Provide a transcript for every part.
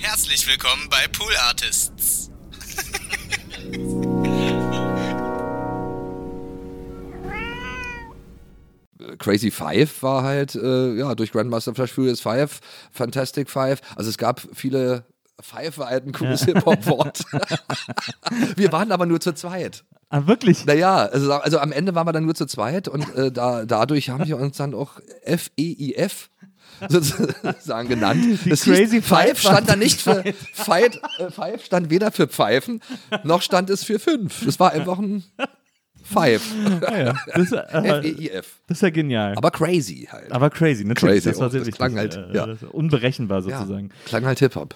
Herzlich willkommen bei Pool Artists. Crazy Five war halt, äh, ja, durch Grandmaster Flash Furious Five, Fantastic Five. Also es gab viele Five war halt ein cooles Hip-Hop-Wort. wir waren aber nur zu zweit. Ah, wirklich? Naja, also, also am Ende waren wir dann nur zu zweit und äh, da, dadurch haben wir uns dann auch F-E-I-F sozusagen genannt. Die das Crazy hieß, Five stand da nicht für Fight, äh, Five stand weder für Pfeifen, noch stand es für fünf. Das war einfach ein Five. Ah, ja. das, äh, F-E-I-F. das ist ja genial. Aber crazy halt. Aber crazy, natürlich. Crazy das war sehr Das klang halt, Äh, ja. Unberechenbar sozusagen. Klang halt Hip-Hop.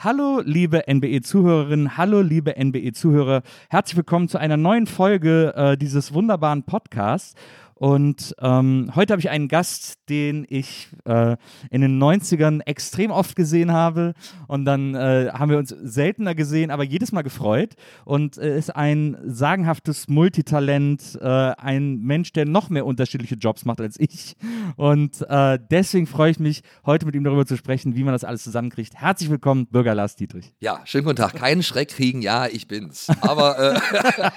Hallo, liebe NBE-Zuhörerinnen, hallo, liebe NBE-Zuhörer. Herzlich willkommen zu einer neuen Folge äh, dieses wunderbaren Podcasts. Und ähm, heute habe ich einen Gast, den ich äh, in den 90ern extrem oft gesehen habe. Und dann äh, haben wir uns seltener gesehen, aber jedes Mal gefreut. Und äh, ist ein sagenhaftes Multitalent, äh, ein Mensch, der noch mehr unterschiedliche Jobs macht als ich. Und äh, deswegen freue ich mich, heute mit ihm darüber zu sprechen, wie man das alles zusammenkriegt. Herzlich willkommen, Bürger Lars Dietrich. Ja, schönen guten Tag. Keinen Schreck kriegen, ja, ich bin's. Aber, äh,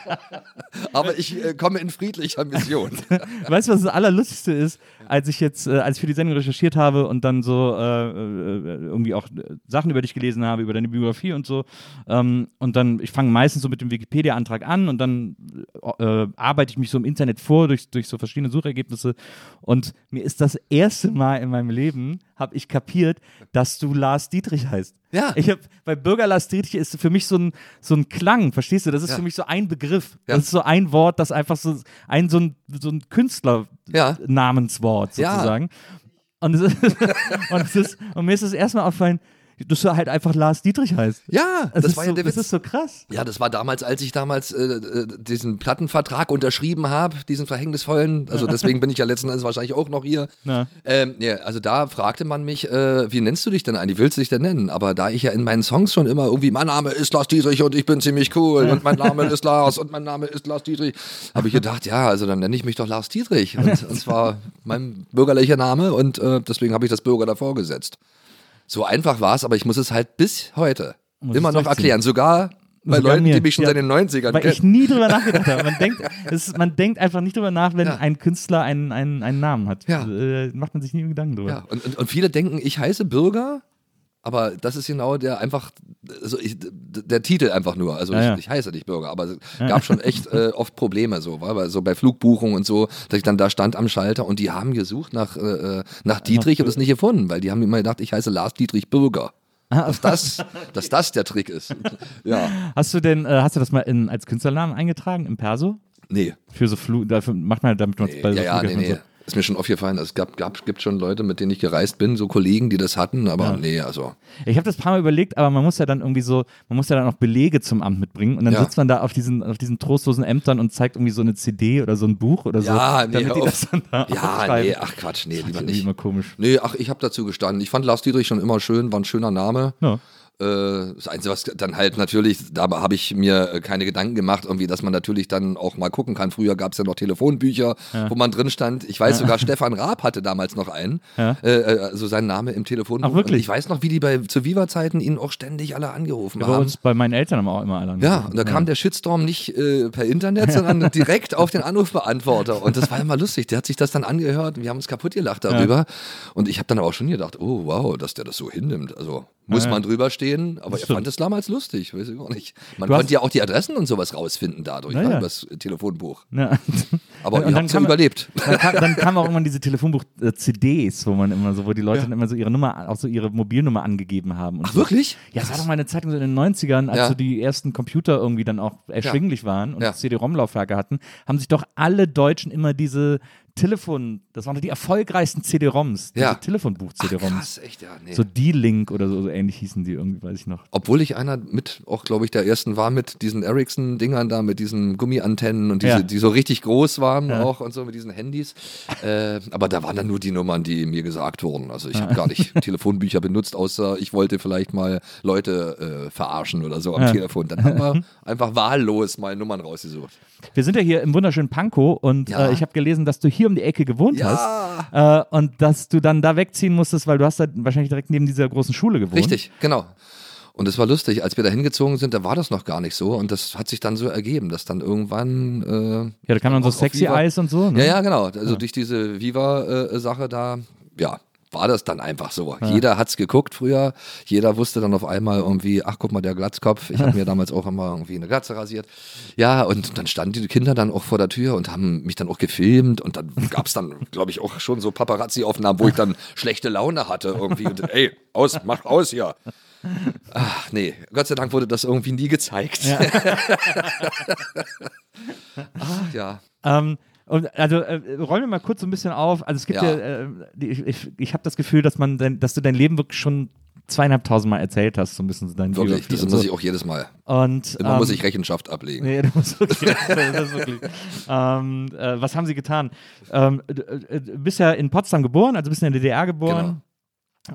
aber ich komme in friedlicher Mission. Weißt du, was das Allerlustigste ist, als ich jetzt, äh, als ich für die Sendung recherchiert habe und dann so äh, äh, irgendwie auch äh, Sachen über dich gelesen habe, über deine Biografie und so. Ähm, und dann, ich fange meistens so mit dem Wikipedia-Antrag an und dann äh, arbeite ich mich so im Internet vor durch, durch so verschiedene Suchergebnisse. Und mir ist das erste Mal in meinem Leben, habe ich kapiert, dass du Lars Dietrich heißt. Ja. Ich hab, bei Bürger Lars Dietrich ist für mich so ein, so ein Klang, verstehst du? Das ist Ja. für mich so ein Begriff. Ja. Das ist so ein Wort, das einfach so ein, so ein, so ein. Künstler-Namenswort Ja. sozusagen. Und, es ist, und, es ist, und mir ist das erstmal aufgefallen, dass du halt einfach Lars Dietrich heißt. Ja, das ist war so, ja der das Witz. ist so krass. Ja, das war damals, als ich damals äh, äh, diesen Plattenvertrag unterschrieben habe, diesen verhängnisvollen. Also deswegen bin ich ja letzten Endes wahrscheinlich auch noch hier. Ja. Ähm, ja, also da fragte man mich, äh, wie nennst du dich denn eigentlich? Wie willst du dich denn nennen? Aber da ich ja in meinen Songs schon immer irgendwie, mein Name ist Lars Dietrich und ich bin ziemlich cool und mein Name ist Lars und mein Name ist Lars Dietrich, habe ich gedacht, ja, also dann nenne ich mich doch Lars Dietrich. Und, und zwar mein bürgerlicher Name und äh, deswegen habe ich das Bürger davor gesetzt. So einfach war es, aber ich muss es halt bis heute Muss immer noch erklären. Sogar bei Sogar Leuten, mir. die mich schon Ja. seit den 90ern Weil kennen. ich nie drüber nachgedacht habe. Man denkt, ist, man denkt einfach nicht drüber nach, wenn Ja. ein Künstler einen, einen, einen Namen hat. Ja. Äh, macht man sich nie Gedanken drüber. Ja, und, und, und viele denken, ich heiße Bürger, aber das ist genau der einfach, also ich, der Titel einfach nur. Also Ja, ja. ich, ich heiße nicht Bürger, aber es gab schon echt äh, oft Probleme so, weil, so bei Flugbuchungen und so, dass ich dann da stand am Schalter und die haben gesucht nach, äh, äh, nach Dietrich und es nicht gefunden, weil die haben immer gedacht, ich heiße Lars Dietrich Bürger. Ah, Dass das, dass das der Trick ist. Ja, Hast du denn, äh, hast du das mal in, als Künstlernamen eingetragen im Perso? nee. Für so Flug, dafür macht man damit man Nee, bei so ja, ja, nee, nee. Ist mir schon aufgefallen, es gab, gab, gibt schon Leute, mit denen ich gereist bin, so Kollegen, die das hatten, aber nee, also. Ich habe das ein paar Mal überlegt, aber man muss ja dann irgendwie so, man muss ja dann auch Belege zum Amt mitbringen und dann Ja. sitzt man da auf diesen, auf diesen trostlosen Ämtern und zeigt irgendwie so eine CD oder so ein Buch oder so, Ja, nee, damit die das dann da Ja, nee, ach Quatsch, nee, lieber nicht. immer komisch. Nee, ach, ich habe dazu gestanden. Ich fand Lars Dietrich schon immer schön, war ein schöner Name. Ja. Äh, das Einzige, was dann halt natürlich, da habe ich mir äh, keine Gedanken gemacht, irgendwie, dass man natürlich dann auch mal gucken kann. Früher gab es ja noch Telefonbücher, wo man drin stand. Ich weiß sogar, Stefan Raab hatte damals noch einen, Ja. äh, äh, also seinen Name im Telefonbuch. Ach, wirklich? Und ich weiß noch, wie die bei zu Viva-Zeiten ihn auch ständig alle angerufen Bei haben. uns, bei meinen Eltern haben auch immer alle Ja, angerufen. und da kam der Shitstorm nicht äh, per Internet, sondern direkt auf den Anrufbeantworter. Und das war immer lustig. Der hat sich das dann angehört und wir haben uns kaputt gelacht darüber. Und ich habe dann auch schon gedacht, oh wow, dass der das so hinnimmt. Also muss Ja, ja. man drüber stehen, aber er stimmt. fand es damals lustig, weiß ich auch nicht. Man Du konnte ja auch die Adressen und sowas rausfinden dadurch, Ja, ne, ja. über das Telefonbuch. Ja. Aber ihr habt ja überlebt. Dann dann kam auch irgendwann diese Telefonbuch-CDs, wo man immer so, wo die Leute dann immer so ihre Nummer, auch so ihre Mobilnummer angegeben haben. Und Ach so. wirklich? Ja, es war doch mal eine Zeit so in den 90ern, als Ja. so die ersten Computer irgendwie dann auch erschwinglich waren und Ja. CD-ROM-Laufwerke hatten, haben sich doch alle Deutschen immer diese Telefon, das waren die erfolgreichsten CD-ROMs, Ja. Telefonbuch-CD-ROMs. Krass, echt, ja. Nee. So D-Link oder so, so ähnlich hießen die irgendwie, weiß ich noch. Obwohl ich einer mit, auch glaube ich, der ersten war mit diesen Ericsson-Dingern da, mit diesen Gummiantennen und diese, Ja. die so richtig groß waren Ja. auch und so mit diesen Handys. Äh, aber da waren dann nur die Nummern, die mir gesagt wurden. Also ich habe gar nicht Telefonbücher benutzt, außer ich wollte vielleicht mal Leute äh, verarschen oder so am. Telefon. Dann haben wir einfach wahllos mal Nummern rausgesucht. Wir sind ja hier im wunderschönen Pankow und äh, ich habe gelesen, dass du hier um die Ecke gewohnt Ja. hast äh, und dass du dann da wegziehen musstest, weil du hast da wahrscheinlich direkt neben dieser großen Schule gewohnt. Richtig, genau. Und es war lustig, als wir da hingezogen sind, da war das noch gar nicht so. Und das hat sich dann so ergeben, dass dann irgendwann äh, Ja, da kann man so sexy. Eis und so. Ne? Ja, ja, genau. Also durch diese Viva-Sache da, ja, war das dann einfach so. Jeder hat's geguckt früher. Jeder wusste dann auf einmal irgendwie, ach guck mal, der Glatzkopf. Ich habe mir damals auch immer irgendwie eine Glatze rasiert. Ja, und dann standen die Kinder dann auch vor der Tür und haben mich dann auch gefilmt. Und dann gab's dann, glaube ich, auch schon so Paparazzi-Aufnahmen, wo ich dann schlechte Laune hatte irgendwie. Und, ey, aus, mach aus hier. Ach, nee, Gott sei Dank wurde das irgendwie nie gezeigt. Ach, ja. Ähm, und also äh, räumen wir mal kurz so ein bisschen auf. Also es gibt ja, Ja. äh, ich, ich, ich habe das Gefühl, dass man, dein, dass du dein Leben wirklich schon zweieinhalbtausend Mal erzählt hast, so ein bisschen dein Wirklich, Biografie das muss so. ich auch jedes Mal. Und Immer ähm, muss ich Rechenschaft ablegen. Nee, du musst wirklich. das ist wirklich. Ähm, äh, was haben sie getan? Ähm, du, äh, du bist ja in Potsdam geboren, also bist in der DDR geboren.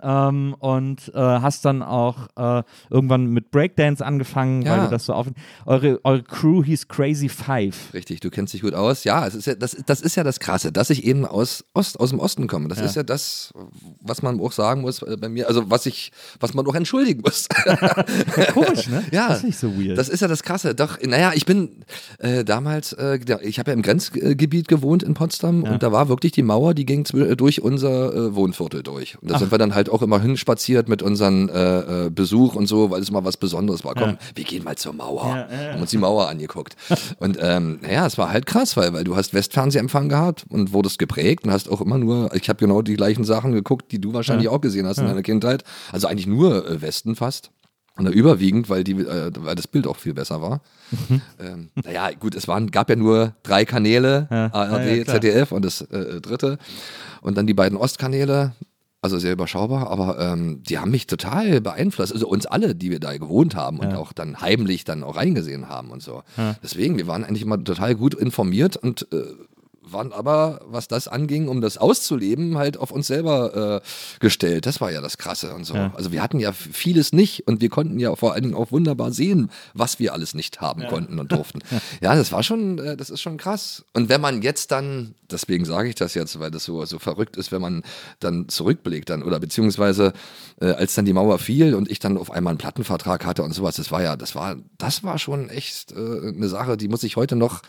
Ähm, und äh, hast dann auch äh, irgendwann mit Breakdance angefangen, weil Ja. du das so auf. Eure, eure Crew hieß Crazy Five. Richtig, du kennst dich gut aus. Ja, es ist ja das, das ist ja das Krasse, dass ich eben aus, Ost, aus dem Osten komme. Das Ja. ist ja das, was man auch sagen muss äh, bei mir, also was ich, was man auch entschuldigen muss. Komisch, ne? Ja, Das ist nicht so weird. Das ist ja das Krasse. Doch, naja, ich bin äh, damals, äh, ich habe ja im Grenzgebiet gewohnt in Potsdam Ja. und da war wirklich die Mauer, die ging durch unser äh, Wohnviertel durch. Und da sind wir dann halt auch immer hinspaziert mit unseren äh, äh, Besuch und so, weil es mal was Besonderes war. Komm, Ja. wir gehen mal zur Mauer. Ja, ja, ja. Haben uns die Mauer angeguckt. Und ähm, naja, es war halt krass, weil, weil du hast Westfernsehempfang gehabt und wurdest geprägt und hast auch immer nur, ich habe genau die gleichen Sachen geguckt, die du wahrscheinlich Ja. auch gesehen hast in deiner Kindheit. Also eigentlich nur äh, Westen fast. Oder überwiegend, weil, die, äh, weil das Bild auch viel besser war. Mhm. Ähm, naja, gut, es waren, gab ja nur drei Kanäle, Ja. ARD, Ja, ja. ZDF und das äh, dritte. Und dann die beiden Ostkanäle, also sehr überschaubar, aber ähm, die haben mich total beeinflusst. Also uns alle, die wir da gewohnt haben und Ja. auch dann heimlich dann auch reingesehen haben und so. Ja. Deswegen, wir waren eigentlich immer total gut informiert und äh, waren aber, was das anging, um das auszuleben, halt auf uns selber äh, gestellt. Das war ja das Krasse und so. Ja. Also wir hatten ja vieles nicht und wir konnten ja vor allen Dingen auch wunderbar sehen, was wir alles nicht haben konnten und durften. ja, das war schon, äh, das ist schon krass. Und wenn man jetzt dann, deswegen sage ich das jetzt, weil das so, so verrückt ist, wenn man dann zurückblickt dann oder beziehungsweise äh, als dann die Mauer fiel und ich dann auf einmal einen Plattenvertrag hatte und sowas, das war ja, das war, das war schon echt äh, eine Sache, die muss ich heute noch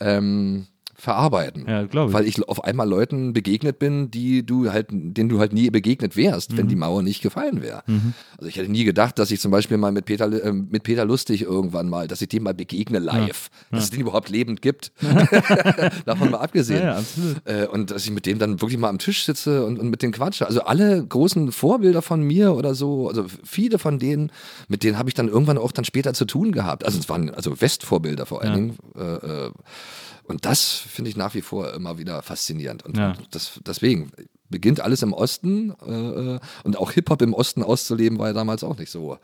ähm, verarbeiten. Ja, glaub ich. Weil ich auf einmal Leuten begegnet bin, die du halt, denen du halt nie begegnet wärst, Mhm. wenn die Mauer nicht gefallen wäre. Also ich hätte nie gedacht, dass ich zum Beispiel mal mit Peter, äh, mit Peter Lustig irgendwann mal, dass ich dem mal begegne live, dass es den überhaupt lebend gibt. Davon mal abgesehen. Ja, ja. Äh, und dass ich mit dem dann wirklich mal am Tisch sitze und, und mit denen quatsche. Also alle großen Vorbilder von mir oder so, also viele von denen, mit denen habe ich dann irgendwann auch dann später zu tun gehabt. Also es waren also Westvorbilder vor allen Ja. Dingen. Äh, äh, und das finde ich nach wie vor immer wieder faszinierend. Und, Ja. das, deswegen beginnt alles im Osten äh, äh, und auch Hip-Hop im Osten auszuleben, war ja damals auch nicht so,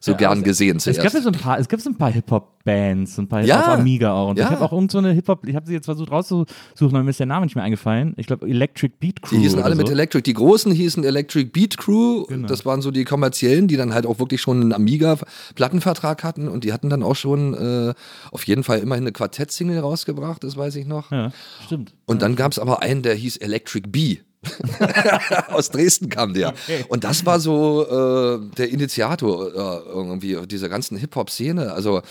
so Ja, gern gesehen Es gab zuerst. ja so ein paar, es gab so ein paar Hip-Hop-Bands, ein paar Ja. auf Amiga auch. Und Ja. ich habe auch irgend so eine Hip-Hop, ich habe sie jetzt versucht rauszusuchen, aber mir ist der Name nicht mehr eingefallen. Ich glaube Electric Beat Crew. Die hießen alle so. mit Electric. Die großen hießen Electric Beat Crew. Genau. Das waren so die kommerziellen, die dann halt auch wirklich schon einen Amiga-Plattenvertrag hatten. Und die hatten dann auch schon äh, auf jeden Fall immerhin eine Quartett-Single rausgebracht, das weiß ich noch. Ja, stimmt. Und dann gab es aber einen, der hieß Electric B. Aus Dresden kam der. Und das war so äh, der Initiator äh, irgendwie dieser ganzen Hip-Hop-Szene. Also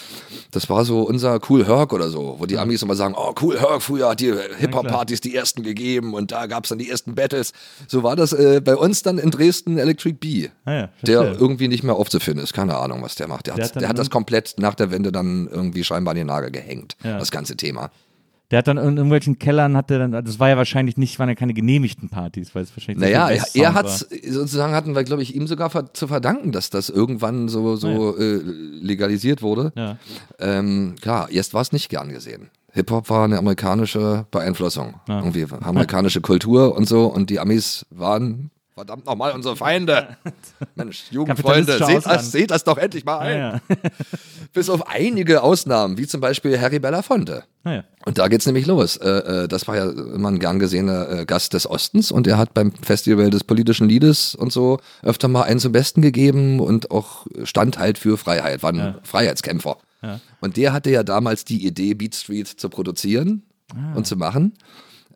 das war so unser Cool Herc oder so, wo die Amis immer sagen, oh Cool Herc, früher hat die Hip-Hop-Partys die ersten gegeben und da gab es dann die ersten Battles. So war das äh, bei uns dann in Dresden Electric B. Ah ja, Der irgendwie nicht mehr aufzufinden ist. Keine Ahnung, was der macht. Der, Der hat, der hat das komplett nach der Wende dann irgendwie scheinbar an den Nagel gehängt, Ja. das ganze Thema. Der hat dann in irgendwelchen Kellern, hat der dann, das war ja wahrscheinlich nicht, waren ja keine genehmigten Partys, weil es wahrscheinlich so Naja, er, er hat sozusagen hatten wir, glaube ich, ihm sogar ver zu verdanken, dass das irgendwann so, so äh, legalisiert wurde. Ja. Ähm, klar, erst war es nicht gern gesehen. Hip-Hop war eine amerikanische Beeinflussung. Irgendwie amerikanische Kultur und so. Und die Amis waren verdammt nochmal unsere Feinde. Mensch, Jugendfreunde, seht das, seht das doch endlich mal ein. Ja, ja. Bis auf einige Ausnahmen, wie zum Beispiel Harry Belafonte. Naja. Und da geht's nämlich los. Äh, äh, das war ja immer ein gern gesehener äh, Gast des Ostens und er hat beim Festival des politischen Liedes und so öfter mal einen zum Besten gegeben und auch stand halt für Freiheit, war ein Freiheitskämpfer. Und der hatte ja damals die Idee, Beat Street zu produzieren und zu machen.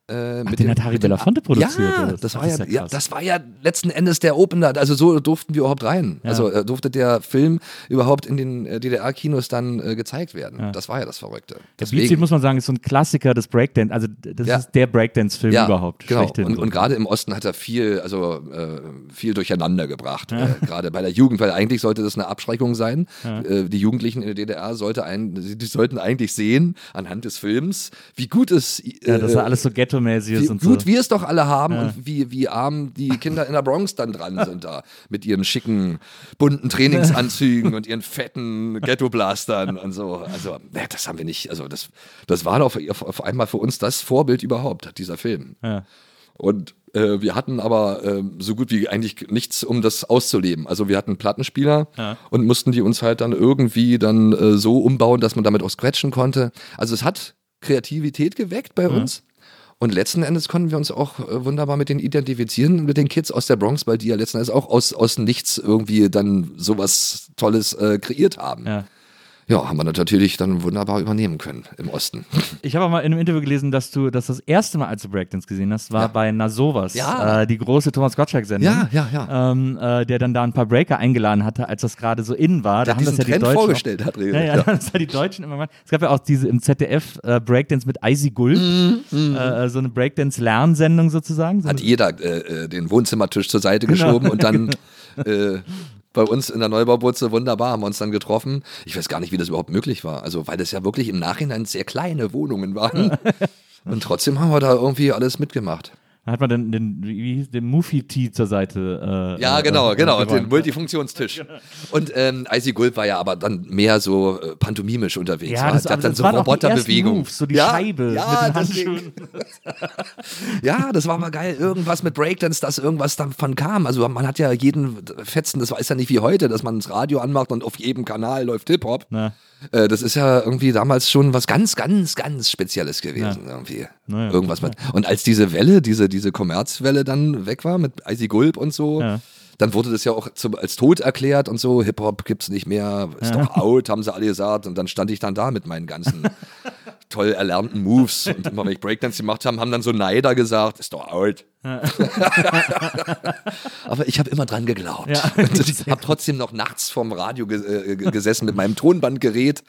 Äh, mit Ah. den mit dem- Belafonte produziert, Ja, das Ach, war ja, ja ja, das war ja letzten Endes der Opener. Also so durften wir überhaupt rein. Also äh, durfte der Film überhaupt in den äh, DDR-Kinos dann äh, gezeigt werden. Das war ja das Verrückte. Der Beat Street, muss man sagen, ist so ein Klassiker des Breakdance. Also das Ja. ist der Breakdance-Film überhaupt. Genau. schlechthin. Und, und gerade im Osten hat er viel, also äh, viel durcheinander gebracht. Äh, gerade bei der Jugend, weil eigentlich sollte das eine Abschreckung sein. Die Jugendlichen in der DDR sollte ein, die, sollten eigentlich sehen anhand des Films, wie gut es, äh, ja, dass er alles so ghetto-mäßig wie und gut so. wir es doch alle haben und wie, wie arm die Kinder in der Bronx dann dran sind da mit ihren schicken, bunten Trainingsanzügen und ihren fetten Ghetto-Blastern und so. Also, ne, das haben wir nicht. Also, das, das war auf, auf, einmal für uns das Vorbild überhaupt, dieser Film. Ja. Und äh, wir hatten aber ähm, so gut wie eigentlich nichts, um das auszuleben. Also wir hatten Plattenspieler und mussten die uns halt dann irgendwie dann äh, so umbauen, dass man damit auch scratchen konnte. Also es hat Kreativität geweckt bei uns. Und letzten Endes konnten wir uns auch äh, wunderbar mit denen identifizieren, mit den Kids aus der Bronx, weil die ja letzten Endes auch aus, aus nichts irgendwie dann sowas Tolles äh, kreiert haben. Ja. Ja, haben wir natürlich dann wunderbar übernehmen können im Osten. Ich habe auch mal in einem Interview gelesen, dass du dass das erste Mal, als du Breakdance gesehen hast, war Ja. bei Nasovas, Ja. äh, die große Thomas Gottschalk-Sendung. Ja, ja, ja. Ähm, äh, der dann da ein paar Breaker eingeladen hatte, als das gerade so in war. Da Der haben das ja diesen die Trend Deutschen vorgestellt auch, hat, Ja, René. ja, das ja die Deutschen immer gemacht. Es gab ja auch diese im ZDF äh, Breakdance mit Icy Gulp, äh, so eine Breakdance-Lernsendung sozusagen. So hat jeder äh, den Wohnzimmertisch zur Seite geschoben und dann äh, bei uns in der Neubaubutze wunderbar haben wir uns dann getroffen. Ich weiß gar nicht, wie das überhaupt möglich war. Also, weil das ja wirklich im Nachhinein sehr kleine Wohnungen waren. Und trotzdem haben wir da irgendwie alles mitgemacht. Da hat man dann den, wie hieß, den Mufi-Tee zur Seite. Äh, Ja, genau, äh, genau, den Multifunktionstisch. Und ähm, Icy Gulp war ja aber dann mehr so äh, pantomimisch unterwegs. Ja, war. das, aber hat dann so Roboterbewegungen. So die ja, Scheibe ja, mit den. Handschuhen. Ja, das war mal geil. Irgendwas mit Breakdance, dass irgendwas davon kam. Also man hat ja jeden Fetzen, das weiß ja nicht wie heute, dass man das Radio anmacht und auf jedem Kanal läuft Hip-Hop. Äh, das ist ja irgendwie damals schon was ganz, ganz, ganz Spezielles gewesen. Irgendwie. Na ja, Irgendwas mit. Und als diese Welle, diese, diese Kommerzwelle dann weg war mit Icy Gulp und so, Ja. dann wurde das ja auch zum, als tot erklärt und so. Hip-Hop gibt's nicht mehr, ist doch out, haben sie alle gesagt. Und dann stand ich dann da mit meinen ganzen toll erlernten Moves. Und immer wenn ich Breakdance gemacht habe, haben dann so Neider gesagt, ist doch out. Aber ich habe immer dran geglaubt. Ja. Ich habe trotzdem noch nachts vorm Radio ge äh, ge- gesessen mit meinem Tonbandgerät.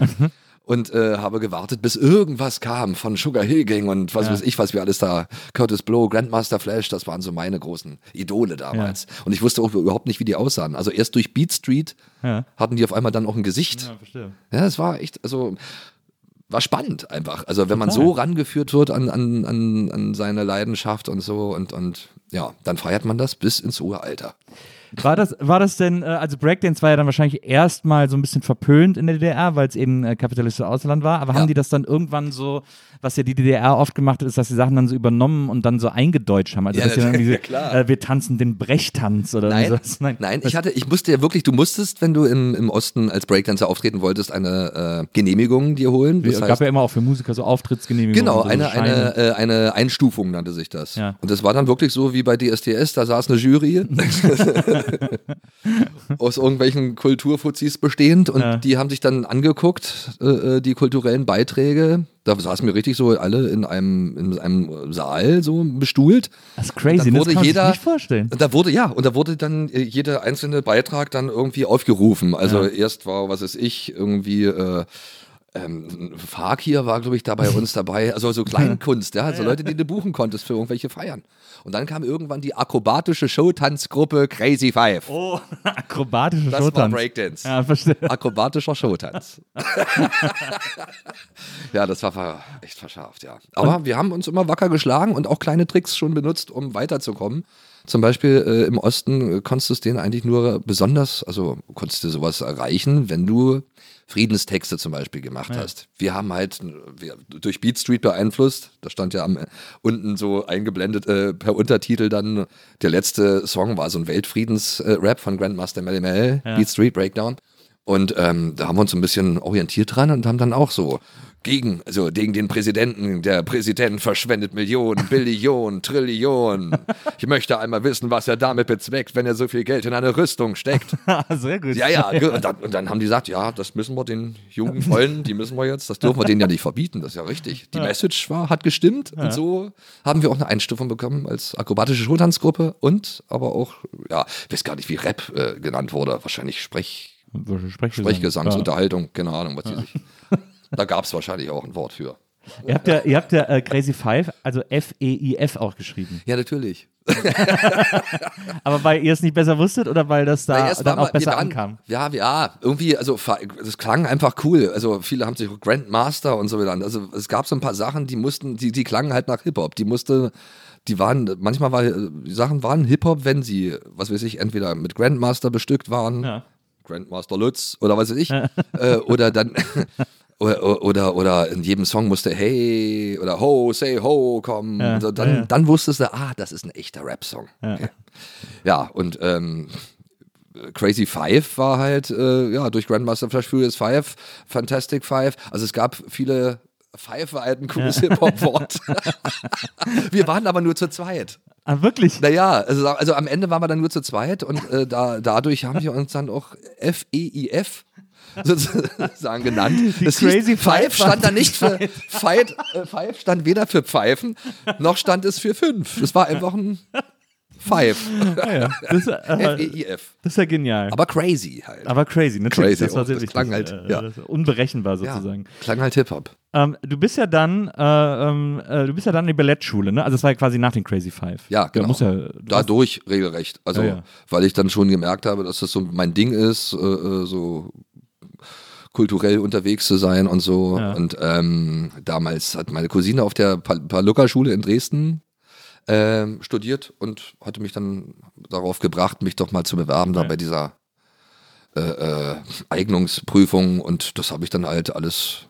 Und äh, habe gewartet, bis irgendwas kam von Sugar Hill Gang und was weiß ich, was wir alles da, Curtis Blow, Grandmaster Flash, das waren so meine großen Idole damals. Und ich wusste auch überhaupt nicht, wie die aussahen. Also erst durch Beat Street Ja. hatten die auf einmal dann auch ein Gesicht. Ja, verstehe. Ja, es war echt, also war spannend einfach. Also wenn man so rangeführt wird an, an, an, an seine Leidenschaft und so und, und ja, dann feiert man das bis ins hohe Alter. War das, war das denn, äh, also Breakdance war ja dann wahrscheinlich erstmal so ein bisschen verpönt in der DDR, weil es eben äh, kapitalistisches Ausland war, aber Ja. haben die das dann irgendwann so, was ja die DDR oft gemacht hat, ist, dass die Sachen dann so übernommen und dann so eingedeutscht haben. Also Ja, dass die dann irgendwie, ja, klar. Äh, wir tanzen den Brechtanz oder Nein, sowas. nein, ich hatte, ich musste ja wirklich, du musstest, wenn du im, im Osten als Breakdancer auftreten wolltest, eine äh, Genehmigung dir holen. Es Das gab heißt, ja immer auch für Musiker so Auftrittsgenehmigungen. Genau, so eine, Scheine. eine, äh, eine Einstufung nannte sich das. Ja. Und das war dann wirklich so wie bei DSDS, da saß eine Jury aus irgendwelchen Kulturfuzis bestehend und Ja. die haben sich dann angeguckt, äh, äh, die kulturellen Beiträge. Da saßen wir richtig so alle in einem, in einem Saal so bestuhlt. Das ist crazy, dann das wurde kann man sich jeder- nicht vorstellen. Und da wurde, ja, und da wurde dann äh, jeder einzelne Beitrag dann irgendwie aufgerufen. Also erst war, was ist ich, irgendwie, äh, ähm, Fakir war, glaube ich, da bei uns dabei. Also so Kleinkunst, ja, also Leute, die du buchen konntest für irgendwelche Feiern. Und dann kam irgendwann die akrobatische Showtanzgruppe Crazy Five. Oh, akrobatische das war Showtanz. Breakdance. Ja, verstehe. Akrobatischer Showtanz. ja, das war echt verschärft, ja. Aber wir haben uns immer wacker geschlagen und auch kleine Tricks schon benutzt, um weiterzukommen. Zum Beispiel äh, im Osten äh, konntest du es denen eigentlich nur besonders, also konntest du sowas erreichen, wenn du Friedenstexte zum Beispiel gemacht Ja. hast. Wir haben halt wir, durch Beat Street beeinflusst, da stand ja am, unten so eingeblendet äh, per Untertitel dann, der letzte Song war so ein Weltfriedens-Rap von Grandmaster Melly Mel, Ja. Beat Street Breakdown. Und ähm, da haben wir uns ein bisschen orientiert dran und haben dann auch so gegen, also gegen den Präsidenten, der Präsident verschwendet Millionen, Billionen, Trillionen. Ich möchte einmal wissen, was er damit bezweckt, wenn er so viel Geld in eine Rüstung steckt. Sehr gut. Ja, ja, und dann, und dann haben die gesagt, ja, das müssen wir den Jungen wollen, die müssen wir jetzt, das dürfen wir denen ja nicht verbieten, das ist ja richtig. Die Message war, hat gestimmt und so haben wir auch eine Einstufung bekommen als akrobatische Schultanzgruppe und aber auch, ja, ich weiß gar nicht, wie Rap äh, genannt wurde, wahrscheinlich Sprech, Sprechgesang. Sprechgesangsunterhaltung, keine Ahnung, was die sich. Da gab es wahrscheinlich auch ein Wort für. Ihr habt ja, ihr habt ja äh, Crazy Five, also F-E-I-F auch geschrieben. Ja, natürlich. Aber weil ihr es nicht besser wusstet oder weil das da erst dann auch mal- besser waren- ankam? Ja, ja, irgendwie, also das klang einfach cool. Also viele haben sich Grandmaster und so genannt. Also es gab so ein paar Sachen, die mussten, die, die klangen halt nach Hip-Hop. Die musste, die waren, manchmal war, die Sachen waren Hip-Hop, wenn sie, was weiß ich, entweder mit Grandmaster bestückt waren, Ja. Grandmaster Lutz oder was weiß ich, äh, oder dann. Oder, oder, oder in jedem Song musste Hey oder Ho, say Ho kommen. Ja, dann, ja, ja. dann wusstest du, ah, das ist ein echter Rap-Song. Ja. Okay. Ja, und ähm, Crazy Five war halt, äh, ja, durch Grandmaster Flash Furious Five, Fantastic Five. Also es gab viele Five war halt ein cooles Hip-Hop-Wort. wir waren aber nur zu zweit. Ah, wirklich? Naja, also, also am Ende waren wir dann nur zu zweit und äh, da, dadurch haben wir uns dann auch F-E-I-F sozusagen genannt. Die das Crazy hieß, Five Five stand da nicht für Fight, äh, Five stand weder für Pfeifen, noch stand es für fünf. Es war einfach ein Five. Ja, ja. Das, äh, F-E-I-F. das ist ja genial. Aber crazy halt. Aber crazy, natürlich. Crazy das war sehr Das wichtig. klang halt, Äh, ja. unberechenbar ja, sozusagen. klang halt Hip-Hop. Ähm, du bist ja dann, äh, ähm, äh, du bist ja dann in die Ballettschule, ne? Also es war ja quasi nach den Crazy Five. Ja, genau. Ja, Dadurch regelrecht. Also, Ja, ja. weil ich dann schon gemerkt habe, dass das so mein Ding ist, äh, so kulturell unterwegs zu sein und so. Ja. Und ähm, damals hat meine Cousine auf der Pal- Palucca-Schule in Dresden ähm, studiert und hatte mich dann darauf gebracht, mich doch mal zu bewerben da Ja. bei dieser äh, äh, Eignungsprüfung. Und das habe ich dann halt alles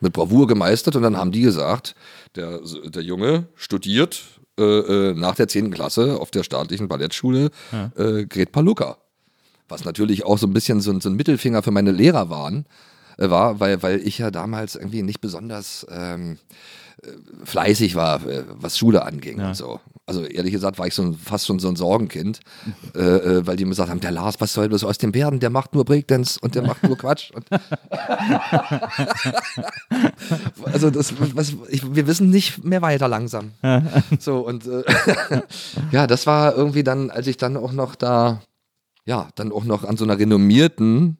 mit Bravour gemeistert. Und dann haben die gesagt, der, der Junge studiert äh, äh, nach der 10. Klasse auf der staatlichen Ballettschule äh, Gret Palucca. Was natürlich auch so ein bisschen so, ein- so ein Mittelfinger für meine Lehrer waren, äh, war, weil, weil ich ja damals irgendwie nicht besonders ähm, äh, fleißig war, äh, was Schule anging Ja. und so. Also ehrlich gesagt war ich so ein, fast schon so ein Sorgenkind, äh, äh, weil die mir gesagt haben, der Lars, was soll das aus dem Werden? Der macht nur Breakdance und der macht nur Quatsch. Also das, was, ich, wir wissen nicht mehr weiter langsam. so und äh, ja, das war irgendwie dann, als ich dann auch noch da, ja, dann auch noch an so einer renommierten,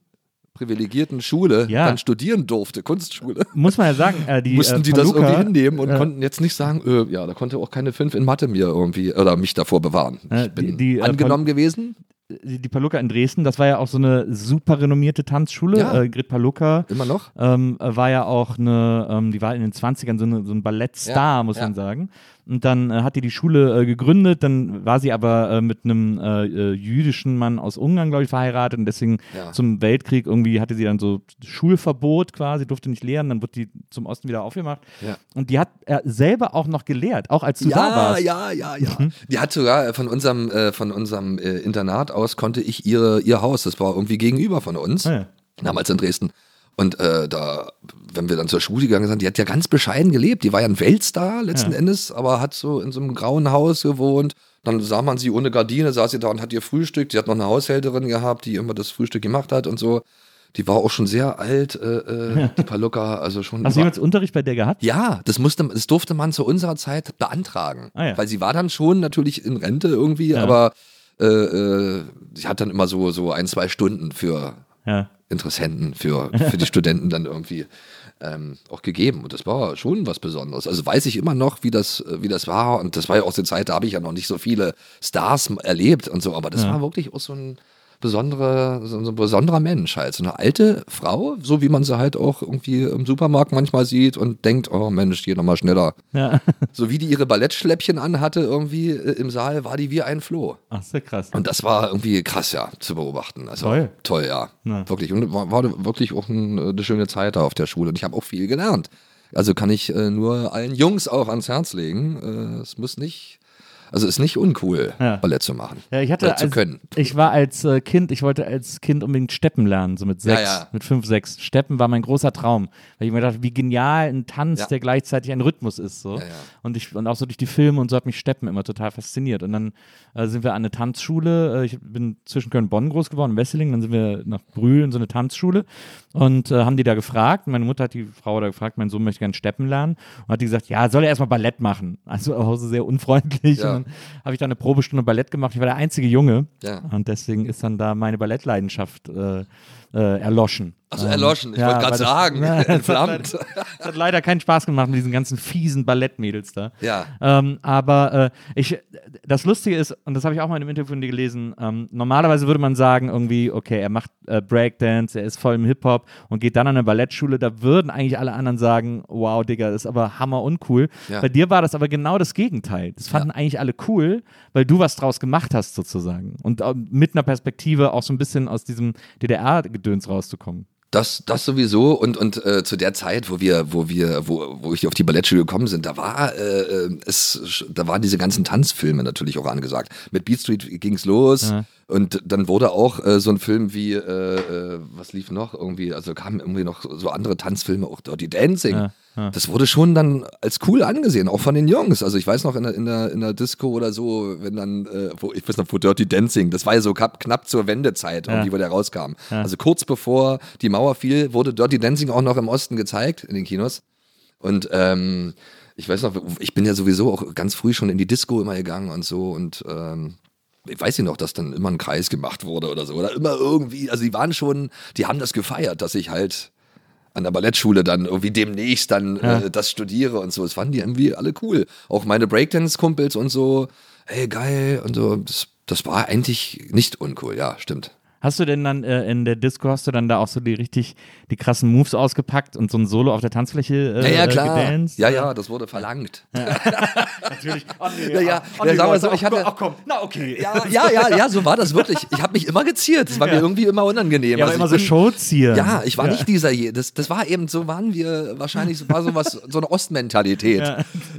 privilegierten Schule Ja. dann studieren durfte, Kunstschule. muss man ja sagen, äh, die Mussten äh, die das irgendwie hinnehmen und äh, konnten jetzt nicht sagen, äh, ja, da konnte auch keine fünf in Mathe mir irgendwie oder mich davor bewahren. Äh, Ich bin die- die, äh, angenommen gewesen. Die, Palucca in Dresden, das war ja auch so eine super renommierte Tanzschule. Ja. Äh, Grit Palucca Immer noch? ähm, äh, war ja auch eine, ähm, die war in den 20ern so, eine, so ein Ballettstar, Ja, muss ja. man sagen. Und dann äh, hat die die Schule äh, gegründet, dann war sie aber äh, mit einem äh, äh, jüdischen Mann aus Ungarn, glaube ich, verheiratet und deswegen Ja. zum Weltkrieg irgendwie hatte sie dann so Schulverbot quasi, durfte nicht lehren, dann wurde die zum Osten wieder aufgemacht. Ja. Und die hat er selber auch noch gelehrt, auch als du da Ja, warst. ja, ja, ja. Die hat sogar von unserem, von unserem Internat aus konnte ich ihre, ihr Haus, das war irgendwie gegenüber von uns, Ah, ja. damals in Dresden. Und äh, da, wenn wir dann zur Schule gegangen sind, die hat ja ganz bescheiden gelebt. Die war ja ein Weltstar letzten Ja. Endes, aber hat so in so einem grauen Haus gewohnt. Dann sah man sie ohne Gardine, saß sie da und hat ihr Frühstück. Die hat noch eine Haushälterin gehabt, die immer das Frühstück gemacht hat und so. Die war auch schon sehr alt, äh, äh, die Palucca, also schon. Hast du jemals Unterricht bei der gehabt? ja, das musste, das durfte man zu unserer Zeit beantragen. Ah, ja. Weil sie war dann schon natürlich in Rente irgendwie, Ja. aber äh, äh, sie hat dann immer so, so ein, zwei Stunden für Ja. Interessenten, für, für die Studenten dann irgendwie ähm, auch gegeben. Und das war schon was Besonderes. Also weiß ich immer noch, wie das, wie das war. Und das war ja auch die Zeit, da habe ich ja noch nicht so viele Stars erlebt und so, aber das Ja. war wirklich auch so ein besondere, so ein besonderer Mensch halt. So eine alte Frau, so wie man sie halt auch irgendwie im Supermarkt manchmal sieht und denkt, oh Mensch, geh nochmal schneller. Ja. So wie die ihre Ballettschläppchen anhatte irgendwie äh, im Saal, war die wie ein Floh. Ach, sehr krass. Und das war irgendwie krass, ja, zu beobachten. Also Toll. toll, ja. Ja. Wirklich. Und war, war wirklich auch ein, eine schöne Zeit da auf der Schule. Und ich habe auch viel gelernt. Also kann ich äh, nur allen Jungs auch ans Herz legen. Äh, es muss nicht, also ist nicht uncool, Ja. Ballett zu machen. Ja, ich hatte zu als, können. Ich war als äh, Kind, ich wollte als Kind unbedingt Steppen lernen, so mit sechs, ja. mit fünf, sechs. Steppen war mein großer Traum, weil ich mir dachte, wie genial ein Tanz, der gleichzeitig ein Rhythmus ist, so. Und ich und auch so durch die Filme und so hat mich Steppen immer total fasziniert. Und dann äh, sind wir an eine Tanzschule. Äh, ich bin zwischen Köln und Bonn groß geworden, in Wesseling. Dann sind wir nach Brühl in so eine Tanzschule und äh, haben die da gefragt. Meine Mutter hat die Frau da gefragt, mein Sohn möchte gerne Steppen lernen. Und hat die gesagt, ja, soll er erstmal Ballett machen. Also auch so sehr unfreundlich. Ja. Dann habe ich da eine Probestunde Ballett gemacht. Ich war der einzige Junge. Ja. Und deswegen ist dann da meine Ballettleidenschaft äh, äh, erloschen. Also erloschen, ich ja, wollte gerade sagen, Ja, das hat leider- Es hat leider keinen Spaß gemacht mit diesen ganzen fiesen Ballettmädels da. Ja. Ähm, aber äh, ich, das Lustige ist, und das habe ich auch mal in einem Interview von dir gelesen, ähm, normalerweise würde man sagen, irgendwie, okay, er macht äh, Breakdance, er ist voll im Hip-Hop und geht dann an eine Ballettschule, da würden eigentlich alle anderen sagen, wow, Digga, das ist aber hammer uncool. Ja. Bei dir war das aber genau das Gegenteil. Das fanden eigentlich alle cool, weil du was draus gemacht hast, sozusagen. Und ähm, mit einer Perspektive auch so ein bisschen aus diesem DDR-Gedöns rauszukommen. Das, das sowieso und, und äh, zu der Zeit, wo wir, wo wir, wo, wo ich auf die Ballettschule gekommen sind, da war äh, es, da waren diese ganzen Tanzfilme natürlich auch angesagt. Mit Beat Street ging's los Ja. und dann wurde auch äh, so ein Film wie, äh, äh, was lief noch irgendwie, also kamen irgendwie noch so andere Tanzfilme, auch Dirty Dancing. Ja, ja. Das wurde schon dann als cool angesehen, auch von den Jungs. Also ich weiß noch in der, in der, in der Disco oder so, wenn dann, äh, wo, ich weiß noch, wo Dirty Dancing, das war ja so knapp, knapp zur Wendezeit, irgendwie, wo der rauskam. Also kurz bevor die Mauer fiel, wurde Dirty Dancing auch noch im Osten gezeigt, in den Kinos. Und ähm, ich weiß noch, ich bin ja sowieso auch ganz früh schon in die Disco immer gegangen und so und ähm, ich weiß nicht noch, dass dann immer ein Kreis gemacht wurde oder so. Oder immer irgendwie, also die waren schon, die haben das gefeiert, dass ich halt an der Ballettschule dann irgendwie demnächst dann äh, das studiere und so. Das fanden die irgendwie alle cool. Auch meine Breakdance-Kumpels und so, hey, geil und so. Das, das war eigentlich nicht uncool, ja, stimmt. Hast du denn dann äh, in der Disco, hast du dann da auch so die richtig, die krassen Moves ausgepackt und so ein Solo auf der Tanzfläche äh, Ja, ja, klar. gedanced? Ja, ja, das wurde verlangt. Natürlich. Oh, nee, Ja, ja. oh, Ja, nee, sagen wir Leute, so, ich ach, hatte- Ach komm, na okay. Ja, ja, ja, ja, so war das wirklich. Ich habe mich immer geziert. Das war mir irgendwie immer unangenehm. Ja, Also immer ich so Showziehen. Ja, ich war nicht dieser, je- das, das war eben, so waren wir wahrscheinlich, so war so was, so eine Ostmentalität.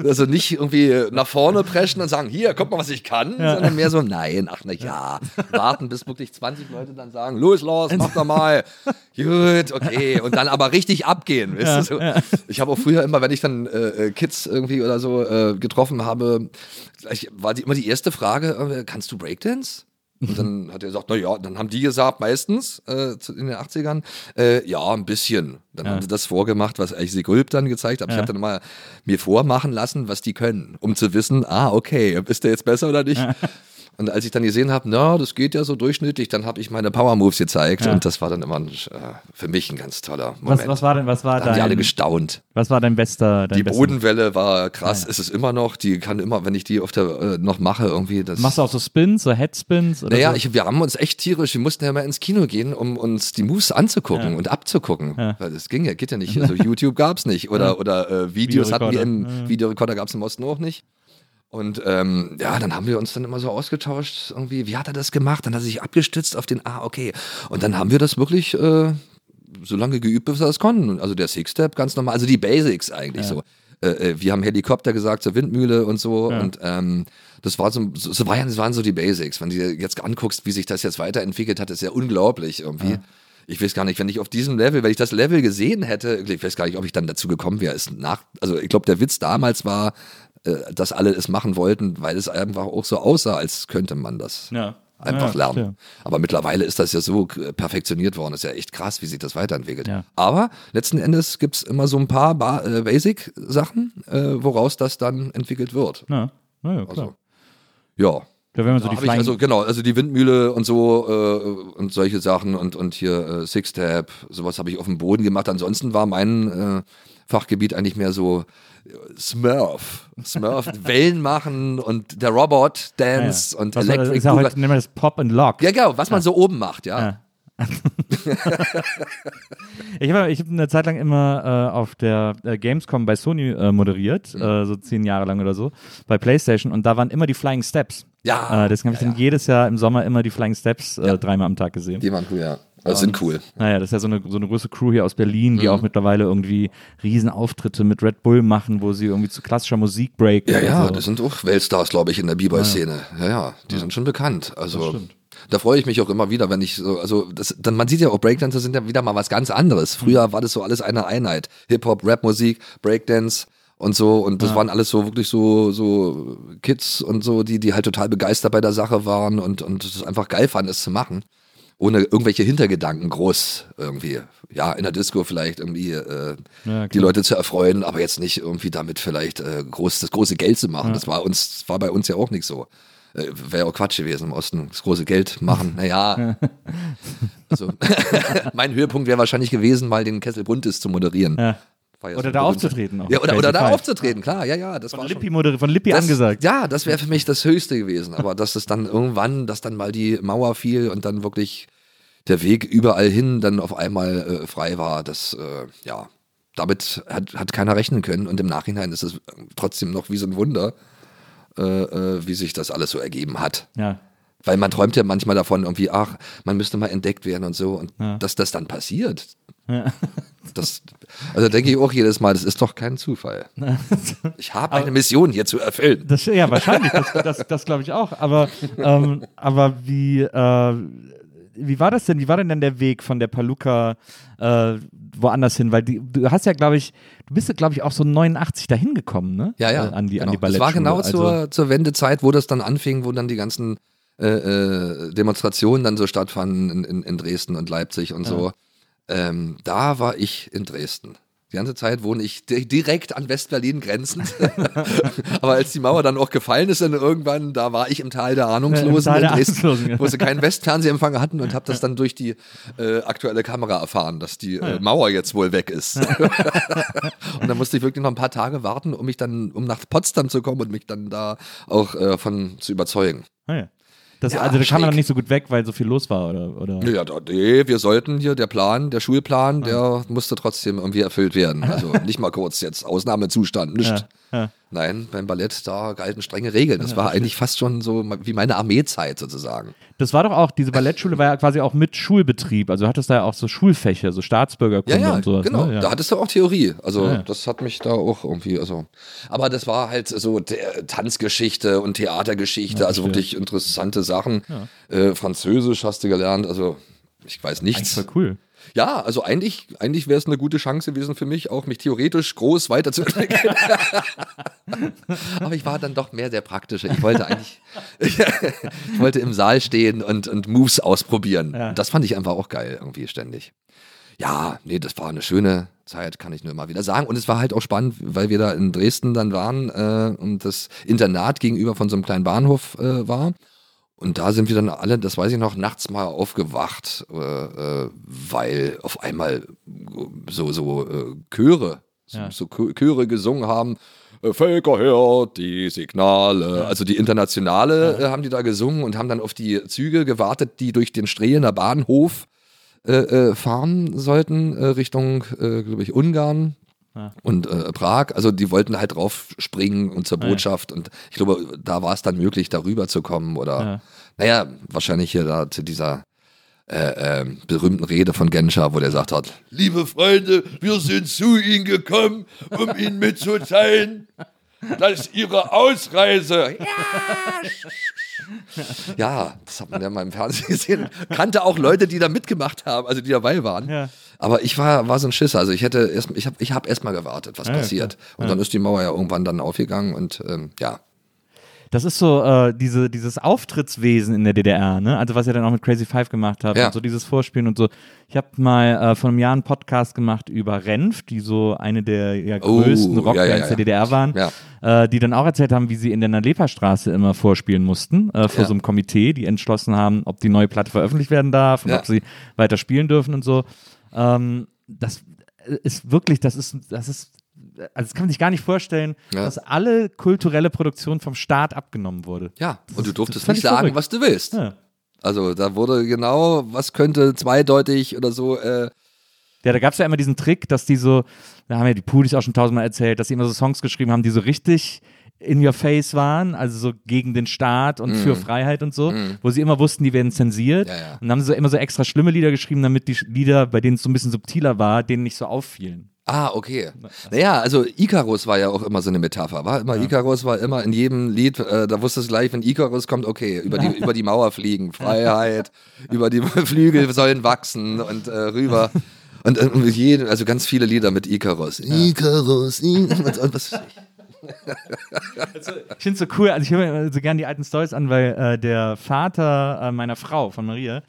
Also nicht irgendwie nach vorne preschen und sagen, hier, guck mal, was ich kann, sondern mehr so, nein, ach na ja, warten, bis wirklich 20 Leute dann sagen, los, los, mach doch mal. Gut, okay. Und dann aber richtig abgehen. Du, so. Ich habe auch früher immer, wenn ich dann äh, äh, Kids irgendwie oder so äh, getroffen habe, gleich war die, immer die erste Frage, äh, kannst du Breakdance? Und dann hat er gesagt, na ja, dann haben die gesagt, meistens äh, zu- in den 80ern, äh, ja, ein bisschen. Dann haben sie das vorgemacht, was eigentlich Gulp dann gezeigt hat. Ich habe dann mal mir vormachen lassen, was die können, um zu wissen, ah, okay, ist der jetzt besser oder nicht? Und als ich dann gesehen habe, na, das geht ja so durchschnittlich, dann habe ich meine Power Moves gezeigt und das war dann immer ein, äh, für mich ein ganz toller Moment. Was, was war denn, was war da haben die alle dein, gestaunt. was war dein bester, dein Die bester- Bodenwelle war krass, ist es immer noch. Die kann immer, wenn ich die auf der äh, noch mache, irgendwie das. Machst du auch so Spins, so Headspins? Oder Naja, so? ich, wir haben uns echt tierisch, wir mussten ja mal ins Kino gehen, um uns die Moves anzugucken und abzugucken. Weil das ging ja, geht ja nicht. Also YouTube gab's nicht. Oder, oder äh, Videos hatten wir Videorekorder. im Videorekorder gab's im Osten auch nicht. Und ähm, ja, dann haben wir uns dann immer so ausgetauscht, irgendwie, wie hat er das gemacht? Dann hat er sich abgestützt auf den, ah, okay. Und dann haben wir das wirklich äh, so lange geübt, bis wir das konnten. Also der Six-Step ganz normal, also die Basics eigentlich so. Äh, äh, wir haben Helikopter gesagt zur Windmühle und so. Und ähm, das war so, so, so war ja, das waren so die Basics. Wenn du dir jetzt anguckst, wie sich das jetzt weiterentwickelt hat, ist ja unglaublich irgendwie. Ich weiß gar nicht, wenn ich auf diesem Level, wenn ich das Level gesehen hätte, ich weiß gar nicht, ob ich dann dazu gekommen wäre. Ist nach, also ich glaube, der Witz damals war, dass alle es machen wollten, weil es einfach auch so aussah, als könnte man das Ja. einfach Ja, lernen. verstehe. Aber mittlerweile ist das ja so äh, perfektioniert worden. ist ja echt krass, wie sich das weiterentwickelt. Ja. Aber letzten Endes gibt es immer so ein paar ba äh, Basic-Sachen, äh, woraus das dann entwickelt wird. Ja, na ja, klar. Also, ja. Da wenn man so die Flying also genau, also die Windmühle und so äh, und solche Sachen und und hier äh, Six-Tap, sowas habe ich auf dem Boden gemacht. Ansonsten war mein äh, Fachgebiet eigentlich mehr so äh, Smurf, Smurf, Wellen machen und der Robot Dance Ah, ja. und Was, Electric ja Boogaloo. heute, nennen wir das Pop and Lock. Ja, genau, was man so oben macht, ja. Ja. Ich habe ich hab eine Zeit lang immer äh, auf der äh, Gamescom bei Sony äh, moderiert, Mhm. äh, so zehn Jahre lang oder so, bei PlayStation und da waren immer die Flying Steps. Ja. Äh, deswegen habe ich dann jedes Jahr im Sommer immer die Flying Steps äh, dreimal am Tag gesehen. Die waren cool, ja. Also sind cool. Naja, das ist ja so eine, so eine große Crew hier aus Berlin, die Mhm. auch mittlerweile irgendwie Riesenauftritte mit Red Bull machen, wo sie irgendwie zu klassischer Musik breaken. Ja, ja, so. das sind auch Weltstars, glaube ich, in der B-Boy-Szene. Ja, ja, die sind schon bekannt. Also da freue ich mich auch immer wieder, wenn ich so, also das, dann, man sieht ja auch Breakdancer sind ja wieder mal was ganz anderes. Früher war das so alles eine Einheit. Hip-Hop, Rap-Musik, Breakdance und so und das waren alles so wirklich so so Kids und so, die die halt total begeistert bei der Sache waren und und es einfach geil fanden, es zu machen. Ohne irgendwelche Hintergedanken groß irgendwie. Ja, in der Disco vielleicht irgendwie äh, Ja, die. Leute zu erfreuen, aber jetzt nicht irgendwie damit vielleicht äh, groß, das große Geld zu machen. Das war uns, das war bei uns ja auch nicht so. Äh, Wäre ja auch Quatsch gewesen im Osten, das große Geld machen. Naja. also, mein Höhepunkt wäre wahrscheinlich gewesen, mal den Kessel Buntes zu moderieren. Ja. Ja Oder da aufzutreten. Ja, oder, oder da aufzutreten, klar, ja, ja. Das Von war Lippi, schon, von Lippi das, angesagt. Ja, das wäre für mich das Höchste gewesen. Aber dass es dann irgendwann, dass dann mal die Mauer fiel und dann wirklich der Weg überall hin dann auf einmal äh, frei war, das, äh, ja, damit hat, hat keiner rechnen können. Und im Nachhinein ist es trotzdem noch wie so ein Wunder, äh, äh, wie sich das alles so ergeben hat. Ja. Weil man träumt ja manchmal davon, irgendwie, ach, man müsste mal entdeckt werden und so. Und dass das dann passiert, das, also denke ich auch jedes Mal, das ist doch kein Zufall. Ich habe eine Mission hier zu erfüllen. Das, ja, wahrscheinlich, das, das, das glaube ich auch. Aber, ähm, aber wie, äh, wie war das denn? Wie war denn dann der Weg von der Paluca äh, woanders hin? Weil die, du hast ja, glaube ich, du bist ja, glaube ich, auch so 89 dahin gekommen, ne? Ja, ja. Äh, an die, genau. an die das Ballettschule. war genau also, zur, zur Wendezeit, wo das dann anfing, wo dann die ganzen äh, äh, Demonstrationen dann so stattfanden in, in, in Dresden und Leipzig und so. Ähm, da war ich in Dresden. Die ganze Zeit wohne ich di- direkt an Westberlin grenzend. Aber als die Mauer dann auch gefallen ist, dann irgendwann, da war ich im Tal der Ahnungslosen Tal der in Dresden, Ahnungslosen, wo sie keinen Westfernsehempfang hatten und habe das dann durch die äh, aktuelle Kamera erfahren, dass die äh, Mauer jetzt wohl weg ist. und dann musste ich wirklich noch ein paar Tage warten, um mich dann, um nach Potsdam zu kommen und mich dann da auch äh, von zu überzeugen. Ah, ja. Das, Ja, also da kam man nicht so gut weg, weil so viel los war, oder? oder? Ja, da, nee, wir sollten hier, der Plan, der Schulplan, der musste trotzdem irgendwie erfüllt werden. Also nicht mal kurz jetzt Ausnahmezustand, nicht. Ja, ja. Nein, beim Ballett, da galten strenge Regeln. Das war eigentlich fast schon so wie meine Armeezeit sozusagen. Das war doch auch, diese Ballettschule war ja quasi auch mit Schulbetrieb. Also hattest du da ja auch so Schulfächer, so Staatsbürgerkunde Ja, ja, und sowas. genau. Ne? Ja. Da hattest du auch Theorie. Also Ja, das hat mich da auch irgendwie, also. Aber das war halt so Tanzgeschichte und Theatergeschichte, also wirklich interessante Sachen. Äh, Französisch hast du gelernt, also ich weiß Eigentlich nichts. voll cool. Ja, also eigentlich, eigentlich wäre es eine gute Chance gewesen für mich, auch mich theoretisch groß weiterzuentwickeln. Aber ich war dann doch mehr der Praktische. Ich wollte eigentlich, ich wollte im Saal stehen und, und Moves ausprobieren. Ja. Das fand ich einfach auch geil, irgendwie ständig. Ja, nee, das war eine schöne Zeit, kann ich nur immer wieder sagen. Und es war halt auch spannend, weil wir da in Dresden dann waren äh, und das Internat gegenüber von so einem kleinen Bahnhof äh, war. Und da sind wir dann alle, das weiß ich noch, nachts mal aufgewacht, äh, äh, weil auf einmal so, so äh, Chöre, so, Ja. so Chö- Chöre gesungen haben. äh, Völker hört die Signale. Also die Internationale äh, haben die da gesungen und haben dann auf die Züge gewartet, die durch den Strehlener Bahnhof äh, fahren sollten, Richtung, glaube ich, Ungarn. Ja. Und äh, Prag, also die wollten halt drauf springen und zur Ja. Botschaft und ich glaube, da war es dann möglich, darüber zu kommen oder, Ja. naja, wahrscheinlich hier da zu dieser äh, ähm, berühmten Rede von Genscher, wo der sagt hat, liebe Freunde, wir sind zu Ihnen gekommen, um Ihnen mitzuteilen, dass Ihre Ausreise, ja, das hat man ja mal im Fernsehen gesehen, kannte auch Leute, die da mitgemacht haben, also die dabei waren. Ja. Aber ich war, war so ein Schisser, also ich hätte erst, ich habe ich hab erst mal gewartet, was Ja, passiert. klar. Und dann ist die Mauer ja irgendwann dann aufgegangen und ähm, ja. Das ist so äh, diese, dieses Auftrittswesen in der DDR, ne? Also was ihr dann auch mit Crazy Five gemacht habt Ja. und so dieses Vorspielen und so. Ich habe mal äh, vor einem Jahr einen Podcast gemacht über Renf, die so eine der ja, Oh, größten ja, Rockbands ja, ja. der DDR waren, äh, die dann auch erzählt haben, wie sie in der Nalepa-Straße immer vorspielen mussten, äh, vor so einem Komitee, die entschlossen haben, ob die neue Platte veröffentlicht werden darf und ob sie weiter spielen dürfen und so. Ähm, das ist wirklich, das ist, das ist, also das kann man sich gar nicht vorstellen, Ja. dass alle kulturelle Produktion vom Staat abgenommen wurde. Ja, und du durftest nicht sagen, verrückt. was du willst. Ja. Also da wurde genau, was könnte zweideutig oder so. Äh, Ja, da gab es ja immer diesen Trick, dass die so, da haben ja die Pudis auch schon tausendmal erzählt, dass sie immer so Songs geschrieben haben, die so richtig in your face waren, also so gegen den Staat und für Freiheit und so, wo sie immer wussten, die werden zensiert. Mhm. Ja, ja. Und dann haben sie so immer so extra schlimme Lieder geschrieben, damit die Lieder, bei denen es so ein bisschen subtiler war, denen nicht so auffielen. Ah, okay. Naja, also Icarus war ja auch immer so eine Metapher. War immer Icarus war immer in jedem Lied, äh, da wusstest du gleich, wenn Icarus kommt, okay, über die, über die Mauer fliegen, Freiheit, über die Flügel sollen wachsen und äh, rüber. Und, äh, jede, also ganz viele Lieder mit Icarus. Icarus, Icarus. Und was, Ich finde es so cool, also ich höre mir immer so gerne die alten Stories an, weil äh, der Vater äh, meiner Frau, von Maria,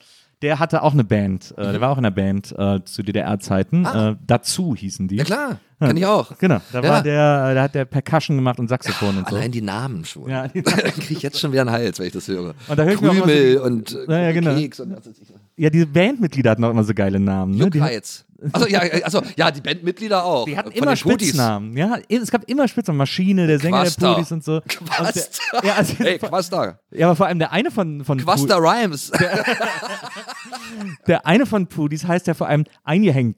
der hatte auch eine Band, äh, der war auch in der Band äh, zu DDR-Zeiten. Äh, dazu hießen die. ja klar, kann ich auch. Genau, da Ja. war der, äh, da hat der Percussion gemacht und Saxophon und so. Allein die Namen schon. Ja, die da kriege ich jetzt schon wieder einen Hals, wenn ich das höre. Und da höre ich mir auch mal so Krümel die- und äh, Ja, ja, genau. Keks und was weiß ich. Ja, diese Bandmitglieder hatten auch immer so geile Namen. Ne? Die, Juckheits. Also ja, also ja, die Bandmitglieder auch. die hatten immer. Spitznamen. Ja, es gab immer Spitznamen. Maschine, der Sänger Quasta. der Pudis und so. Und Quasta. Der, ja, also, Hey, Quasta. ja, aber vor allem der eine von, von Quasta Rhymes. der eine von Pudis heißt ja vor allem eingehängt.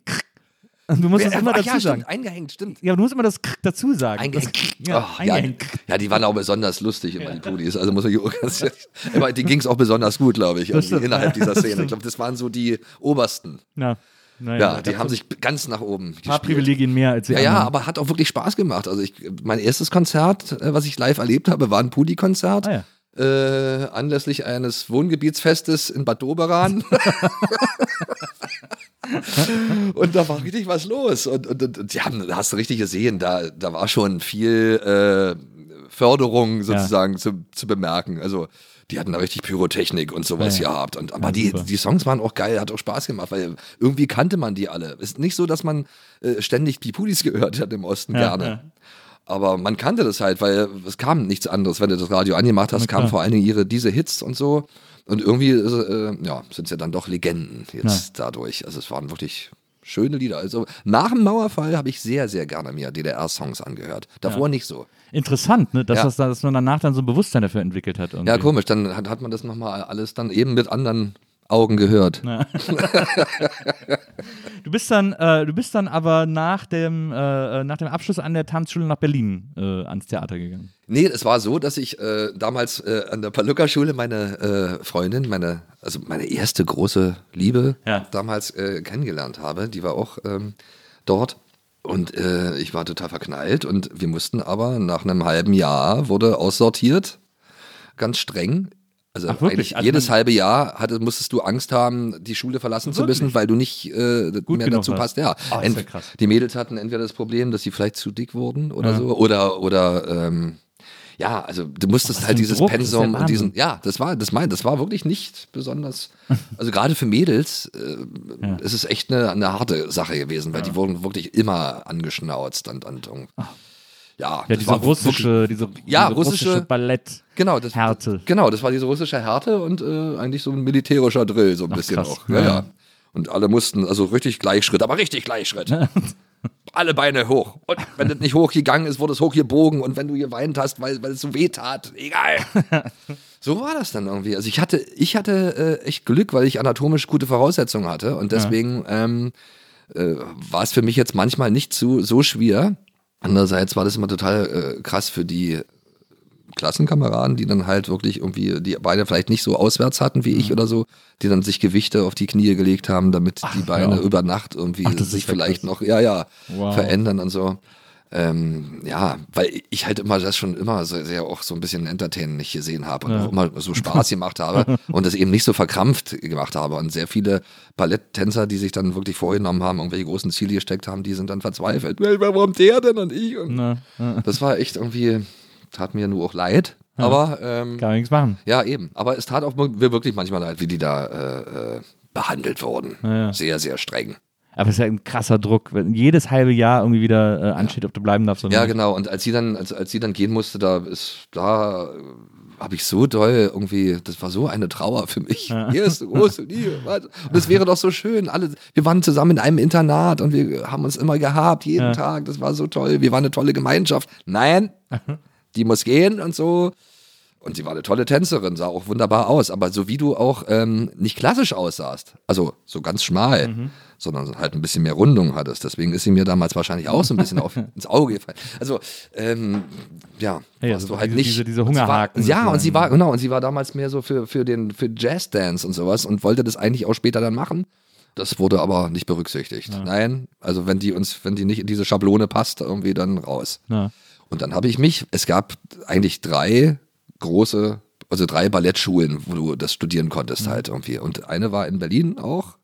Und du musst das immer dazu ja, sagen. stimmt, eingehängt, stimmt. Ja, aber du musst immer das dazu sagen. Eingehängt. Das, ja, Oh, ja, eingehängt. ja, die waren auch besonders lustig immer, die Pudis. Also muss ich aber die ging es auch besonders gut, glaube ich, innerhalb dieser Szene. Ich glaube, das waren so die Obersten. Ja, naja, Ja, die haben sich ganz nach oben ein paar gespielt. Privilegien mehr als die Ja, ja, aber hat auch wirklich Spaß gemacht. Also ich, mein erstes Konzert, äh, was ich live erlebt habe, war ein Pudi-Konzert. Ah, äh, anlässlich eines Wohngebietsfestes in Bad Doberan. und da war richtig was los. Und, und, und, und die haben, da hast du richtig gesehen, da, da war schon viel äh, Förderung sozusagen zu, zu bemerken. Also die hatten da richtig Pyrotechnik und sowas Ja, ja. gehabt. Und, aber Ja, die, super. die Songs waren auch geil, hat auch Spaß gemacht, weil irgendwie kannte man die alle. Ist nicht so, dass man äh, ständig die Pudis gehört hat im Osten Ja, gerne. ja. Aber man kannte das halt, weil es kam nichts anderes. Wenn du das Radio angemacht hast, kamen vor allen Dingen ihre, diese Hits und so. Und irgendwie äh, ja, sind sie dann doch Legenden jetzt dadurch. Also es waren wirklich schöne Lieder. Also nach dem Mauerfall habe ich sehr, sehr gerne mir DDR-Songs angehört. Davor nicht so. Interessant, ne? dass, Ja. das, dass man danach dann so ein Bewusstsein dafür entwickelt hat. Ja, irgendwie. komisch. Dann hat, hat man das nochmal alles dann eben mit anderen Augen gehört. Du bist dann, äh, du bist dann aber nach dem, äh, nach dem Abschluss an der Tanzschule nach Berlin äh, ans Theater gegangen. Nee, es war so, dass ich äh, damals äh, an der Paluca-Schule meine äh, Freundin, meine, also meine erste große Liebe Ja. damals äh, kennengelernt habe. Die war auch ähm, dort. Und äh, ich war total verknallt und wir mussten aber nach einem halben Jahr wurde aussortiert, ganz streng. Also, Ach, wirklich? eigentlich Also jedes halbe Jahr hatte, musstest du Angst haben, die Schule verlassen zu müssen, Wirklich? weil du nicht äh, mehr dazu passt. Ja, Oh, ja die Mädels hatten entweder das Problem, dass sie vielleicht zu dick wurden oder Ja. so, oder oder ähm, ja, also du musstest halt dieses Druck, ja Pensum und diesen, ja, das war, das mein, das war wirklich nicht besonders, also gerade für Mädels äh, ist es echt eine, eine harte Sache gewesen, weil die wurden wirklich immer angeschnauzt und, und, und ja, Ja, das diese war russische, wirklich- diese, Ja, diese russische- Ballett. Genau, das, Härte. Genau, das war diese russische Härte und äh, eigentlich so ein militärischer Drill, so ein bisschen krass. auch. Ja, Ja. ja. Und alle mussten, also richtig Gleichschritt, aber richtig Gleichschritt. alle Beine hoch. Und wenn das nicht hochgegangen ist, wurde es hochgebogen. Und wenn du geweint hast, weil, weil es so weh tat, egal. so war das dann irgendwie. Also ich hatte, ich hatte äh, echt Glück, weil ich anatomisch gute Voraussetzungen hatte. Und deswegen ähm, äh, war es für mich jetzt manchmal nicht so, so schwer. Andererseits war das immer total äh, krass für die Klassenkameraden, die dann halt wirklich irgendwie die Beine vielleicht nicht so auswärts hatten wie Mhm. ich oder so, die dann sich Gewichte auf die Knie gelegt haben, damit die Beine ja. über Nacht irgendwie Ach, sich vielleicht noch, ja, ja, Wow. verändern und so. Ähm, ja, weil ich halt immer das schon immer so, sehr auch so ein bisschen entertainlich gesehen habe und Ja. auch immer so Spaß gemacht habe und das eben nicht so verkrampft gemacht habe. Und sehr viele Balletttänzer, die sich dann wirklich vorgenommen haben, irgendwelche großen Ziele gesteckt haben, die sind dann verzweifelt. Warum der denn und ich? Und Na, äh, das war echt irgendwie, tat mir nur auch leid. Aber ähm, Kann nichts machen. ja, eben. Aber es tat auch mir wirklich manchmal leid, wie die da äh, äh, behandelt wurden. ja. Sehr, sehr streng. Aber es ist ja ein krasser Druck, wenn jedes halbe Jahr irgendwie wieder äh, ansteht, ob du bleiben darfst oder Ja, nicht. genau. Und als sie dann, als, als sie dann gehen musste, da ist, da äh, habe ich so doll irgendwie, das war so eine Trauer für mich. Hier ist eine große Liebe. was? Und es wäre doch so schön. Alle, wir waren zusammen in einem Internat und wir haben uns immer gehabt, jeden Ja. Tag. Das war so toll. Wir waren eine tolle Gemeinschaft. Nein, die muss gehen und so. Und sie war eine tolle Tänzerin, sah auch wunderbar aus. Aber so wie du auch ähm, nicht klassisch aussahst, also so ganz schmal, Mhm. Sondern halt ein bisschen mehr Rundung hattest. Deswegen ist sie mir damals wahrscheinlich auch so ein bisschen auf, ins Auge gefallen. Also, ähm, ja, Ja, warst so du halt diese- nicht. diese- diese Hungerhaken War, ja, und sie war, genau, und sie war damals mehr so für, für den für Jazzdance und sowas und wollte das eigentlich auch später dann machen. Das wurde aber nicht berücksichtigt. Nein, also wenn die uns, wenn die nicht in diese Schablone passt, irgendwie dann raus. Ja. Und dann habe ich mich, es gab eigentlich drei große, also drei Ballettschulen, wo du das studieren konntest halt irgendwie. Und eine war in Berlin auch.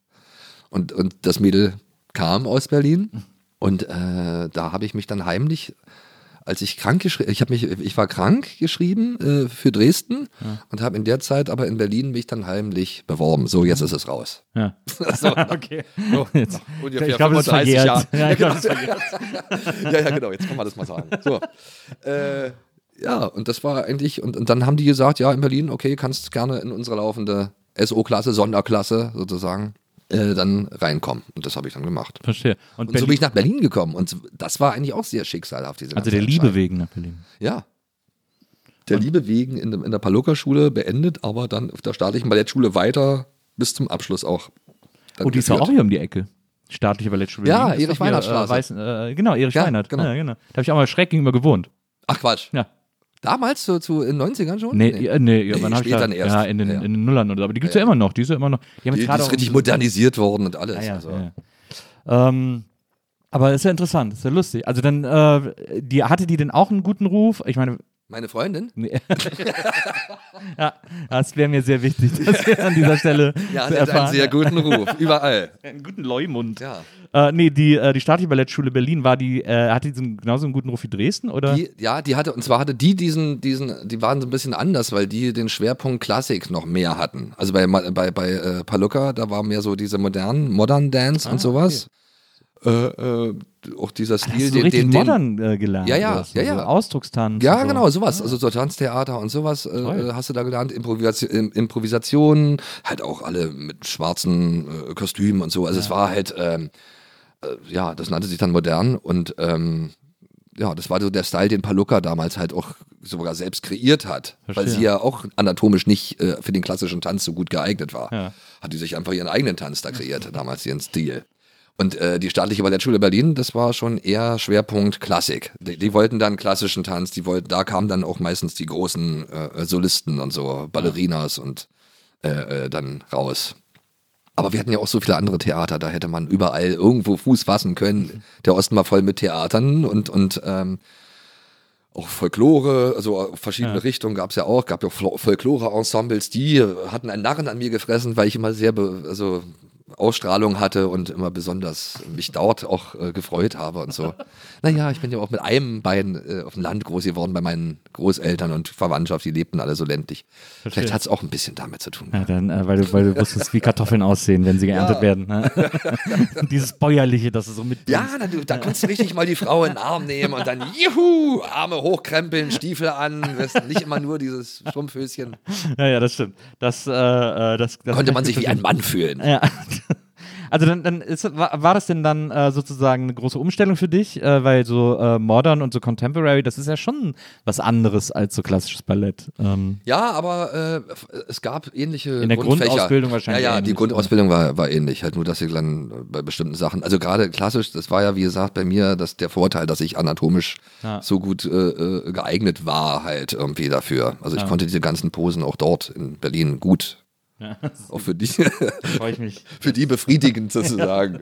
Und, und das Mädel kam aus Berlin. Und äh, da habe ich mich dann heimlich, als ich krank geschrieben, ich habe mich, ich war krank geschrieben äh, für Dresden und habe in der Zeit aber in Berlin mich dann heimlich beworben. So, jetzt ist es raus. Ja. So, Okay. so, Jetzt. ungefähr Ich glaube, es ist 35 verjährt. Jahren. Ja, ich glaube, es ist verjährt. ja, ja, genau, jetzt kann man das mal sagen. So. Äh, ja, und das war eigentlich, und, und dann haben die gesagt, ja, in Berlin, okay, kannst gerne in unsere laufende SO-Klasse, Sonderklasse sozusagen, äh, dann reinkommen. Und das habe ich dann gemacht. Verstehe. Und, Und so bin ich nach Berlin gekommen. Und das war eigentlich auch sehr schicksalhaft, diese also der Liebe wegen nach Berlin. Ja. Der Liebe wegen in, in der Paluca-Schule beendet, aber dann auf der staatlichen Ballettschule weiter bis zum Abschluss auch. Oh, die ist ja auch hier um die Ecke. Staatliche Ballettschule. Ja, Erich Weinert Straße. Äh, äh, genau, Erich Ja, Weinert. genau. Ja, genau. Da habe ich auch mal schräg gegenüber gewohnt. Ach Quatsch. Ja. Damals, zu, zu in den 90ern schon? Nee, nee, nee, ja, Nee, wann ich da, später erst. Ja, in den, Ja. in den Nullern oder so. Aber die gibt es ja. immer noch. Die ist ja immer noch. Die, Die, die ist richtig modernisiert worden und alles. Ja, ja, also. ja, ja. Ähm, aber ist ja interessant, ist ja lustig. Also dann, äh, die, hatte die denn auch einen guten Ruf? Ich meine, Meine Freundin? nee. ja, das wäre mir sehr wichtig, das an dieser Stelle Ja, sie hat einen sehr guten Ruf. Überall. einen guten Leumund. Ja. Äh, nee, die, äh, die staatliche Ballettschule Berlin, war die, äh, hatte die genauso einen guten Ruf wie Dresden? Oder? Die, ja, die hatte, und zwar hatte die diesen, diesen, die waren so ein bisschen anders, weil die den Schwerpunkt Klassik noch mehr hatten. Also bei, bei, bei äh, Paluca, da war mehr so diese modernen, Modern Dance und sowas. Äh, äh, auch dieser Hast Stil, du so den, den, modern äh, gelernt? Ja, ja, so, ja, ja. So Ausdruckstanz. Ja, so. genau, sowas. Also so Tanztheater und sowas äh, hast du da gelernt. Improvisation, Im- Improvisationen, halt auch alle mit schwarzen äh, Kostümen und so. Also es war halt, ähm, äh, ja, das nannte sich dann modern und ähm, ja, das war so der Style, den Paluca damals halt auch sogar selbst kreiert hat, weil Verstehe. sie ja auch anatomisch nicht äh, für den klassischen Tanz so gut geeignet war. Ja. Hat die sich einfach ihren eigenen Tanz da kreiert, damals ihren Stil. Und äh, die staatliche Ballettschule Berlin, das war schon eher Schwerpunkt Klassik. Die, die wollten dann klassischen Tanz, die wollten, da kamen dann auch meistens die großen äh, Solisten und so, Ballerinas und äh, äh, dann raus. Aber wir hatten ja auch so viele andere Theater, da hätte man überall irgendwo Fuß fassen können. Der Osten war voll mit Theatern und, und ähm, auch Folklore, also verschiedene Ja. Richtungen gab es ja auch, gab ja auch Fol- Folklore-Ensembles, die hatten einen Narren an mir gefressen, weil ich immer sehr, be also Ausstrahlung hatte und immer besonders mich dort auch äh, gefreut habe und so. naja, ich bin ja auch mit einem Bein äh, auf dem Land groß geworden bei meinen Großeltern und Verwandtschaft, die lebten alle so ländlich. Vielleicht hat es auch ein bisschen damit zu tun. Ja, dann, äh, weil, du, weil du wusstest, wie Kartoffeln aussehen, wenn sie geerntet Ja. werden. Ne? Dieses Bäuerliche, das du so mit. Ja, da, du- da konntest du richtig mal die Frau in den Arm nehmen und dann, juhu, Arme hochkrempeln, Stiefel an, nicht immer nur dieses Strumpfhöschen. ja, ja, das stimmt. Das, äh, äh, das, das Konnte man sich wie ein Mann fühlen. Ja. Also dann, dann ist, war, war das denn dann äh, sozusagen eine große Umstellung für dich, äh, weil so äh, Modern und so Contemporary, das ist ja schon was anderes als so klassisches Ballett. Ähm, Ja, aber äh, es gab ähnliche In der Grundfächer. Grundausbildung wahrscheinlich Ja, ja, die Grundausbildung war, war ähnlich, halt nur, dass ich dann bei bestimmten Sachen, also gerade klassisch, das war ja wie gesagt bei mir das, der Vorteil, dass ich anatomisch Ja. so gut äh, äh, geeignet war halt irgendwie dafür. Also ich Ja. konnte diese ganzen Posen auch dort in Berlin gut, ja, auch für die, freue ich mich. für die befriedigend sozusagen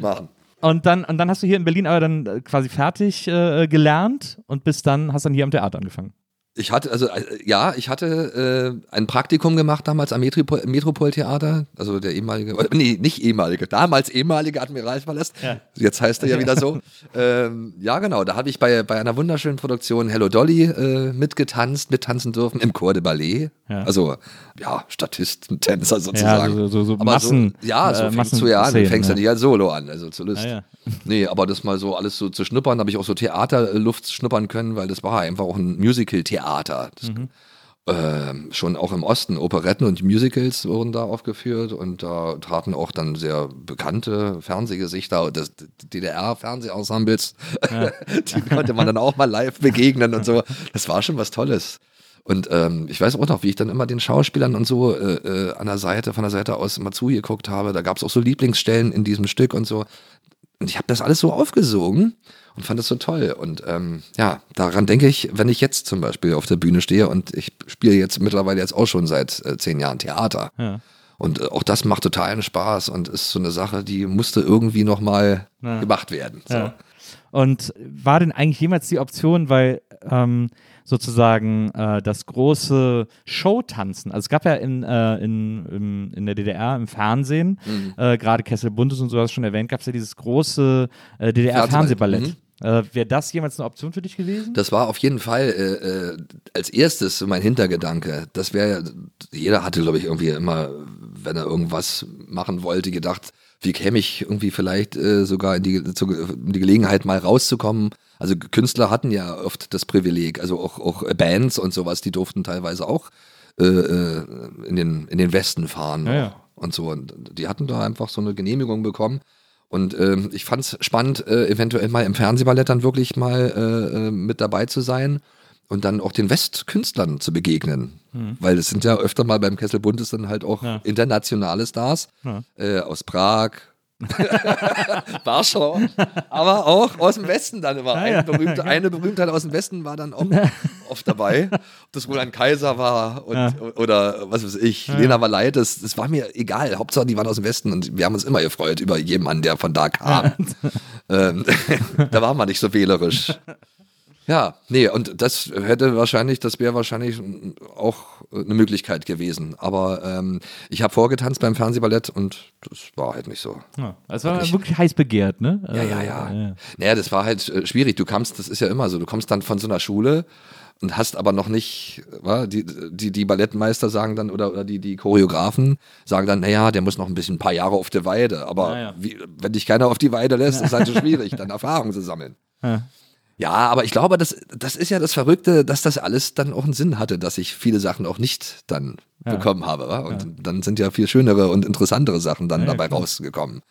machen. Und dann, und dann hast du hier in Berlin aber dann äh, quasi fertig äh, gelernt und bis dann hast dann hier am Theater angefangen. Ich hatte, also äh, ja, ich hatte äh, ein Praktikum gemacht damals am Metropol Metropoltheater, also der ehemalige, nee, nicht ehemalige, damals ehemalige Admiralspalast. Ja. Jetzt heißt er ja wieder so. ähm, ja, genau, da habe ich bei, bei einer wunderschönen Produktion Hello Dolly äh, mitgetanzt, mittanzen dürfen im Chor de Ballet. Ja. Also ja, Statisten, Tänzer sozusagen. Ja, so, so, so Massen. So, ja, so äh, fängst du ja an. Fängst ja nicht als Solo an, also zu Lust. Ja. Nee, aber das mal so alles so zu schnuppern, habe ich auch so Theaterluft schnuppern können, weil das war einfach auch ein Musical-Theater. Mhm. Äh, schon auch im Osten, Operetten und Musicals wurden da aufgeführt und da traten auch dann sehr bekannte Fernsehgesichter des DDR-Fernsehensembles. Ja. Die konnte man dann auch mal live begegnen und so. Das war schon was Tolles. Und ähm, ich weiß auch noch, wie ich dann immer den Schauspielern und so äh, äh, an der Seite, von der Seite aus immer zugeguckt habe. Da gab es auch so Lieblingsstellen in diesem Stück und so. Und ich habe das alles so aufgesogen und fand das so toll. Und ähm, ja, daran denke ich, wenn ich jetzt zum Beispiel auf der Bühne stehe und ich spiele jetzt mittlerweile jetzt auch schon seit äh, zehn Jahren Theater. Ja. Und äh, auch das macht totalen Spaß und ist so eine Sache, die musste irgendwie nochmal ja. gemacht werden. So. Ja. Und war denn eigentlich jemals die Option, weil ähm, sozusagen äh, das große Showtanzen. Also es gab ja in, äh, in, in, in, der DDR im Fernsehen, mhm. äh, gerade Kessel Bundes und so hast du schon erwähnt, gab es ja dieses große äh, DDR-Fernsehballett. Mhm. Äh, Wäre das jemals eine Option für dich gewesen? Das war auf jeden Fall äh, äh, als erstes mein Hintergedanke. Das wäre, jeder hatte, glaube ich, irgendwie immer, wenn er irgendwas machen wollte, gedacht, wie käme ich irgendwie vielleicht äh, sogar in die, zu, in die Gelegenheit, mal rauszukommen. Also Künstler hatten ja oft das Privileg, also auch, auch Bands und sowas, die durften teilweise auch äh, äh in, den, in den Westen fahren ja, ja. und so. Und die hatten da einfach so eine Genehmigung bekommen. Und äh, ich fand es spannend, eventuell mal im Fernsehballett dann wirklich mal äh, äh, mit dabei zu sein und dann auch den Westkünstlern zu begegnen. Mhm. Weil es sind ja öfter mal beim Kessel Bundes dann halt auch ja. internationale Stars ja. äh, aus Prag, Warschau, aber auch aus dem Westen dann immer. Eine, berühmte, eine Berühmtheit aus dem Westen war dann auch oft dabei. Ob das wohl ein Kaiser war und, ja. oder was weiß ich, ja. Lena Valait, das, das war mir egal. Hauptsache, die waren aus dem Westen und wir haben uns immer gefreut über jemanden, der von da kam. ähm, da war man nicht so wählerisch. Ja, nee, und das hätte wahrscheinlich, das wäre wahrscheinlich auch eine Möglichkeit gewesen. Aber ähm, ich habe vorgetanzt beim Fernsehballett und das war halt nicht so. Ja, es war wirklich, wirklich heiß begehrt, ne? Ja, ja, ja. ja. Naja, das war halt äh, schwierig. Du kamst, das ist ja immer so, du kommst dann von so einer Schule und hast aber noch nicht, wa, die, die, die Ballettmeister sagen dann oder, oder die, die Choreografen sagen dann, naja, der muss noch ein bisschen ein paar Jahre auf der Weide. Aber ja, ja. Wie, wenn dich keiner auf die Weide lässt, ist halt so schwierig, dann Erfahrung zu sammeln. Ja. Ja, aber ich glaube, das, das ist ja das Verrückte, dass das alles dann auch einen Sinn hatte, dass ich viele Sachen auch nicht dann ja. bekommen habe. Wa? Und ja. dann sind ja viel schönere und interessantere Sachen dann ja, dabei rausgekommen.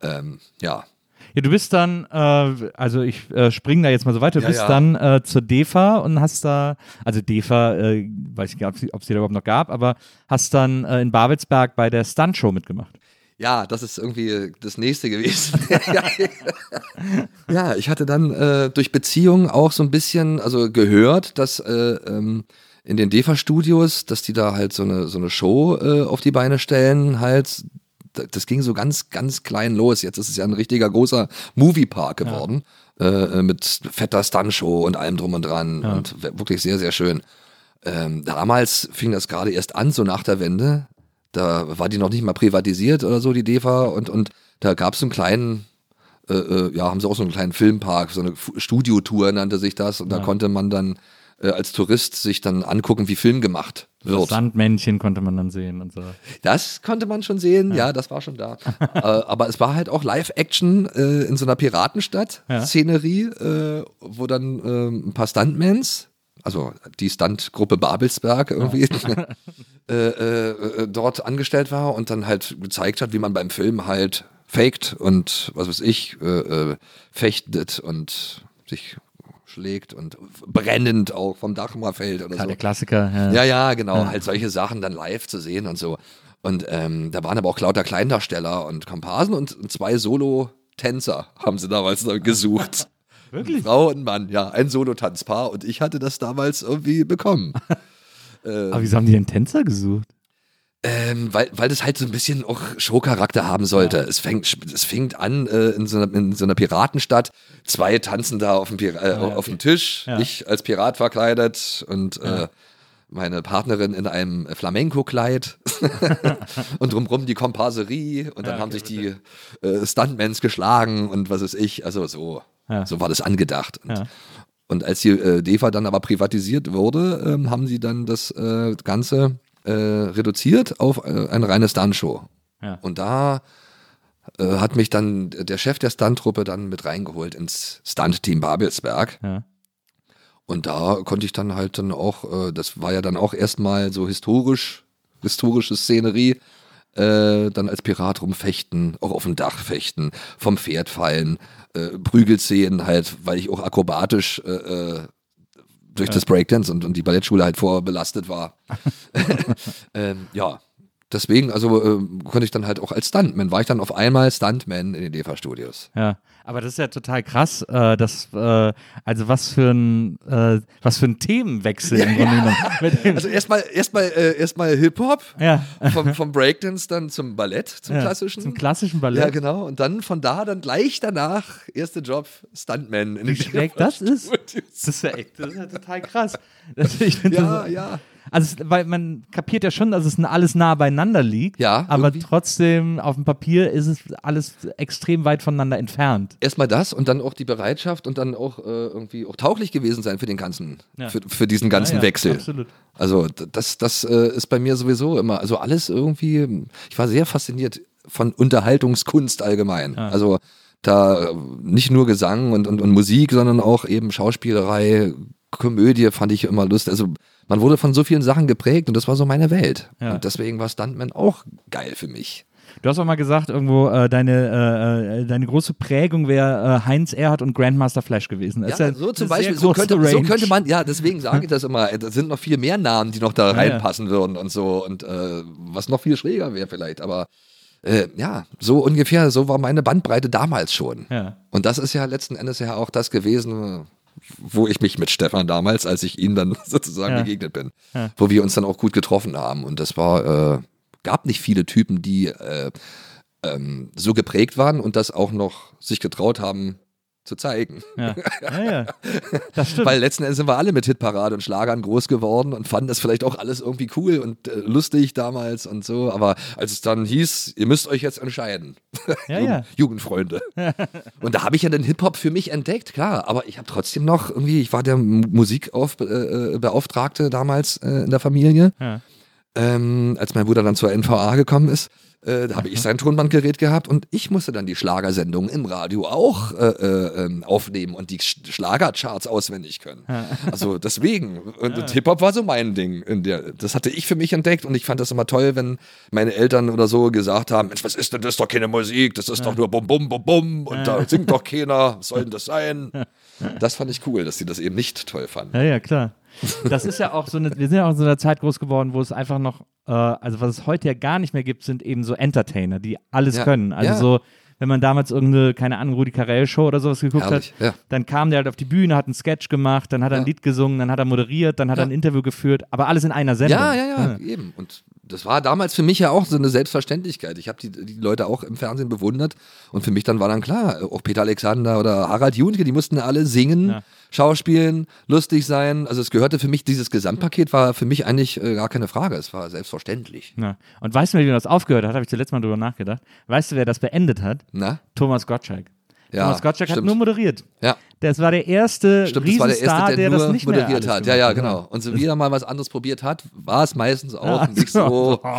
Ähm, ja. Ja, du bist dann, äh, also ich äh, springe da jetzt mal so weiter, du bist dann äh, zur DEFA und hast da, also DEFA, äh, weiß ich gar nicht, ob es die da überhaupt noch gab, aber hast dann äh, in Babelsberg bei der Stuntshow mitgemacht. Ja, das ist irgendwie das nächste gewesen. ja, ich hatte dann äh, durch Beziehungen auch so ein bisschen, also gehört, dass äh, ähm, in den DEFA-Studios, dass die da halt so eine, so eine Show äh, auf die Beine stellen, halt. Das ging so ganz, ganz klein los. Jetzt ist es ja ein richtiger großer Moviepark geworden. Ja. Äh, äh, mit fetter Stuntshow und allem drum und dran. Ja. Und wirklich sehr, sehr schön. Ähm, damals fing das gerade erst an, so nach der Wende. Da war die noch nicht mal privatisiert oder so, die DEFA. Und, und da gab es einen kleinen, äh, äh, ja, haben sie auch so einen kleinen Filmpark, so eine Studiotour nannte sich das. Und ja. da konnte man dann äh, als Tourist sich dann angucken, wie Film gemacht wird. Das Sandmännchen konnte man dann sehen und so. Das konnte man schon sehen, ja, ja das war schon da. äh, aber es war halt auch Live-Action äh, in so einer Piratenstadt-Szenerie. Äh, wo dann ein paar Stuntmans also die Stuntgruppe Babelsberg irgendwie, ja. äh, äh, dort angestellt war und dann halt gezeigt hat, wie man beim Film halt faked und was weiß ich, äh, äh, fechtet und sich schlägt und brennend auch vom Dach mal fällt oder Klar, so. Der Klassiker. Ja, ja, ja genau. Ja. Halt solche Sachen dann live zu sehen und so. Und ähm, da waren aber auch lauter Kleindarsteller und Komparsen und zwei Solo-Tänzer haben sie damals gesucht. Wirklich? Frau und Mann, ja, ein Solotanzpaar und ich hatte das damals irgendwie bekommen. ähm, Aber wieso haben die denn Tänzer gesucht? Ähm, weil, weil das halt so ein bisschen auch Showcharakter haben sollte. Es, fängt, es fängt an äh, in, so einer, in so einer Piratenstadt. Zwei tanzen da auf dem, Pira äh, Ah, ja, auf okay. dem Tisch. Ja. Ich als Pirat verkleidet und Ja. äh, meine Partnerin in einem Flamenco-Kleid. und drumrum die Komparserie. Und dann Ja, haben okay, sich die äh, Stuntmans geschlagen und was weiß ich. Also so, Ja. so war das angedacht. Und, Ja. und als die äh, DEFA dann aber privatisiert wurde, ähm, haben sie dann das äh, Ganze äh, reduziert auf äh, eine reine Stuntshow. Ja. Und da äh, hat mich dann der Chef der Stunt-Truppe dann mit reingeholt ins Stunt-Team Babelsberg. Ja. Und da konnte ich dann halt dann auch, äh, das war ja dann auch erstmal so historisch, historische Szenerie, äh, dann als Pirat rumfechten, auch auf dem Dach fechten, vom Pferd fallen, äh, Prügelszenen halt, weil ich auch akrobatisch äh, äh, durch das Breakdance und, und die Ballettschule halt vorbelastet war. ähm, ja, deswegen, also äh, konnte ich dann halt auch als Stuntman, war ich dann auf einmal Stuntman in den DEFA-Studios. Ja, aber das ist ja total krass, äh, dass, äh, also was für ein, äh, was für ein Themenwechsel im Grunde genommen. Mit dem, Also erstmal erstmal äh, erstmal Hip-Hop, ja, vom, vom Breakdance dann zum Ballett, zum ja, klassischen. Zum klassischen Ballett. Ja, genau. Und dann von da dann gleich danach, erster Job, Stuntman. In Wie schräg das ist? Das ist ja echt, das ist ja total krass. Das, ich Ja, das, ja. Also, weil man kapiert ja schon, dass es alles nah beieinander liegt. Ja, Aber irgendwie. trotzdem, auf dem Papier ist es alles extrem weit voneinander entfernt. Erstmal das und dann auch die Bereitschaft und dann auch äh, irgendwie auch tauglich gewesen sein für den ganzen, Ja. für, für diesen ganzen Ja, ja, Wechsel. Absolut. Also das, das äh, ist bei mir sowieso immer, also alles irgendwie, ich war sehr fasziniert von Unterhaltungskunst allgemein. Also da äh, nicht nur Gesang und, und, und Musik, sondern auch eben Schauspielerei, Komödie fand ich immer lustig. Also man wurde von so vielen Sachen geprägt und das war so meine Welt. Ja. Und deswegen war Stuntman auch geil für mich. Du hast auch mal gesagt, irgendwo äh, deine, äh, äh, deine große Prägung wäre äh, Heinz Erhardt und Grandmaster Flash gewesen. Das Ja, ja so zum Beispiel, so könnte, so könnte man, ja, deswegen sage ich das immer, da sind noch viel mehr Namen, die noch da Ja, reinpassen würden und so und äh, was noch viel schräger wäre vielleicht, aber äh, ja, so ungefähr, so war meine Bandbreite damals schon. Ja. Und das ist ja letzten Endes ja auch das gewesen, wo ich mich mit Stefan damals, als ich ihm dann sozusagen Ja. begegnet bin, Ja. wo wir uns dann auch gut getroffen haben. Und das war, äh, gab nicht viele Typen, die äh, ähm, so geprägt waren und das auch noch sich getraut haben zu zeigen. Ja. ja, ja. Das stimmt. Weil letzten Endes sind wir alle mit Hitparade und Schlagern groß geworden und fanden das vielleicht auch alles irgendwie cool und äh, lustig damals und so. Aber als es dann hieß, ihr müsst euch jetzt entscheiden, Ja, Jugend- ja. Jugendfreunde. und da habe ich ja den Hip-Hop für mich entdeckt, klar. Aber ich habe trotzdem noch irgendwie, ich war der Musikbeauftragte äh, Beauftragte damals äh, in der Familie. Ja. Ähm, als mein Bruder dann zur NVA gekommen ist, äh, da habe ich sein Tonbandgerät gehabt und ich musste dann die Schlagersendungen im Radio auch äh, äh, ähm, aufnehmen und die Sch Schlagercharts auswendig können. Also deswegen. Und, Hip-Hop war so mein Ding. In der, das hatte ich für mich entdeckt und ich fand das immer toll, wenn meine Eltern oder so gesagt haben, Mensch, was ist denn das? ist doch keine Musik, das ist doch nur bum bum bum bum und da singt doch keiner, was soll denn das sein? Das fand ich cool, dass sie das eben nicht toll fanden. Ja, ja, klar. Das ist ja auch so eine, wir sind ja auch in so einer Zeit groß geworden, wo es einfach noch, äh, also was es heute ja gar nicht mehr gibt, sind eben so Entertainer, die alles Ja. können. Also Ja. so, wenn man damals irgendeine, keine Ahnung, Rudi Carell Show oder sowas geguckt Herrlich, hat, ja. dann kam der halt auf die Bühne, hat einen Sketch gemacht, dann hat er ein. Lied gesungen, dann hat er moderiert, dann hat er ein Interview geführt, aber alles in einer Sendung. Ja, ja, ja, eben. Und das war damals für mich ja auch so eine Selbstverständlichkeit. Ich habe die, die Leute auch im Fernsehen bewundert und für mich dann war dann klar, auch Peter Alexander oder Harald Junke, die mussten alle singen, Ja. schauspielen, lustig sein. Also es gehörte für mich, dieses Gesamtpaket war für mich eigentlich äh, gar keine Frage. Es war selbstverständlich. Ja. Und weißt du, wie das aufgehört hat? Habe ich zuletzt mal drüber nachgedacht. Weißt du, wer das beendet hat? Na? Thomas Gottschalk. Ja, Thomas Gottschalk hat stimmt. nur moderiert. Ja, Das war der erste stimmt. Das war der Riesenstar, Erste, der, der, nur das nicht moderiert hat. Ja, ja, genau. Und so wieder mal was anderes probiert hat, war es meistens auch Ah, nicht so.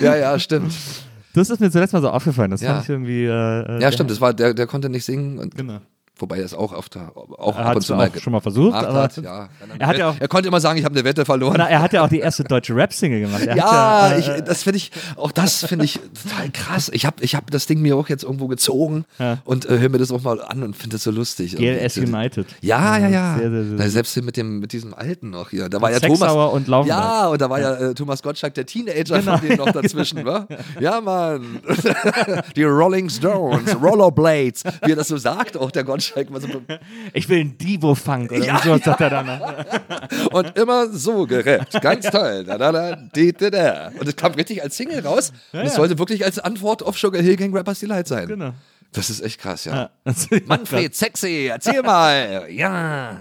Ja, ja, stimmt. Das ist mir zuletzt mal so aufgefallen. Das Ja. fand ich irgendwie. Äh, Ja, stimmt. Das war, der, der konnte nicht singen. Genau. Wobei er es auch, auf der, auch Er ab hat und es zu mal schon mal versucht, hat. Ja. Er hat ja auch- er konnte immer sagen, ich habe eine Wette verloren. Na, er hat ja auch die erste deutsche Rap-Single gemacht. Er ja, ja, ich, äh, das finde ich, auch das finde ich total krass. Ich habe ich hab das Ding mir auch jetzt irgendwo gezogen Ja. und äh, höre mir das auch mal an und finde das so lustig. GLS Irgendwie. United. Ja, ja, ja. Sehr, sehr, sehr. Na, selbst mit dem mit diesem Alten noch hier. Da war ja Thomas. Und Laufenberg. Ja, und da war ja, äh, Thomas Gottschalk, der Teenager Genau. von denen noch dazwischen, wa? Ja, Mann. Die Rolling Stones, Rollerblades, wie er das so sagt, auch der Gottschalk. Schalk war so, Ich will einen Divo-Funk oder Ja, sowas sagt er dann. ne? und immer so gerappt. Ganz toll. Da, da, da, di, di, da. Und es kam richtig als Single raus. und es ja. sollte wirklich als Antwort auf Sugar Hill Gang Rappers Delight sein. Genau. Das ist echt krass, ja. Ja, Manfred, sexy, erzähl mal. Ja.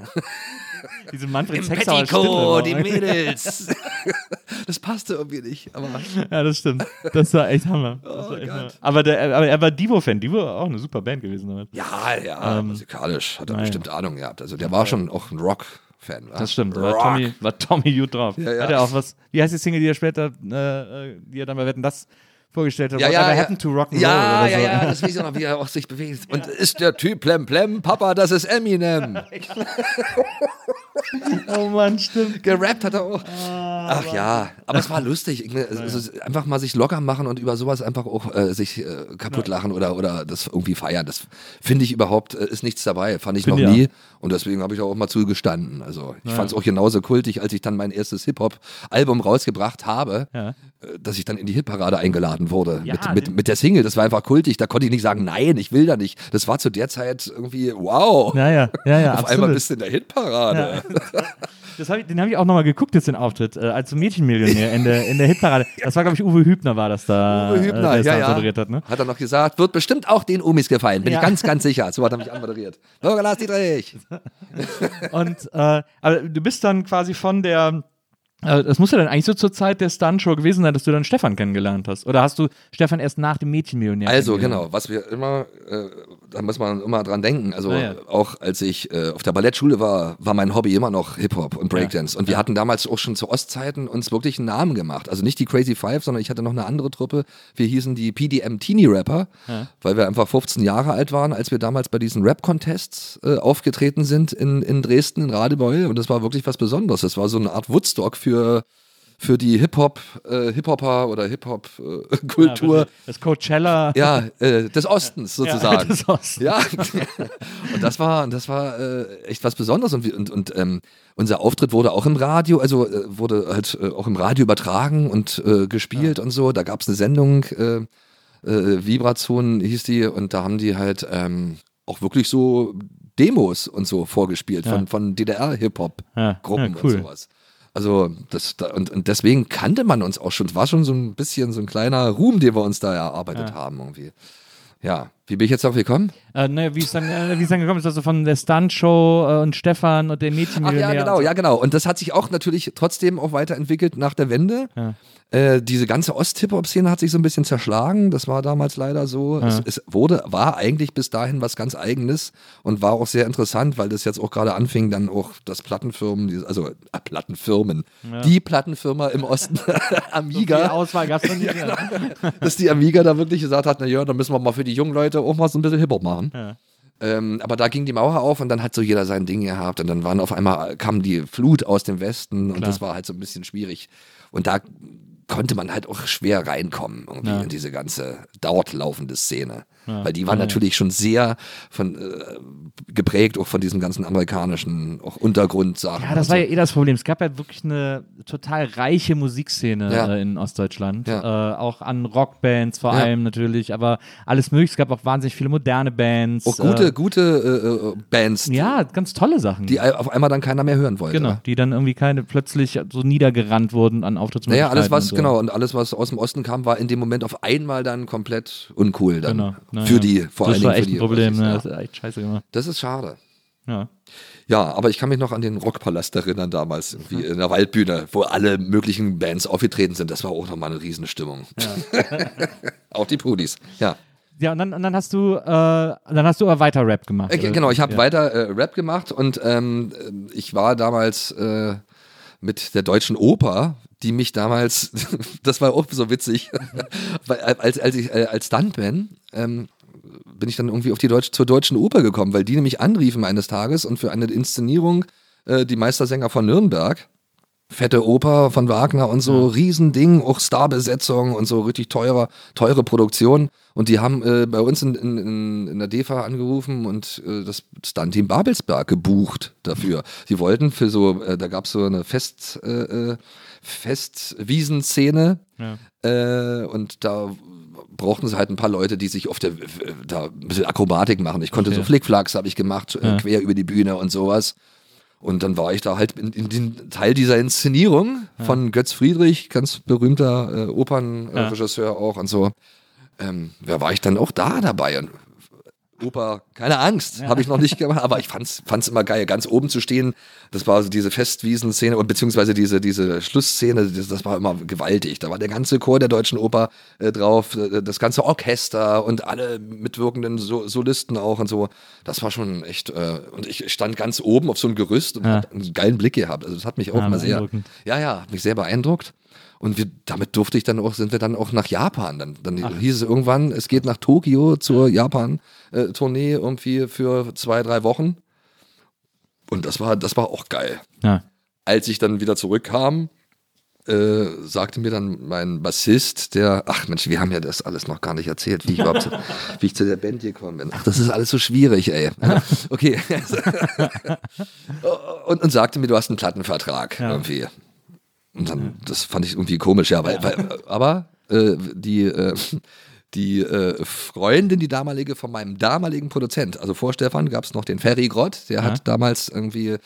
Diese Manfred Im Petticoat, die. Mädels. Das passte irgendwie nicht. Aber Ja, das stimmt. Das war echt Hammer. Das war echt Gott. Hammer. Aber, der, aber er war Divo-Fan. Divo war auch eine super Band gewesen damit. ja, ja, Ähm, musikalisch hat er naja. bestimmt Ahnung gehabt. Also der war schon auch ein Rock-Fan. wa? Das stimmt. War Rock. Tommy, war Tommy gut drauf. Ja, ja. Hat er auch was, wie heißt die Single, die er später, äh, äh, die er dann bei Wetten, das vorgestellt hat? Ja, ja, ja. to Rock'n'Roll Ja, oder ja, so. ja, das weiß ich noch, wie er auch sich bewegt. Und ist der Typ Plem Plem? Papa, das ist Eminem. Oh Mann, stimmt. Gerappt hat er auch. Ach ja, aber es war lustig. Ist einfach mal sich locker machen und über sowas einfach auch äh, sich äh, kaputt lachen oder, oder das irgendwie feiern. Das finde ich überhaupt, äh, ist nichts dabei. Fand ich Finde noch nie. Und deswegen habe ich auch mal zugestanden. Also ich fand es auch genauso kultig, als ich dann mein erstes Hip-Hop-Album rausgebracht habe, Ja. Dass ich dann in die Hitparade eingeladen wurde. Ja, mit, mit, mit der Single. Das war einfach kultig. Da konnte ich nicht sagen, nein, ich will da nicht. Das war zu der Zeit irgendwie, wow. Ja, ja, ja, ja, Auf absolut. einmal bist du in der Hitparade. Das hab ich, den habe ich auch nochmal geguckt, jetzt den Auftritt, äh, als Mädchenmillionär in der, in der Hitparade. Das war, glaube ich, Uwe Hübner war das da, Uwe Hübner, äh, der ja, ja. da moderiert hat, ne? Hat er noch gesagt, wird bestimmt auch den Umis gefallen. Bin Ja. ich ganz, ganz sicher. So hat er mich anmoderiert. Bürger Lars Dietrich. Und äh, aber du bist dann quasi von der äh, das muss ja dann eigentlich so zur Zeit der Stuntshow gewesen sein, dass du dann Stefan kennengelernt hast. Oder hast du Stefan erst nach dem Mädchenmillionär Also genau, was wir immer, äh, da muss man immer dran denken. Also Ah, ja. auch als ich äh, auf der Ballettschule war, war mein Hobby immer noch Hip-Hop und Breakdance. Und wir hatten damals auch schon zu Ostzeiten uns wirklich einen Namen gemacht. Also nicht die Crazy Five, sondern ich hatte noch eine andere Truppe. Wir hießen die PDM Teenie Rapper, weil wir einfach 15 Jahre alt waren, als wir damals bei diesen Rap-Contests äh, aufgetreten sind in, in Dresden, in Radebeul. Und das war wirklich was Besonderes. Das war so eine Art Woodstock für für die Hip-Hop, äh, Hip-Hopper oder Hip-Hop-Kultur. Ja, das Coachella. Ja, äh, des Ostens sozusagen. des Ostens. Ja, und das war, das war äh, echt was Besonderes und, und, und ähm, unser Auftritt wurde auch im Radio, also äh, wurde halt äh, auch im Radio übertragen und äh, gespielt und so. Da gab es eine Sendung, äh, äh, Vibration hieß die, und da haben die halt ähm, auch wirklich so Demos und so vorgespielt Ja. von, von DDR-Hip-Hop-Gruppen Ja, ja, cool. und sowas. Also das da, und, und deswegen kannte man uns auch schon. Es war schon so ein bisschen so ein kleiner Ruhm, den wir uns da erarbeitet haben irgendwie. Ja, wie bin ich jetzt auf gekommen? Äh, ne, wie es dann, äh, wie es dann gekommen ist, also von der Stuntshow äh, und Stefan und den Ach Mädchenmillionär. ja, genau, so. ja genau. Und das hat sich auch natürlich trotzdem auch weiterentwickelt nach der Wende. Ja. Äh, diese ganze Ost-Hip-Hop-Szene hat sich so ein bisschen zerschlagen. Das war damals leider so. Es, es wurde, war eigentlich bis dahin was ganz Eigenes und war auch sehr interessant, weil das jetzt auch gerade anfing, dann auch das Plattenfirmen, also äh, Plattenfirmen, die Plattenfirma im Osten, Amiga, Auswahl gab es noch nie. genau. dass die Amiga da wirklich gesagt hat, na ja, dann müssen wir mal für die jungen Leute auch mal so ein bisschen Hip-Hop machen. Ja. Ähm, aber da ging die Mauer auf und dann hat so jeder sein Ding gehabt und dann waren auf einmal kam die Flut aus dem Westen und Klar. das war halt so ein bisschen schwierig. Und da konnte man halt auch schwer reinkommen irgendwie Ja. in diese ganze dort laufende Szene. Ja. Weil die waren Ja, ja. natürlich schon sehr von, äh, geprägt auch von diesem ganzen amerikanischen auch Untergrundsachen. Ja, das war so. ja eh das Problem. Es gab ja wirklich eine total reiche Musikszene Ja. äh, in Ostdeutschland. Äh, auch an Rockbands vor allem natürlich, aber alles mögliche. Es gab auch wahnsinnig viele moderne Bands. auch gute, Äh, gute äh, äh, Bands, ja, ganz tolle Sachen. die auf einmal dann keiner mehr hören wollte. genau, die dann irgendwie keine plötzlich so niedergerannt wurden an Naja, Auftrittsmöglichkeiten. alles was, und so. genau, und alles, was aus dem Osten kam, war in dem Moment auf einmal dann komplett uncool dann. Genau. Na für ja. die, vor das allen war Dingen echt für die ein Problem. Ossis, Ne? ja. Das ist echt scheiße gemacht. Das ist schade. Ja. Ja, aber ich kann mich noch an den Rockpalast erinnern damals, irgendwie in der Waldbühne, wo alle möglichen Bands aufgetreten sind. Das war auch nochmal eine Riesenstimmung. auch die Pudis, ja. Ja, und dann, und dann hast du, äh, dann hast du aber weiter Rap gemacht. Äh, genau, ich habe ja. weiter äh, Rap gemacht und ähm, äh, ich war damals äh, mit der Deutschen Oper, die mich damals, das war auch so witzig, weil äh, als, als ich äh, als Stuntman ähm, bin ich dann irgendwie auf die Deutsch, zur Deutschen Oper gekommen, weil die nämlich anriefen eines Tages und für eine Inszenierung äh, die Meistersänger von Nürnberg fette Oper von Wagner und so, Riesending, auch Starbesetzung und so richtig teurer, teure Produktion. Und die haben äh, bei uns in, in, in, der DEFA angerufen und äh, das Stunt-Team Babelsberg gebucht dafür. Die wollten für so, äh, da gab es so eine Fest, äh, Festwiesenszene Ja. äh, und da brauchten sie halt ein paar Leute, die sich auf der, da ein bisschen Akrobatik machen. Ich konnte Okay. so Flickflacks habe ich gemacht, Ja. äh, quer über die Bühne und sowas. Und dann war ich da halt in, in den Teil dieser Inszenierung von Götz Friedrich, ganz berühmter äh, Opernregisseur auch und so. Ähm, da war ich dann auch da dabei. Und Oper, keine Angst, habe ich noch nicht gemacht, aber ich fand's, fand's immer geil, ganz oben zu stehen. Das war so diese Festwiesenszene und beziehungsweise diese, diese Schlussszene, das, das war immer gewaltig. Da war der ganze Chor der Deutschen Oper äh, drauf, äh, das ganze Orchester und alle mitwirkenden so Solisten auch und so. Das war schon echt, äh, und ich stand ganz oben auf so einem Gerüst und Ja. einen geilen Blick gehabt. Also das hat mich auch Ja, mal sehr, ja, ja, hat mich sehr beeindruckt. Und wir, damit durfte ich dann auch, sind wir dann auch nach Japan. Dann, dann hieß es irgendwann, es geht nach Tokio zur Japan-Tournee irgendwie für zwei, drei Wochen. Und das war, das war auch geil. Ja. Als ich dann wieder zurückkam, äh, sagte mir dann mein Bassist, der, ach Mensch, wir haben ja das alles noch gar nicht erzählt, wie ich überhaupt, zu, wie ich zu der Band gekommen bin. Ach, das ist alles so schwierig, ey. Okay. und, und sagte mir, du hast einen Plattenvertrag Ja. irgendwie. Und dann, das fand ich irgendwie komisch, ja, weil, weil aber äh, die, äh, die äh, Freundin, die damalige von meinem damaligen Produzent, also vor Stefan gab es noch den Ferry Grott, der Ja. hat damals irgendwie,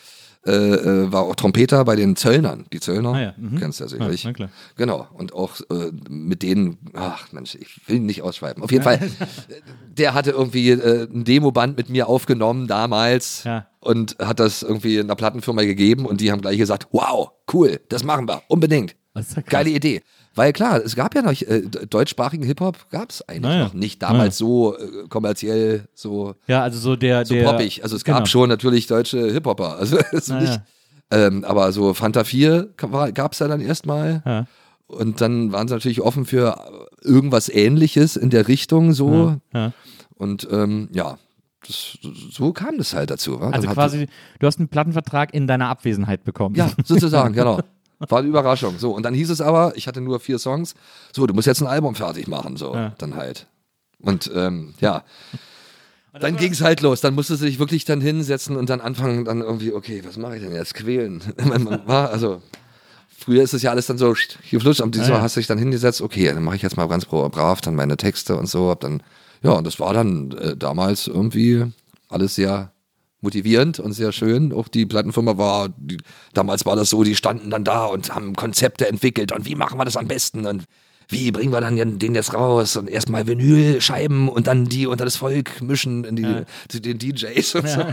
äh, äh, war auch Trompeter bei den Zöllnern. Die Zöllner, Ah ja, mhm. kennst du ja Ja, sicherlich. na klar. Genau, und auch äh, mit denen, ach Mensch, ich will ihn nicht ausschweifen. Auf jeden Fall, der hatte irgendwie äh, ein Demoband mit mir aufgenommen damals Ja. und hat das irgendwie einer Plattenfirma gegeben und die haben gleich gesagt, wow, cool, das machen wir, unbedingt. Ja. Geile Idee. Weil klar, es gab ja noch, äh, deutschsprachigen Hip-Hop gab es eigentlich Naja. noch nicht. Damals so äh, kommerziell, so, Ja, also so der. so der, poppig. Also es gab genau. schon natürlich deutsche Hip-Hopper. Also so Naja. nicht. Ähm, aber so Fanta 4 gab es ja dann erstmal. Ja. Und dann waren sie natürlich offen für irgendwas ähnliches in der Richtung so. Und ähm, ja, das, so kam das halt dazu. wa? Also quasi, du hast einen Plattenvertrag in deiner Abwesenheit bekommen. Ja, sozusagen, genau. War eine Überraschung. So, und dann hieß es aber, ich hatte nur vier Songs, so, du musst jetzt ein Album fertig machen, so, Ja. dann halt. Und ähm, ja. Dann ging es halt los. Dann musste sie sich wirklich dann hinsetzen und dann anfangen, dann irgendwie, okay, was mache ich denn jetzt? Quälen. Man- man war, also, früher ist es ja alles dann so geflutscht, und diesmal Ja, ja. hast du dich dann hingesetzt, okay, dann mache ich jetzt mal ganz bra- brav dann meine Texte und so. Hab dann, ja, und das war dann äh, damals irgendwie alles sehr motivierend und sehr schön. Auch die Plattenfirma war, die, damals war das so, die standen dann da und haben Konzepte entwickelt und wie machen wir das am besten und wie bringen wir dann den jetzt raus und erstmal Vinylscheiben und dann die unter das Volk mischen in die, zu den DJs und so.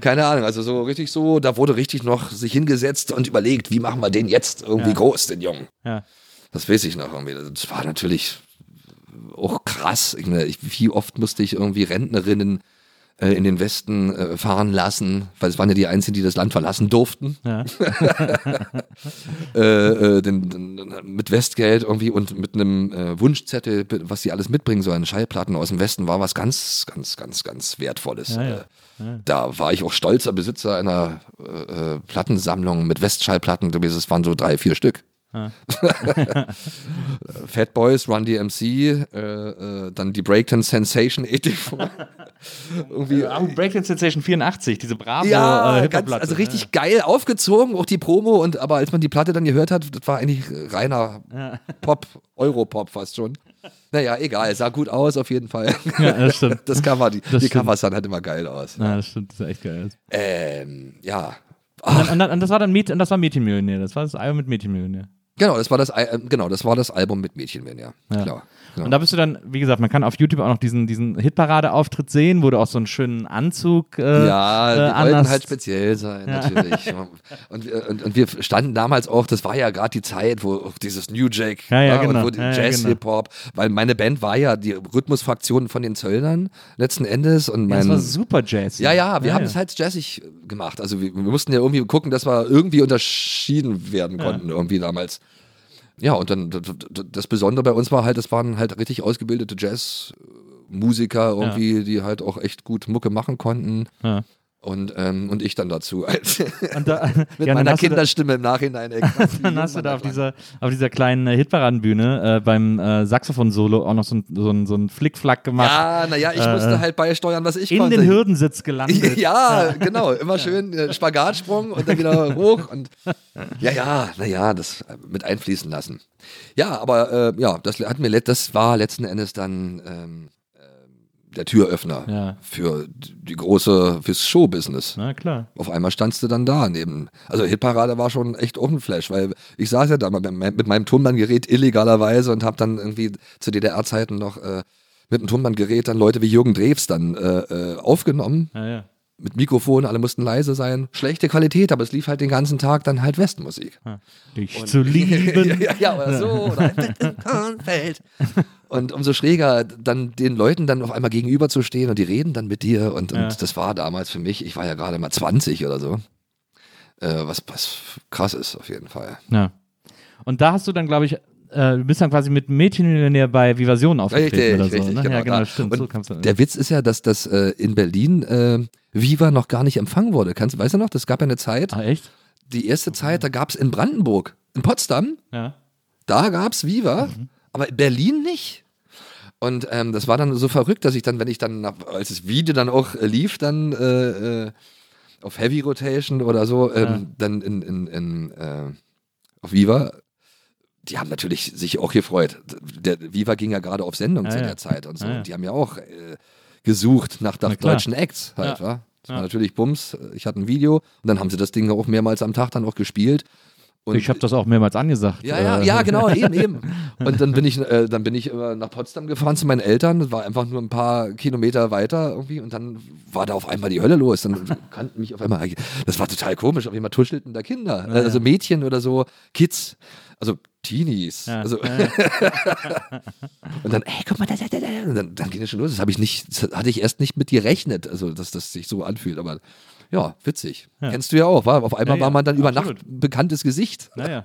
Keine Ahnung, also so richtig so, da wurde richtig noch sich hingesetzt und überlegt, wie machen wir den jetzt irgendwie Ja. groß, den Jungen. Ja. Das weiß ich noch irgendwie. Das war natürlich auch krass. Ich meine, ich, wie oft musste ich irgendwie Rentnerinnen äh, in den Westen äh, fahren lassen, weil es waren ja die Einzigen, die das Land verlassen durften. Ja. Äh, äh, den, den, mit Westgeld irgendwie und mit einem äh, Wunschzettel, was sie alles mitbringen sollen. Schallplatten aus dem Westen war was ganz, ganz, ganz, ganz Wertvolles. Ja, ja. Äh, Da war ich auch stolzer Besitzer einer Plattensammlung mit Westschallplatten. gewesen. Es waren so drei, vier Stück. Fat Boys, Run DMC, äh, äh, dann die Breakdance Sensation 84. Irgendwie. Oh, Breakdance Sensation 84, diese brave Ja, äh, ganz, also richtig geil aufgezogen, auch die Promo und aber als man die Platte dann gehört hat, das war eigentlich reiner Pop, Europop fast schon. Naja, egal, sah gut aus auf jeden Fall. Ja, das stimmt. Das Cover, die, die stimmt. Covers sahen halt immer geil aus. Ja, das stimmt, das ist echt geil. Ähm, ja. Und, dann, und, das war dann Mäd und das war Mädchenmillionär. Das war das Album mit Mädchenmillionär. Genau, das war das, Al- äh, genau, das war das Album mit Mädchen, ja. Ja. Klar. Genau. Und da bist du dann, wie gesagt, man kann auf YouTube auch noch diesen, diesen Hitparade-Auftritt sehen, wo du auch so einen schönen Anzug äh, Ja, äh, die wollten anhast. halt speziell sein, natürlich. Und, wir- und, und wir standen damals auch, das war ja gerade die Zeit, wo auch dieses New Jack Ja, ja, war genau. und wo die Ja, ja, Jazz, genau. Weil meine Band war ja die Rhythmusfraktion von den Zöllnern letzten Endes und Ja, das mein, war super Jazz. ja, ja, wir ja, haben ja. es halt jazzig gemacht. Also wir, wir mussten ja irgendwie gucken, dass wir irgendwie unterschieden werden konnten irgendwie damals. Ja, und dann das Besondere bei uns war halt, es waren halt richtig ausgebildete Jazzmusiker irgendwie, die halt auch echt gut Mucke machen konnten. Ja. Und, ähm, und ich dann dazu. Als Und da, mit ja, meiner du da- Kinderstimme im Nachhinein. ey, Dann hast du da auf dieser, auf dieser kleinen äh, Hitparadenbühne äh, beim äh, Saxophon-Solo auch noch so ein, so ein, so ein Flickflack gemacht. Ja, naja, ich Äh, musste halt beisteuern, was ich in konnte. den Hürdensitz gelandet. Ja, genau. Immer schön äh, Spagatsprung und dann wieder hoch. Und ja, ja, naja, das äh, mit einfließen lassen. Ja, aber äh, ja, das hat mir das war letzten Endes dann ähm, äh, der Türöffner Ja. für die große, fürs Showbusiness. Na klar. Auf einmal standst du dann da neben. Also Hitparade war schon echt auch ein Flash, weil ich saß ja da mit meinem- mit meinem Tonbandgerät illegalerweise und habe dann irgendwie zu DDR-Zeiten noch äh, mit dem Tonbandgerät dann Leute wie Jürgen Drews dann äh, äh, aufgenommen Ja, ja. Mit Mikrofon, alle mussten leise sein. Schlechte Qualität, aber es lief halt den ganzen Tag dann halt Westmusik. Dich zu lieben. ja, ja, oder so. Oder im Kornfeld. Und umso schräger, dann den Leuten dann auf einmal gegenüber zu stehen und die reden dann mit dir. Und, und Ja. das war damals für mich, ich war ja gerade mal 20 oder so. Äh, was, was krass ist auf jeden Fall. Ja. Und da hast du dann, glaube ich, äh, du bist dann quasi mit Mädchenmillionär bei Vivasion aufgetreten Richtig, oder so. richtig, ne? genau. ja, genau, da. stimmt. Und so der Witz ist ja, dass das äh, in Berlin äh, Viva noch gar nicht empfangen wurde. Kannst, weißt du noch, das gab ja eine Zeit, ah, echt? die erste Zeit, da gab es in Brandenburg, in Potsdam, Ja. Da gab's Viva, aber in Berlin nicht. Und ähm, das war dann so verrückt, dass ich dann, wenn ich dann, als das Video dann auch lief, dann äh, äh, auf Heavy Rotation oder so, ähm, Ja. dann in, in, in äh, auf Viva, die haben natürlich sich auch gefreut. Der Viva ging ja gerade auf Sendung Ja, zu ja. der Zeit und so. Ja, ja. Und die haben ja auch äh, gesucht nach, nach deutschen Acts halt, Ja. wa? Das war natürlich Bums. Ich hatte ein Video und dann haben sie das Ding auch mehrmals am Tag dann auch gespielt. Und ich habe das auch mehrmals angesagt. ja, ja, Äh, ja, genau, eben, eben. Und dann bin ich, äh, dann bin ich immer nach Potsdam gefahren zu meinen Eltern. Das war einfach nur ein paar Kilometer weiter irgendwie. Und dann war da auf einmal die Hölle los. Dann kannten mich auf einmal. Das war total komisch. Auf einmal tuschelten da Kinder, also. Mädchen oder so, Kids, also Teenies. Ja, Also, und dann, ey, guck mal, da, da, da. Und dann, dann ging es schon los. Das habe ich nicht, das hatte ich erst nicht mit gerechnet, also dass das sich so anfühlt. Aber ja, witzig. Ja. Kennst du ja auch, war? Auf einmal Ja, ja, war man dann über absolut. Nacht ein bekanntes Gesicht. Naja.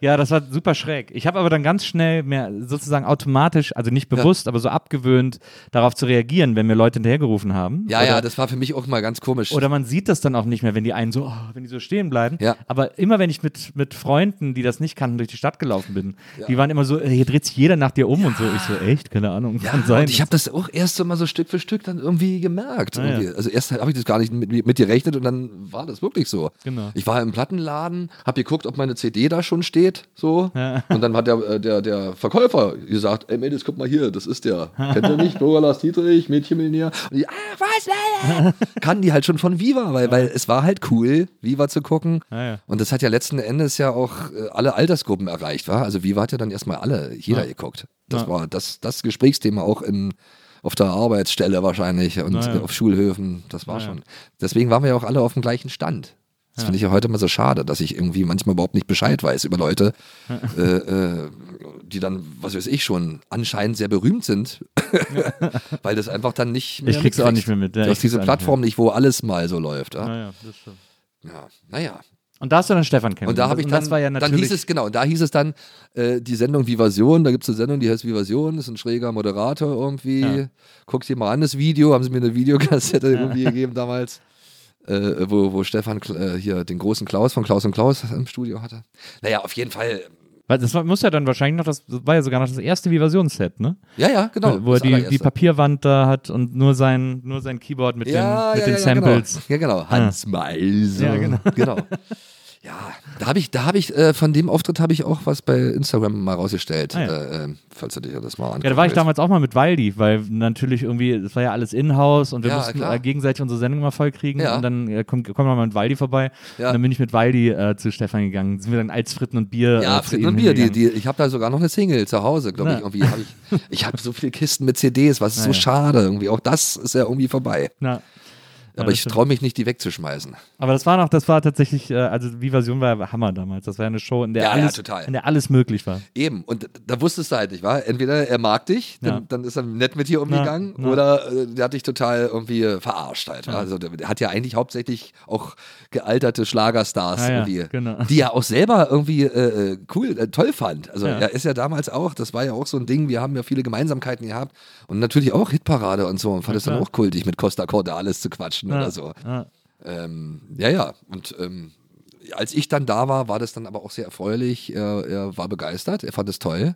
Ja, das war super schräg. Ich habe aber dann ganz schnell mehr sozusagen automatisch, also nicht bewusst, aber so abgewöhnt, darauf zu reagieren, wenn mir Leute hinterhergerufen haben. Ja, oder, ja, das war für mich auch mal ganz komisch. Oder man sieht das dann auch nicht mehr, wenn die einen so, oh, wenn die so stehen bleiben. Ja. Aber immer wenn ich mit, mit Freunden, die das nicht kannten, durch die Stadt gelaufen bin, die waren immer so, hier dreht sich jeder nach dir um und so. Ich so, echt? Keine Ahnung. Ja, kann sein. und ich habe das auch erst so mal so Stück für Stück dann irgendwie gemerkt. Ah, ja. irgendwie. Also erst habe ich das gar nicht mit, mit gerechnet und dann war das wirklich so. Genau. Ich war im Plattenladen, habe geguckt, ob meine CD da schon steht, so. Ja. Und dann hat der, äh, der, der Verkäufer gesagt, ey Mädels, guck mal hier, das ist der. Kennt ihr nicht? Bürger Lars Dietrich, Mädchenmillionär. Und ich, ah, was? Kann die halt schon von Viva, weil, weil es war halt cool, Viva zu gucken. Ja. Und das hat ja letzten Endes ja auch äh, alle Altersgruppen erreicht, war. Also Viva hat ja dann erstmal alle, jeder Ja. geguckt. Das Ja. war das, das Gesprächsthema auch in, auf der Arbeitsstelle wahrscheinlich und Na ja. äh, auf Schulhöfen. Das war Na ja. schon. Deswegen waren wir ja auch alle auf dem gleichen Stand. Das finde ich ja heute mal so schade, dass ich irgendwie manchmal überhaupt nicht Bescheid weiß über Leute, äh, äh, die dann, was weiß ich schon, anscheinend sehr berühmt sind, weil das einfach dann nicht mehr Ich krieg's auch nicht mehr mit. Ja, du hast diese Plattform nicht, wo alles mal so läuft. Ja, Naja, das stimmt. ja. naja. Und da hast du dann Stefan Und kennengelernt. da habe ich Und dann, das war ja dann natürlich, hieß es, genau, da hieß es dann, äh, die Sendung Vivasion, da gibt es eine Sendung, die heißt Vivasion, ist ein schräger Moderator irgendwie. Ja. Guck dir mal an, das Video, haben sie mir eine Videokassette irgendwie gegeben damals, äh, wo, wo Stefan äh, hier den großen Klaus von Klaus und Klaus im Studio hatte. Naja, auf jeden Fall, Weil das war, muss ja dann wahrscheinlich noch, das war ja sogar noch das erste Vivasion-Set, ne? ja, ja, genau. Wo er die, die. Papierwand da hat und nur sein, nur sein Keyboard mit ja, den, mit ja, den ja, Samples. Genau. Ja, genau. Hans Meiser. Ja, genau. genau. Ja, da habe ich, da habe ich, äh, von dem Auftritt habe ich auch was bei Instagram mal rausgestellt, Ah, ja. äh, äh, falls du dir das mal anguckst. Ja, da war ich damals auch mal mit Waldi, weil natürlich irgendwie, das war ja alles in-house und wir Ja, mussten äh, gegenseitig unsere Sendung mal voll kriegen Ja. und dann äh, kommt, kommt mal mit Waldi vorbei und dann bin ich mit Waldi äh, zu Stefan gegangen. Sind wir dann als Fritten und Bier Ja, äh, Fritten und Bier. Die, die, ich habe da sogar noch eine Single zu Hause, glaube ich. Irgendwie hab ich ich habe so viele Kisten mit CDs, was ist so schade irgendwie. Auch das ist ja irgendwie vorbei. Na, Aber ich traue mich nicht, die wegzuschmeißen. Aber das war noch, das war tatsächlich, äh, also Vivasion war Hammer damals. Das war eine Show, in der, Ja, ja, alles, total. in der alles möglich war. Eben. Und da wusstest du halt nicht, war? Entweder er mag dich, dann, Ja. dann ist er nett mit dir umgegangen, Ja, ja. oder äh, der hat dich total irgendwie äh, verarscht halt. Also der, hat ja eigentlich hauptsächlich auch gealterte Schlagerstars ja, genau. die er auch selber irgendwie äh, cool, äh, toll fand. Also Ja. er ist ja damals auch, das war ja auch so ein Ding, wir haben ja viele Gemeinsamkeiten gehabt und natürlich auch Hitparade und so und fand es dann auch kultig, mit Costa Cordalis zu quatschen Ja, oder so. ja. Ähm, ja, ja. Und ähm, als ich dann da war, war das dann aber auch sehr erfreulich. Er, er war begeistert, er fand es toll.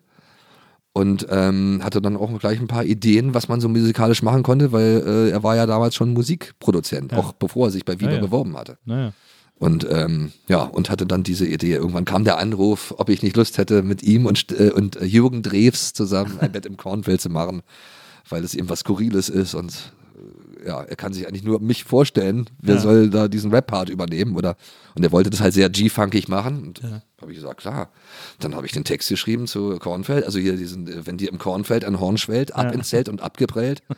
Und ähm, hatte dann auch gleich ein paar Ideen, was man so musikalisch machen konnte, weil äh, er war ja damals schon Musikproduzent, Ja. auch bevor er sich bei ja. beworben hatte. Naja. Und ähm, ja, und hatte dann diese Idee. Irgendwann kam der Anruf, ob ich nicht Lust hätte, mit ihm und, äh, und Jürgen Drews zusammen ein Bett im Kornfeld zu machen, weil es eben was Skurriles ist und ja, er kann sich eigentlich nur mich vorstellen, wer Ja. soll da diesen Rap-Part übernehmen oder und er wollte das halt sehr G-funkig machen und habe ich gesagt, klar. Dann habe ich den Text geschrieben zu Kornfeld, also hier diesen, äh, wenn dir im Kornfeld ein Horn schwellt, ab Ja. ins Zelt und abgeprellt.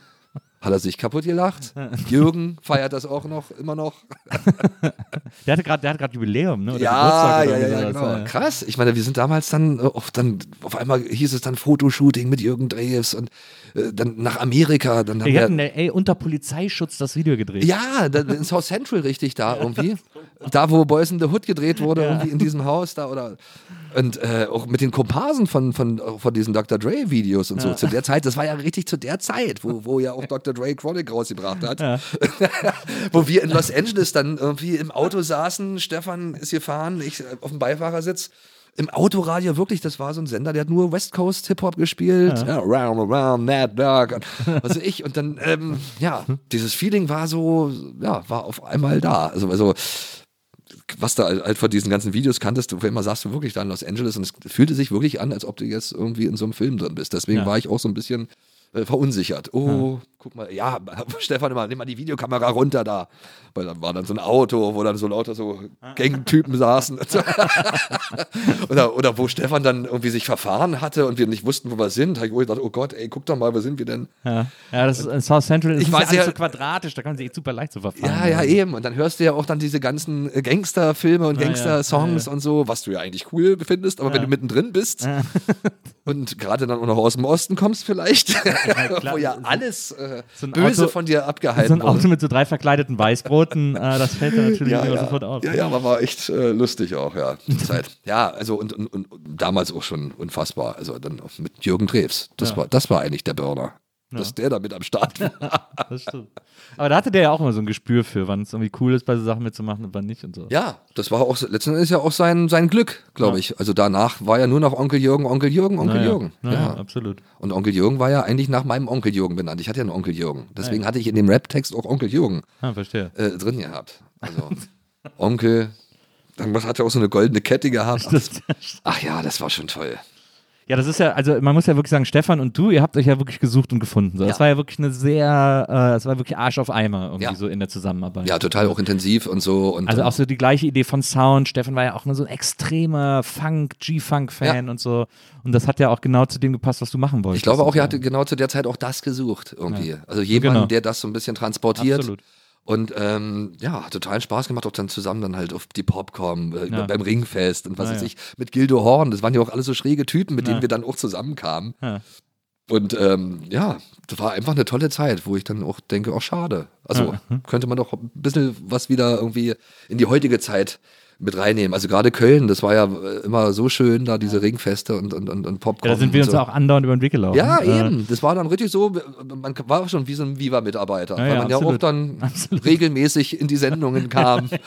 Hat er sich kaputt gelacht. Jürgen feiert das auch noch, immer noch. Der hatte gerade, Jubiläum, ne? Oder Ja, ja, ja, irgendwie ja, genau. Krass. Ich meine, wir sind damals dann äh, auf, dann, auf einmal hieß es dann Fotoshooting mit Jürgen Drews und dann nach Amerika. Dann haben wir, hatten, ey, unter Polizeischutz das Video gedreht. ja, da, in South Central richtig da irgendwie. Da, wo Boys in the Hood gedreht wurde, irgendwie in diesem Haus da oder. Und äh, auch mit den Komparsen von, von, von diesen Dr. Dre-Videos und so. Zu der Zeit, das war ja richtig zu der Zeit, wo, wo ja auch Dr. Dre Chronic rausgebracht hat. Ja. wo wir in Los Angeles dann irgendwie im Auto saßen. Stefan ist gefahren, ich äh, auf dem Beifahrersitz. Im Autoradio wirklich, das war so ein Sender, der hat nur West Coast Hip-Hop gespielt. Ja. round, around, Mad Dog. Und Was weiß ich. Und dann, ähm, ja, dieses Feeling war so, ja, war auf einmal da. Also, also was da halt von diesen ganzen Videos kanntest, du immer sagst du wirklich da in Los Angeles und es fühlte sich wirklich an, als ob du jetzt irgendwie in so einem Film drin bist. Deswegen Ja. war ich auch so ein bisschen äh, verunsichert. Oh, guck mal, ja, Stefan, immer, nimm mal die Videokamera runter da. Weil dann war dann so ein Auto, wo dann so lauter so Gangtypen saßen. oder, oder wo Stefan dann irgendwie sich verfahren hatte und wir nicht wussten, wo wir sind. Da habe ich gedacht, oh Gott, ey, guck doch mal, wo sind wir denn? Ja, ja das ist, in South Central ist Ich war ja alles so quadratisch, da kann man sich echt super leicht so verfahren. Ja, ja, eben. Und dann hörst du ja auch dann diese ganzen äh, Gangsterfilme und ja. Gangster-Songs Ja, ja. und so, was du ja eigentlich cool findest, aber wenn du mittendrin bist und gerade dann auch noch aus dem Osten kommst vielleicht, wo ja alles äh, So ein böse Auto- von dir So abgehalten ein Auto wurde. mit so drei verkleideten Weißbroten, äh, das fällt dann natürlich Ja, ja. sofort auf. ja, ja, aber war echt äh, lustig auch, ja, Zeit. Ja, also und, und, und damals auch schon unfassbar. Also dann mit Jürgen Drews. Das, Ja. war, das war eigentlich der Burner. Dass der da mit am Start war. Das stimmt. Aber da hatte der ja auch immer so ein Gespür für, wann es irgendwie cool ist, bei so Sachen mitzumachen und wann nicht und so. Ja, das war auch, so- letzten Endes ja auch sein, sein Glück, glaube Ja. ich. Also danach war ja nur noch Onkel Jürgen, Onkel Jürgen, Onkel Naja, Jürgen. naja, ja. absolut. Und Onkel Jürgen war ja eigentlich nach meinem Onkel Jürgen benannt. Ich hatte ja einen Onkel Jürgen. Deswegen hatte ich in dem Rap-Text auch Onkel Jürgen Ah, verstehe. äh, drin gehabt. Also Onkel, dann hat er auch so eine goldene Kette gehabt. Ach ja, das war schon toll. Ja, das ist ja, also man muss ja wirklich sagen, Stefan und du, ihr habt euch ja wirklich gesucht und gefunden. So. Das Ja. war ja wirklich eine sehr, äh, das war wirklich Arsch auf Eimer irgendwie Ja. so in der Zusammenarbeit. Ja, total auch intensiv und so. Und Also auch so die gleiche Idee von Sound. Stefan war ja auch so ein extremer Funk, G-Funk-Fan und so. Und das hat ja auch genau zu dem gepasst, was du machen wolltest. ich glaube auch, er Ja. hatte genau zu der Zeit auch das gesucht irgendwie. Also jemanden, Genau. der das so ein bisschen transportiert. Absolut. Und ähm, ja, hat total Spaß gemacht, auch dann zusammen dann halt auf die Popcorn äh, Ja. beim Ringfest und was Ah, weiß ja. ich, mit Gildo Horn. Das waren ja auch alle so schräge Typen, mit Ja. denen wir dann auch zusammenkamen. Ja. Und ähm, ja, das war einfach eine tolle Zeit, wo ich dann auch denke, auch schade. Also könnte man doch ein bisschen was wieder irgendwie in die heutige Zeit mit reinnehmen. Also gerade Köln, das war ja äh, immer so schön, da diese Ringfeste und, und, und, und Popcorn. Ja, da sind wir uns so. auch andauernd über den Weg gelaufen. Ja, Äh, eben. Das war dann richtig so, man war schon wie so ein Viva-Mitarbeiter, Ja, weil ja, man ja auch absolut. dann Absolut. regelmäßig in die Sendungen kam.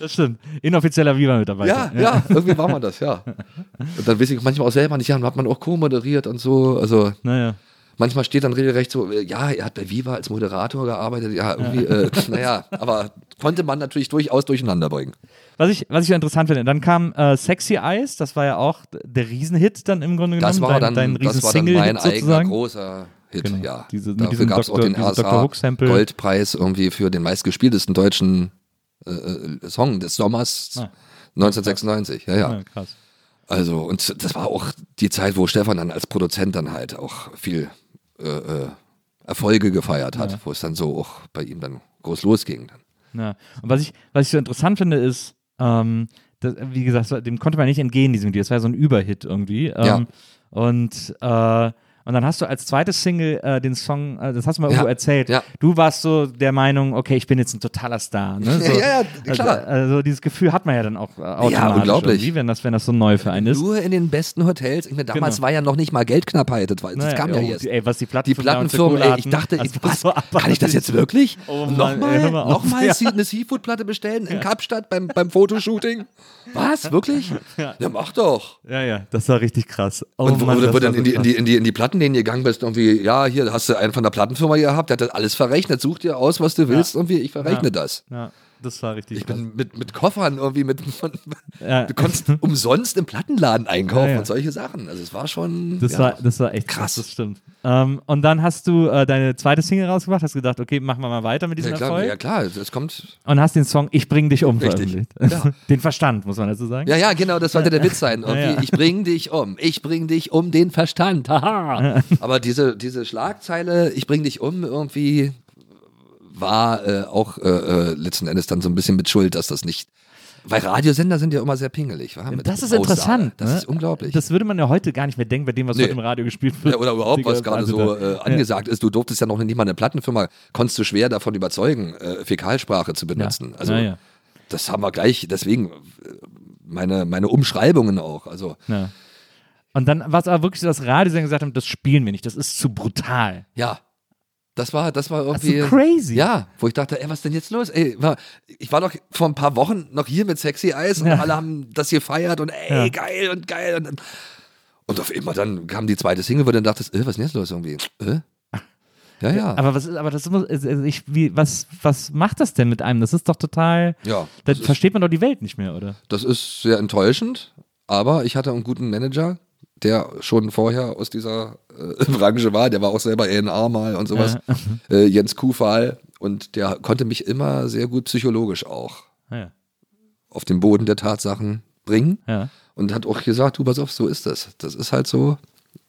Das stimmt. Inoffizieller Viva-Mitarbeiter. ja, ja, irgendwie war man das, ja. Und dann weiß ich manchmal auch selber nicht, ja, hat man auch co-moderiert und so. Also Naja. Manchmal steht dann regelrecht so, äh, ja, er hat bei Viva als Moderator gearbeitet. Ja, irgendwie, äh, naja, aber konnte man natürlich durchaus durcheinander bringen. Was ich, was ich interessant finde, dann kam äh, Sexy Eyes, das war ja auch der Riesenhit dann im Grunde genommen. Das war dein, dann, dein das war dann mein eigener sozusagen. großer Hit, Genau. ja. Diese- Dafür gab es auch den Hook-Sample. Goldpreis irgendwie für den meistgespieltesten deutschen äh, äh, Song des Sommers Ah. 1996. Ja, ja. Ja, krass. Also, und das war auch die Zeit, wo Stefan dann als Produzent dann halt auch viel äh, äh, Erfolge gefeiert hat, Ja. wo es dann so auch bei ihm dann groß losging. Ja. Und was ich, was ich so interessant finde, ist, ähm, das, wie gesagt, dem konnte man nicht entgehen, diesem Video. Das war so ein Überhit irgendwie. Ähm, Ja. Und, äh, Und dann hast du als zweites Single äh, den Song, äh, das hast du mal irgendwo Ja, erzählt, ja. du warst so der Meinung, okay, ich bin jetzt ein totaler Star. Ne? So, Ja, ja, klar. Also, also dieses Gefühl hat man ja dann auch äh, automatisch unglaublich. irgendwie, wenn das, wenn das so neu für einen ist. Nur in den besten Hotels. Ich meine, damals Genau. war ja noch nicht mal Geldknappheit. Das, war, das Naja, kam ja oh, jetzt. Ey, was die Die Plattenfirmen Plattenfirmen, ey, ich dachte, ich, was, kann ich das jetzt wirklich? Oh Mann, ey, nochmal nochmal Ja. eine Seafood-Platte bestellen in Kapstadt beim, beim Fotoshooting? Was? Wirklich? Ja. mach doch. Ja, ja, das war richtig krass. Oh Und wo, Mann, war dann so in die, in, die, in, die, in die Plattenläden gegangen bist, irgendwie, ja, hier hast du einen von der Plattenfirma gehabt, der hat das alles verrechnet, such dir aus, was du willst, irgendwie, ich verrechne Ja. das. Ja, das war richtig Ich krass. bin mit, mit Koffern irgendwie mit, von, Ja. du konntest umsonst im Plattenladen einkaufen Ja, ja. und solche Sachen. Also es war schon, Das, war, das war echt krass, Krass. das stimmt. Ähm, und dann hast du äh, deine zweite Single rausgebracht, hast gedacht, okay, machen wir mal weiter mit diesem ja, klar, Erfolg. ja klar, es kommt, Und hast den Song Ich bring dich um Richtig. Den Verstand, muss man dazu sagen. Ja, ja, genau, das sollte der Witz sein. Ich bring dich um, ich bring dich um den Verstand. Haha. Aber diese, diese Schlagzeile, ich bring dich um, irgendwie war äh, auch äh, äh, letzten Endes dann so ein bisschen mit Schuld, dass das nicht. Weil Radiosender sind ja immer sehr pingelig. wa? Mit Das ist Aussage. interessant. Das ne? ist unglaublich. Das würde man ja heute gar nicht mehr denken, bei dem, was Nee. heute im Radio gespielt wird. ja, oder überhaupt, was gerade also so da- äh, angesagt ist. Du durftest ja noch nicht mal eine Plattenfirma, konntest du schwer davon überzeugen, äh, Fäkalsprache zu benutzen. Also ja, ja. das haben wir gleich, deswegen äh, meine, meine Umschreibungen auch. Also Ja. Und dann war es aber wirklich so, dass Radiosender gesagt haben, das spielen wir nicht, das ist zu brutal. Ja. Das war, das war Das ist irgendwie. so crazy. Ja, wo ich dachte, ey, was denn jetzt los? Ey, war, ich war doch vor ein paar Wochen noch hier mit Sexy Eyes und Ja. alle haben das gefeiert und ey, Ja. geil und geil. Und, dann- und auf einmal dann kam die zweite Single, wo du dann dachtest, äh, was ist denn jetzt los irgendwie? Äh? Ja, ja. Aber was ist, aber das muss, also ich, wie, was, was macht das denn mit einem? Das ist doch total. ja, Da das ist, versteht man doch die Welt nicht mehr, oder? das ist sehr enttäuschend, aber ich hatte einen guten Manager, der schon vorher aus dieser äh, Branche war, der war auch selber ENA mal und sowas, äh, Jens Kuhfall und der konnte mich immer sehr gut psychologisch auch Ja. auf den Boden der Tatsachen bringen ja. und hat auch gesagt, du pass auf, so ist das. Das ist halt so,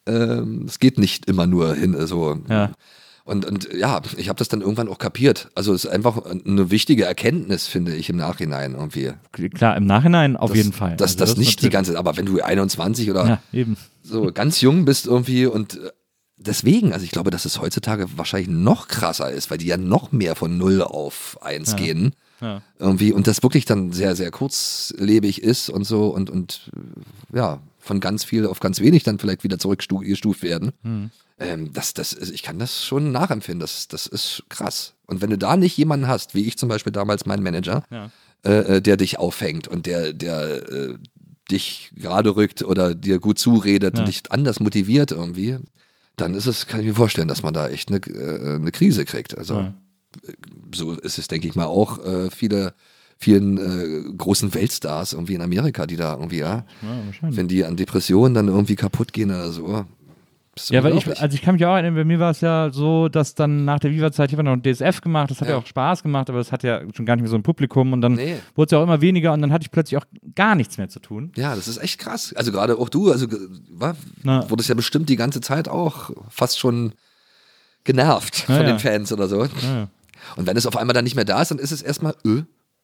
ähm, es geht nicht immer nur hin, äh, so. Ja. Und, und ja, ich habe das dann irgendwann auch kapiert. Also es ist einfach eine wichtige Erkenntnis, finde ich, im Nachhinein irgendwie. Klar, im Nachhinein auf Dass- jeden Fall. Dass Also das nicht die ganze, aber wenn du 21 oder Ja, eben. so ganz jung bist irgendwie und äh, deswegen, also ich glaube, dass es heutzutage wahrscheinlich noch krasser ist, weil die ja noch mehr von 0 auf 1 Ja. gehen. Ja. Irgendwie und das wirklich dann sehr, sehr kurzlebig ist und so und, und äh, ja, von ganz viel auf ganz wenig dann vielleicht wieder zurückgestuft werden. Hm. Ähm, das, das, ist- ich kann das schon nachempfinden. Das, das ist krass. Und wenn du da nicht jemanden hast, wie ich zum Beispiel damals mein Manager, Ja. äh, äh, der dich auffängt und der, der äh, dich gerade rückt oder dir gut zuredet Ja. und dich anders motiviert irgendwie, dann ist es, kann ich mir vorstellen, dass man da echt eine, äh, eine Krise kriegt. Also Ja. so ist es, denke ich mal, auch äh, viele, vielen äh, großen Weltstars irgendwie in Amerika, die da irgendwie, ja, Ja, wenn die an Depressionen dann irgendwie kaputt gehen oder so. Ja, weil ich, also ich kann mich auch erinnern, bei mir war es ja so, dass dann nach der Viva-Zeit, ich habe noch ein DSF gemacht, das hat ja. Ja. auch Spaß gemacht, aber das hat ja schon gar nicht mehr so ein Publikum und dann Nee. wurde es ja auch immer weniger und dann hatte ich plötzlich auch gar nichts mehr zu tun. Ja, das ist echt krass. Also gerade auch du, also ge- wa, Na. wurdest ja bestimmt die ganze Zeit auch fast schon genervt Ja, von ja. den Fans oder so. Ja, Und wenn es auf einmal dann nicht mehr da ist, dann ist es erstmal, öh,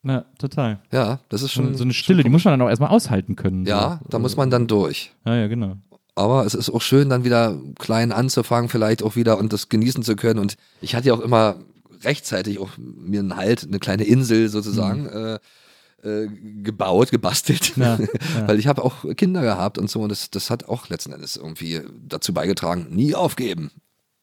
ja total. ja, das ist schon. So eine Stille, die muss man dann auch erstmal aushalten können. ja, so. da muss man dann durch. Ja, ja, genau. Aber es ist auch schön, dann wieder klein anzufangen, vielleicht auch wieder und das genießen zu können. Und ich hatte ja auch immer rechtzeitig auch mir einen Halt, eine kleine Insel sozusagen äh, äh, gebaut, gebastelt. Mhm. Ja, ja. Weil ich habe auch Kinder gehabt und so. Und das, das hat auch letzten Endes irgendwie dazu beigetragen, nie aufgeben.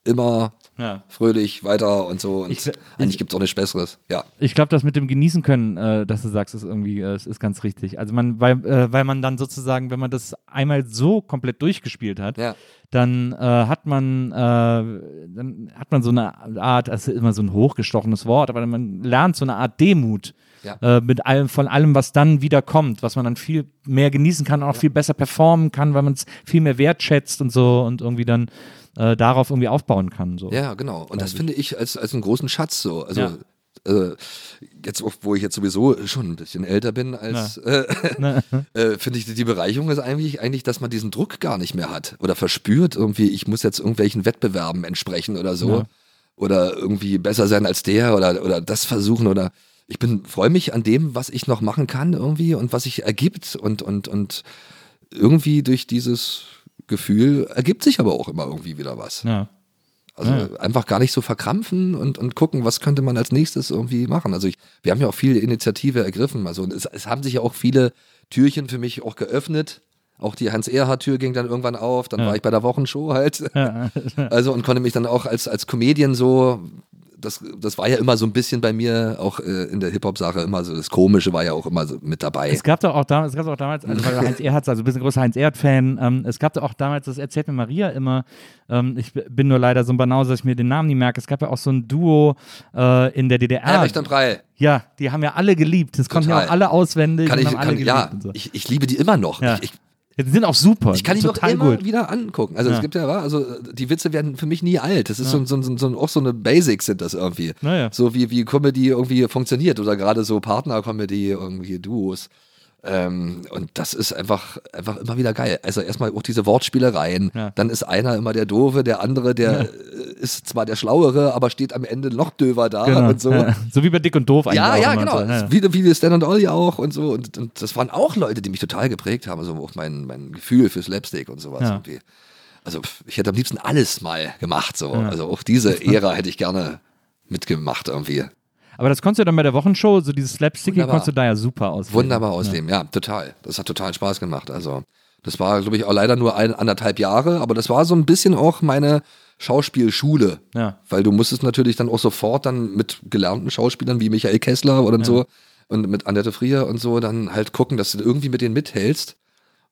Immer Ja. fröhlich weiter und so. Und Ich- eigentlich gibt es auch nichts Besseres. Ja. Ich glaube, das mit dem Genießen können, äh, dass du sagst, ist irgendwie, äh, ist ganz richtig. Also man, weil, äh, weil man dann sozusagen, wenn man das einmal so komplett durchgespielt hat, Ja. dann äh, hat man, äh, dann hat man so eine Art, das ist immer so ein hochgestochenes Wort, aber man lernt so eine Art Demut. Ja. Äh, mit allem, von allem, was dann wieder kommt, was man dann viel mehr genießen kann und auch viel besser performen kann, weil man es viel mehr wertschätzt und so und irgendwie dann äh, darauf irgendwie aufbauen kann. So. Ja, genau. Und das finde ich als, als einen großen Schatz so. Also Ja. äh, jetzt, wo ich jetzt sowieso schon ein bisschen älter bin als äh, äh, finde ich, die Bereicherung ist eigentlich, eigentlich, dass man diesen Druck gar nicht mehr hat oder verspürt irgendwie, ich muss jetzt irgendwelchen Wettbewerben entsprechen oder so Ja. oder irgendwie besser sein als der oder, oder das versuchen oder ich bin, freue mich an dem, was ich noch machen kann irgendwie und was sich ergibt und, und, und irgendwie durch dieses Gefühl ergibt sich aber auch immer irgendwie wieder was. Ja. Also Ja. einfach gar nicht so verkrampfen und, und gucken, was könnte man als nächstes irgendwie machen. Also ich, wir haben ja auch viel Initiative ergriffen. Also es, es haben sich ja auch viele Türchen für mich auch geöffnet. Auch die Hans-Erhard-Tür ging dann irgendwann auf. Dann Ja. war ich bei der Wochenshow halt. Ja. Also und konnte mich dann auch als, als Comedian so, das, das war ja immer so ein bisschen bei mir, auch äh, in der Hip-Hop-Sache immer so, das Komische war ja auch immer so mit dabei. Es gab doch auch damals, es gab auch damals, also weil Heinz Erhardt, also ein bisschen großer Heinz Erhardt-Fan, ähm, es gab doch auch damals, das erzählt mir Maria immer, ähm, ich bin nur leider so ein Banause, dass ich mir den Namen nie merke, es gab ja auch so ein Duo äh, in der DDR. ja, recht und frei. Ja, die haben ja alle geliebt, das konnten ja auch alle auswendig Kann ich, alle kann, ja, so. ich, ich liebe die immer noch. Ja. Ich, ich, die sind auch super, Ich kann die noch immer gut. wieder angucken. Also Ja. es gibt ja, also die Witze werden für mich nie alt. Das ist so, so, so, so auch so eine Basics sind das irgendwie. Naja. So wie, wie Comedy irgendwie funktioniert oder gerade so Partner-Comedy, irgendwie Duos. Ähm, und das ist einfach, einfach immer wieder geil. Also erstmal auch diese Wortspielereien. Ja. Dann ist einer immer der Doofe, der andere, der äh, ist zwar der Schlauere, aber steht am Ende noch döver da Genau. und so. Ja. so wie bei Dick und Doof eigentlich Ja, ja, genau. So. Ja. Wie, wie Stan und Ollie auch und so. Und, und das waren auch Leute, die mich total geprägt haben. Also auch mein, mein Gefühl für Slapstick und sowas. Ja. Irgendwie. Also ich hätte am liebsten alles mal gemacht. So. Also auch diese Ära hätte ich gerne mitgemacht irgendwie. Aber das konntest du dann bei der Wochenshow, so dieses Slapstick, konntest du da ja super aus. Wunderbar ausleben, ja. total. Das hat total Spaß gemacht. Also das war, glaube ich, auch leider nur ein, anderthalb Jahre, aber das war so ein bisschen auch meine Schauspielschule. Ja. Weil du musstest natürlich dann auch sofort dann mit gelernten Schauspielern wie Michael Kessler oder so und mit Annette Frier und so dann halt gucken, dass du irgendwie mit denen mithältst.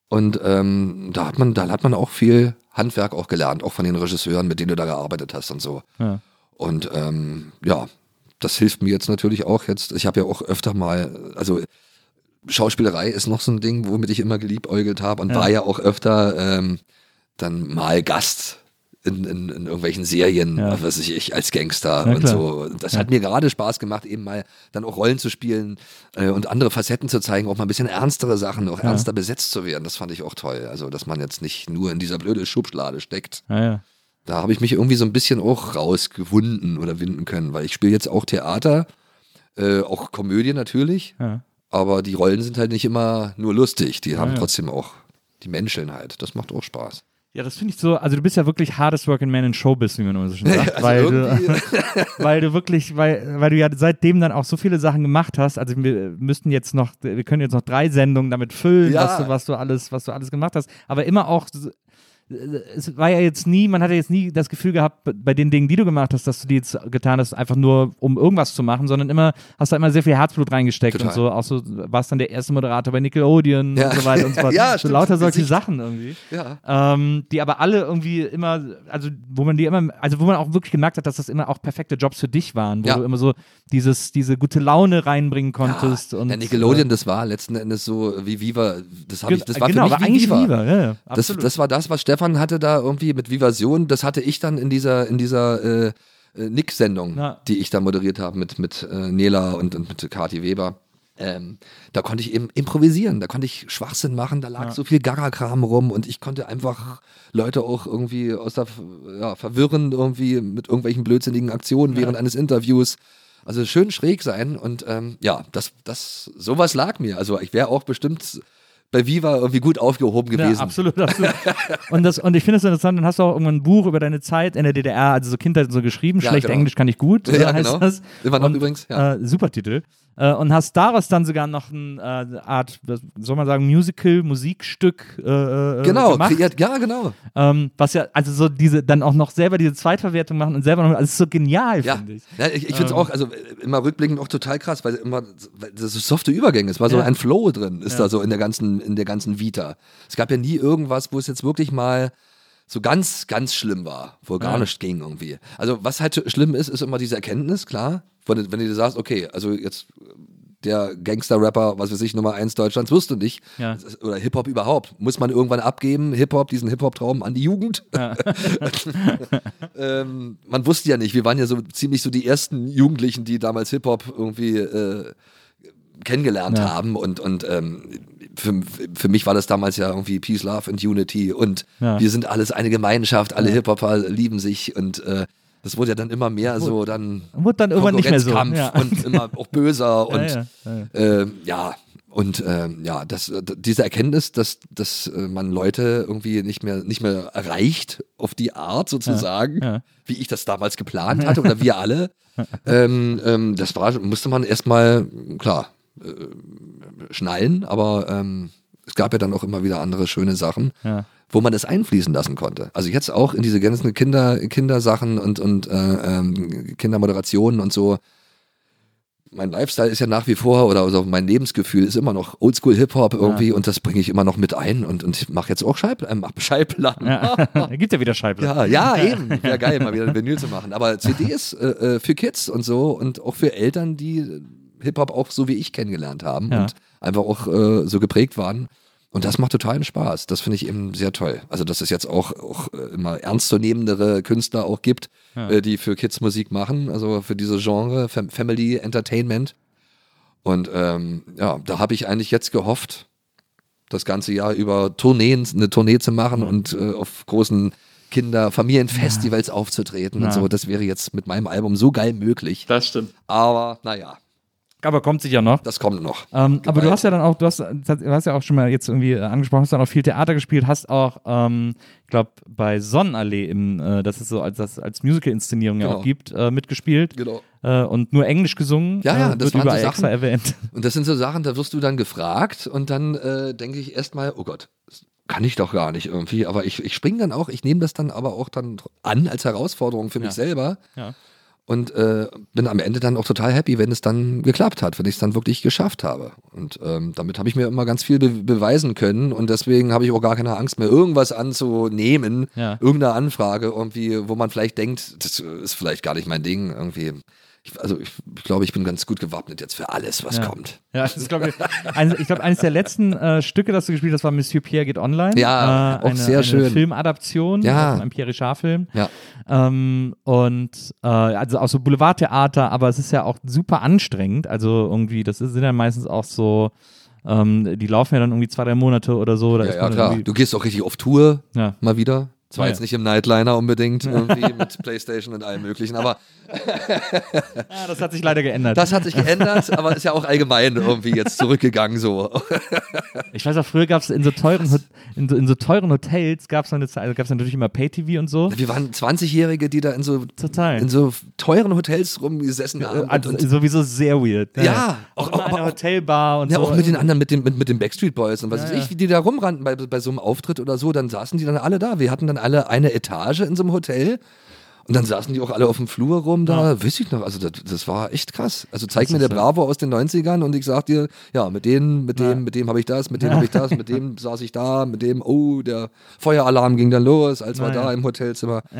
Und ähm, da hat man, da hat man auch viel Handwerk auch gelernt, auch von den Regisseuren, mit denen du da gearbeitet hast und so. Ja. Und ähm, ja, das hilft mir jetzt natürlich auch jetzt. Ich habe ja auch öfter mal, also Schauspielerei ist noch so ein Ding, womit ich immer geliebäugelt habe und Ja. war ja auch öfter ähm, dann mal Gast in, in, in irgendwelchen Serien, Ja. was weiß ich, als Gangster Ja, und so. Das hat mir gerade Spaß gemacht, eben mal dann auch Rollen zu spielen äh, und andere Facetten zu zeigen, auch mal ein bisschen ernstere Sachen, auch ernster besetzt zu werden. Das fand ich auch toll. Also, dass man jetzt nicht nur in dieser blöde Schubschlade steckt Ja, ja. Da habe ich mich irgendwie so ein bisschen auch rausgewunden oder winden können, weil ich spiele jetzt auch Theater, äh, auch Komödie natürlich, ja. aber die Rollen sind halt nicht immer nur lustig, die haben ja. trotzdem auch, die menscheln halt, das macht auch Spaß. Ja, das finde ich so, also du bist ja wirklich hardest working man in Showbiz, wie man immer so schön sagt. Also weil, du, weil du wirklich, weil, weil du ja seitdem dann auch so viele Sachen gemacht hast. Also wir müssten jetzt noch, wir können jetzt noch drei Sendungen damit füllen, Ja. was, du, was du alles, was du alles gemacht hast. Aber immer auch, es war ja jetzt nie, man hatte jetzt nie das Gefühl gehabt, bei den Dingen, die du gemacht hast, dass du die jetzt getan hast, einfach nur um irgendwas zu machen, sondern immer, hast da immer sehr viel Herzblut reingesteckt Total. und so, auch so, warst dann der erste Moderator bei Nickelodeon Ja. und so weiter und so fort. Ja, so stimmt. lauter solche. Sachen irgendwie Ja. ähm, die aber alle irgendwie immer, also wo man die immer, also wo man auch wirklich gemerkt hat, dass das immer auch perfekte Jobs für dich waren, wo Ja. du immer so dieses, diese gute Laune reinbringen konntest. und, ja, Nickelodeon, das war letzten Endes so wie Viva, das habe ich, das war genau, für mich war wie Viva. Viva, ja, ja, Das, das war das, was Stefan hatte da irgendwie mit Vivasion, das hatte ich dann in dieser, in dieser äh, äh, Nick-Sendung, Ja. die ich da moderiert habe mit, mit äh, Nela und, und mit Kati Weber. Ähm, da konnte ich eben improvisieren, da konnte ich Schwachsinn machen, da lag so viel Gaga-Kram rum und ich konnte einfach Leute auch irgendwie aus der, ja, verwirren irgendwie mit irgendwelchen blödsinnigen Aktionen während eines Interviews. Also schön schräg sein und ähm, ja, das, das, sowas lag mir. Also ich wäre auch bestimmt bei Viva irgendwie gut aufgehoben gewesen. Ja, absolut, absolut. und, das, und ich finde es interessant, dann hast du auch irgendwann ein Buch über deine Zeit in der DDR, also so Kindheit und so geschrieben, Ja, schlecht genau. Englisch kann ich gut, Ja, heißt genau. das. Immer noch und, übrigens, ja. Äh, super Titel. Äh, und hast daraus dann sogar noch eine äh, Art, was soll man sagen, Musical, Musikstück äh, äh, Genau, gemacht. kreiert, ja, genau. Ähm, was ja, also so diese, dann auch noch selber diese Zweitverwertung machen und selber noch, also ist so genial, Ja, finde ich. ja ich, ich finde es Ähm. auch, also äh, immer rückblickend auch total krass, weil immer weil das so softe Übergänge, es war so Ja. ein Flow drin, ist Ja. da so in der ganzen, in der ganzen Vita. Es gab ja nie irgendwas, wo es jetzt wirklich mal so ganz, ganz schlimm war, wo gar Ja. nichts ging irgendwie. Also was halt schlimm ist, ist immer diese Erkenntnis, klar. Wenn du, dir sagst, okay, also jetzt der Gangster-Rapper, was weiß ich, Nummer eins Deutschlands, wirst du nicht. Ja. Oder Hip-Hop überhaupt. Muss man irgendwann abgeben, Hip-Hop, diesen Hip-Hop-Traum an die Jugend. Ja. ähm, man wusste ja nicht, wir waren ja so ziemlich so die ersten Jugendlichen, die damals Hip-Hop irgendwie äh, kennengelernt Ja. haben und, und ähm, für, für mich war das damals ja irgendwie Peace, Love and Unity und wir sind alles eine Gemeinschaft, alle. Hip-Hopper lieben sich und äh, das wurde ja dann immer mehr so dann Wurde dann irgendwann nicht mehr so. Ja. und immer auch böser und ja, ja, ja. äh, Und ähm, ja, das, äh, diese Erkenntnis, dass, dass äh, man Leute irgendwie nicht mehr, nicht mehr erreicht auf die Art sozusagen, Ja, ja. wie ich das damals geplant hatte oder wir alle, ähm, ähm, das war, musste man erstmal, klar, äh, schnallen, aber ähm, es gab ja dann auch immer wieder andere schöne Sachen, Ja. Wo man es einfließen lassen konnte. Also jetzt auch in diese ganzen Kinder, Kindersachen und, und äh, ähm, Kindermoderationen und so. Mein Lifestyle ist ja nach wie vor oder also mein Lebensgefühl ist immer noch Oldschool Hip-Hop irgendwie und das bringe ich immer noch mit ein und, und ich mache jetzt auch Schall, äh, mach Schallplatten. Ja. Er gibt ja wieder Schallplatten. Ja, ja, eben. Wäre geil, mal wieder ein Vinyl zu machen. Aber CDs äh, äh, für Kids und so und auch für Eltern, die äh, Hip-Hop auch so wie ich kennengelernt haben Ja. und einfach auch äh, so geprägt waren. Und das macht totalen Spaß. Das finde ich eben sehr toll. Also, dass es jetzt auch, auch äh, immer ernstzunehmendere Künstler auch gibt, äh, die für Kids Musik machen, also für diese Genre, Fam Family Entertainment. Und ähm, ja, da habe ich eigentlich jetzt gehofft, das ganze Jahr über Tourneen, eine Tournee zu machen und äh, auf großen Kinder-, Familienfestivals aufzutreten Ja. und so. Das wäre jetzt mit meinem Album so geil möglich. Das stimmt. Aber naja, Aber kommt sicher noch. das kommt noch. Ähm, aber du hast ja dann auch, du hast, du hast ja auch schon mal jetzt irgendwie äh, angesprochen, hast dann auch viel Theater gespielt, hast auch, ähm, ich glaube, bei Sonnenallee, im, äh, das ist so als, das als Musical-Inszenierung ja Genau. auch gibt, äh, mitgespielt Genau. äh, und nur Englisch gesungen. Ja, ja, äh, das wird waren so überall Sachen. extra erwähnt. Und das sind so Sachen, da wirst du dann gefragt und dann denke ich erstmal, oh Gott, das kann ich doch gar nicht irgendwie. Aber ich, ich springe dann auch, ich nehme das dann aber auch dann an als Herausforderung für mich Ja. selber. Ja. Und äh, bin am Ende dann auch total happy, wenn es dann geklappt hat, wenn ich es dann wirklich geschafft habe. Und ähm, damit habe ich mir immer ganz viel be beweisen können und deswegen habe ich auch gar keine Angst mehr, irgendwas anzunehmen, Ja. irgendeine Anfrage irgendwie, wo man vielleicht denkt, das ist vielleicht gar nicht mein Ding irgendwie. Ich, also ich, ich glaube, ich bin ganz gut gewappnet jetzt für alles, was Ja. kommt. Ja, das ist, glaube ich, ich glaube, eines der letzten äh, Stücke, das du gespielt hast, war Monsieur Pierre geht online. Ja, äh, auch eine, sehr eine schön. Filmadaption, Ja. einem Pierre Richard-Film. Ja. Ähm, und äh, also auch so Boulevardtheater, aber es ist ja auch super anstrengend. Also irgendwie, das ist, sind ja meistens auch so, ähm, die laufen ja dann irgendwie zwei, drei Monate oder so. Ja, ja, klar. Du gehst auch richtig auf Tour, Ja. mal wieder. Zwar Ja, jetzt nicht im Nightliner unbedingt, irgendwie mit Playstation und allem möglichen, aber Ja, das hat sich leider geändert. das hat sich geändert, aber ist ja auch allgemein irgendwie jetzt zurückgegangen so. ich weiß auch, früher gab es in so in so, in so teuren Hotels gab es also natürlich immer Pay-TV und so. Wir waren 20-Jährige, die da in so, Total. in so teuren Hotels rumgesessen haben. Also, und, sowieso sehr weird. Ja, auch, auch- immer aber eine auch- Hotelbar und ja, so. auch mit den anderen, mit, dem, mit, mit den Backstreet Boys und was Ja, weiß ich, wie die da rumrannten bei, bei so einem Auftritt oder so, dann saßen die dann alle da. Wir hatten dann alle eine Etage in so einem Hotel und dann saßen die auch alle auf dem Flur rum da, weiß ich noch, also das, das war echt krass. Also zeig mir der so. Bravo aus den 90ern und ich sag dir, ja, mit denen, mit dem, Ja. mit dem habe ich das, mit dem habe ich das, mit dem saß ich da, mit dem, oh, der Feueralarm ging dann los, als wir Ja, da ja. im Hotelzimmer.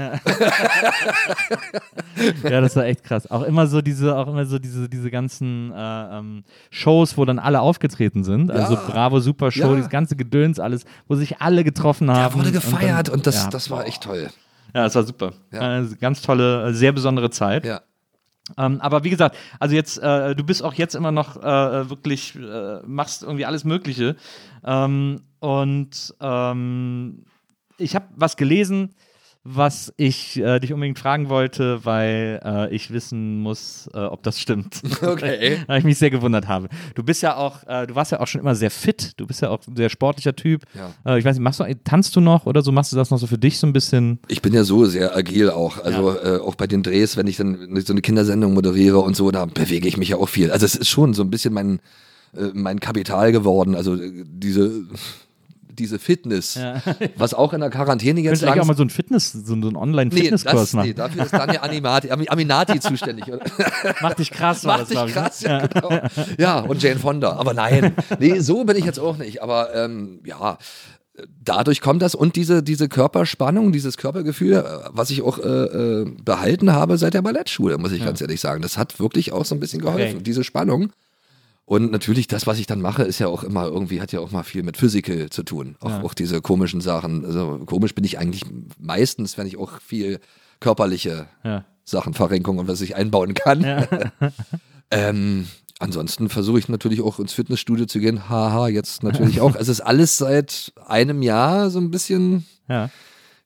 Ja, das war echt krass. Auch immer so diese, auch immer so diese, diese ganzen äh, ähm, Shows, wo dann alle aufgetreten sind. Also Ja. Bravo Super Show, Ja. dieses ganze Gedöns, alles, wo sich alle getroffen haben. Da wurde gefeiert dann- und, das, ja, das war echt toll. Ja, das war super. Ja. Eine ganz tolle, äh, sehr besondere Zeit. Ja. Ähm, aber wie gesagt, also jetzt, äh, du bist auch jetzt immer noch äh, wirklich, äh, machst irgendwie alles Mögliche. Ähm, und ähm, ich habe was gelesen, was ich äh, dich unbedingt fragen wollte, weil äh, ich wissen muss, äh, ob das stimmt. Okay. weil ich mich sehr gewundert habe. Du bist ja auch, äh, du warst ja auch schon immer sehr fit. Du bist ja auch ein sehr sportlicher Typ. Ja. Äh, ich weiß nicht, machst du, tanzt du noch oder so? Machst du das noch so für dich so ein bisschen? Ich bin ja so sehr agil auch. Also äh, auch bei den Drehs, wenn ich dann so eine Kindersendung moderiere und so, da bewege ich mich ja auch viel. Also es ist schon so ein bisschen mein, mein Kapital geworden. Also diese, diese Fitness, Ja. was auch in der Quarantäne jetzt Könntest du eigentlich auch langsam- mal so einen Fitness, so, einen Nee, Online-Fitnesskurs das, machen? nee, dafür ist Daniel Animati, Ami- Aminati zuständig. oder? Mach dich krass, war Mach das, dich ne? krass, ja, genau. Ja, und Jane Fonda. Aber nein, nee, so bin ich jetzt auch nicht. Aber ähm, ja, dadurch kommt das und diese, diese Körperspannung, dieses Körpergefühl, äh, was ich auch äh, äh, behalten habe seit der Ballettschule, muss ich ganz ehrlich sagen. Das hat wirklich auch so ein bisschen geholfen, Okay. diese Spannung. Und natürlich, das, was ich dann mache, ist ja auch immer irgendwie, hat ja auch mal viel mit Physical zu tun. Auch, Ja. auch diese komischen Sachen. Also komisch bin ich eigentlich meistens, wenn ich auch viel körperliche Ja. Sachen, Verrenkung und was ich einbauen kann. ähm, ansonsten versuche ich natürlich auch ins Fitnessstudio zu gehen. Haha, jetzt natürlich auch. Es ist alles seit einem Jahr so ein bisschen, Ja.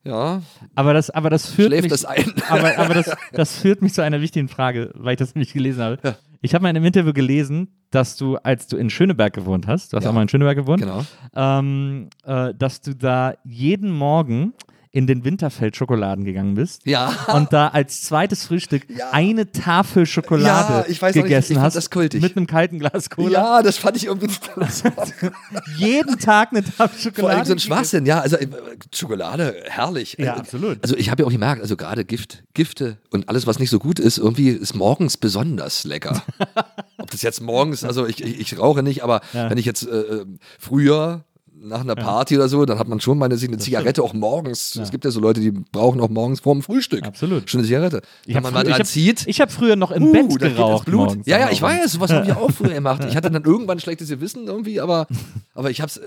ja, Aber das, aber das führt schläft mich, das ein. aber, aber das, das führt mich zu einer wichtigen Frage, weil ich das nämlich gelesen habe. Ich Ich habe mal in einem Interview gelesen, dass du, als du in Schöneberg gewohnt hast, du hast Ja. auch mal in Schöneberg gewohnt, Genau. ähm, äh, dass du da jeden Morgen in den Winterfeld-Schokoladen gegangen bist Ja. und da als zweites Frühstück Ja. eine Tafel Schokolade Ja, ich nicht, gegessen ich fand hast mit einem kalten Glas Cola. Ja, das fand ich irgendwie Jeden Tag eine Tafel Schokolade. vor allem so ein. Schwachsinn. Ja, also äh, Schokolade, herrlich. Ja, Also, absolut. Also ich habe ja auch gemerkt, also gerade Gift, Gifte und alles, was nicht so gut ist, irgendwie ist morgens besonders lecker. Ob das jetzt morgens, also ich, ich, ich rauche nicht, aber wenn ich jetzt äh, äh, früher nach einer Party oder so, dann hat man schon mal eine, eine Zigarette auch morgens. Es gibt ja so Leute, die brauchen auch morgens vor dem Frühstück. Absolut. Schon eine Zigarette. Ich Wenn man mal früher- dran ich hab, zieht. Ich habe früher noch im Uh, Bett geraucht. Blut. Ja, ja, ich weiß, sowas haben wir auch früher gemacht. Ich hatte dann irgendwann schlechtes Gewissen irgendwie, aber, aber ich hab's, äh,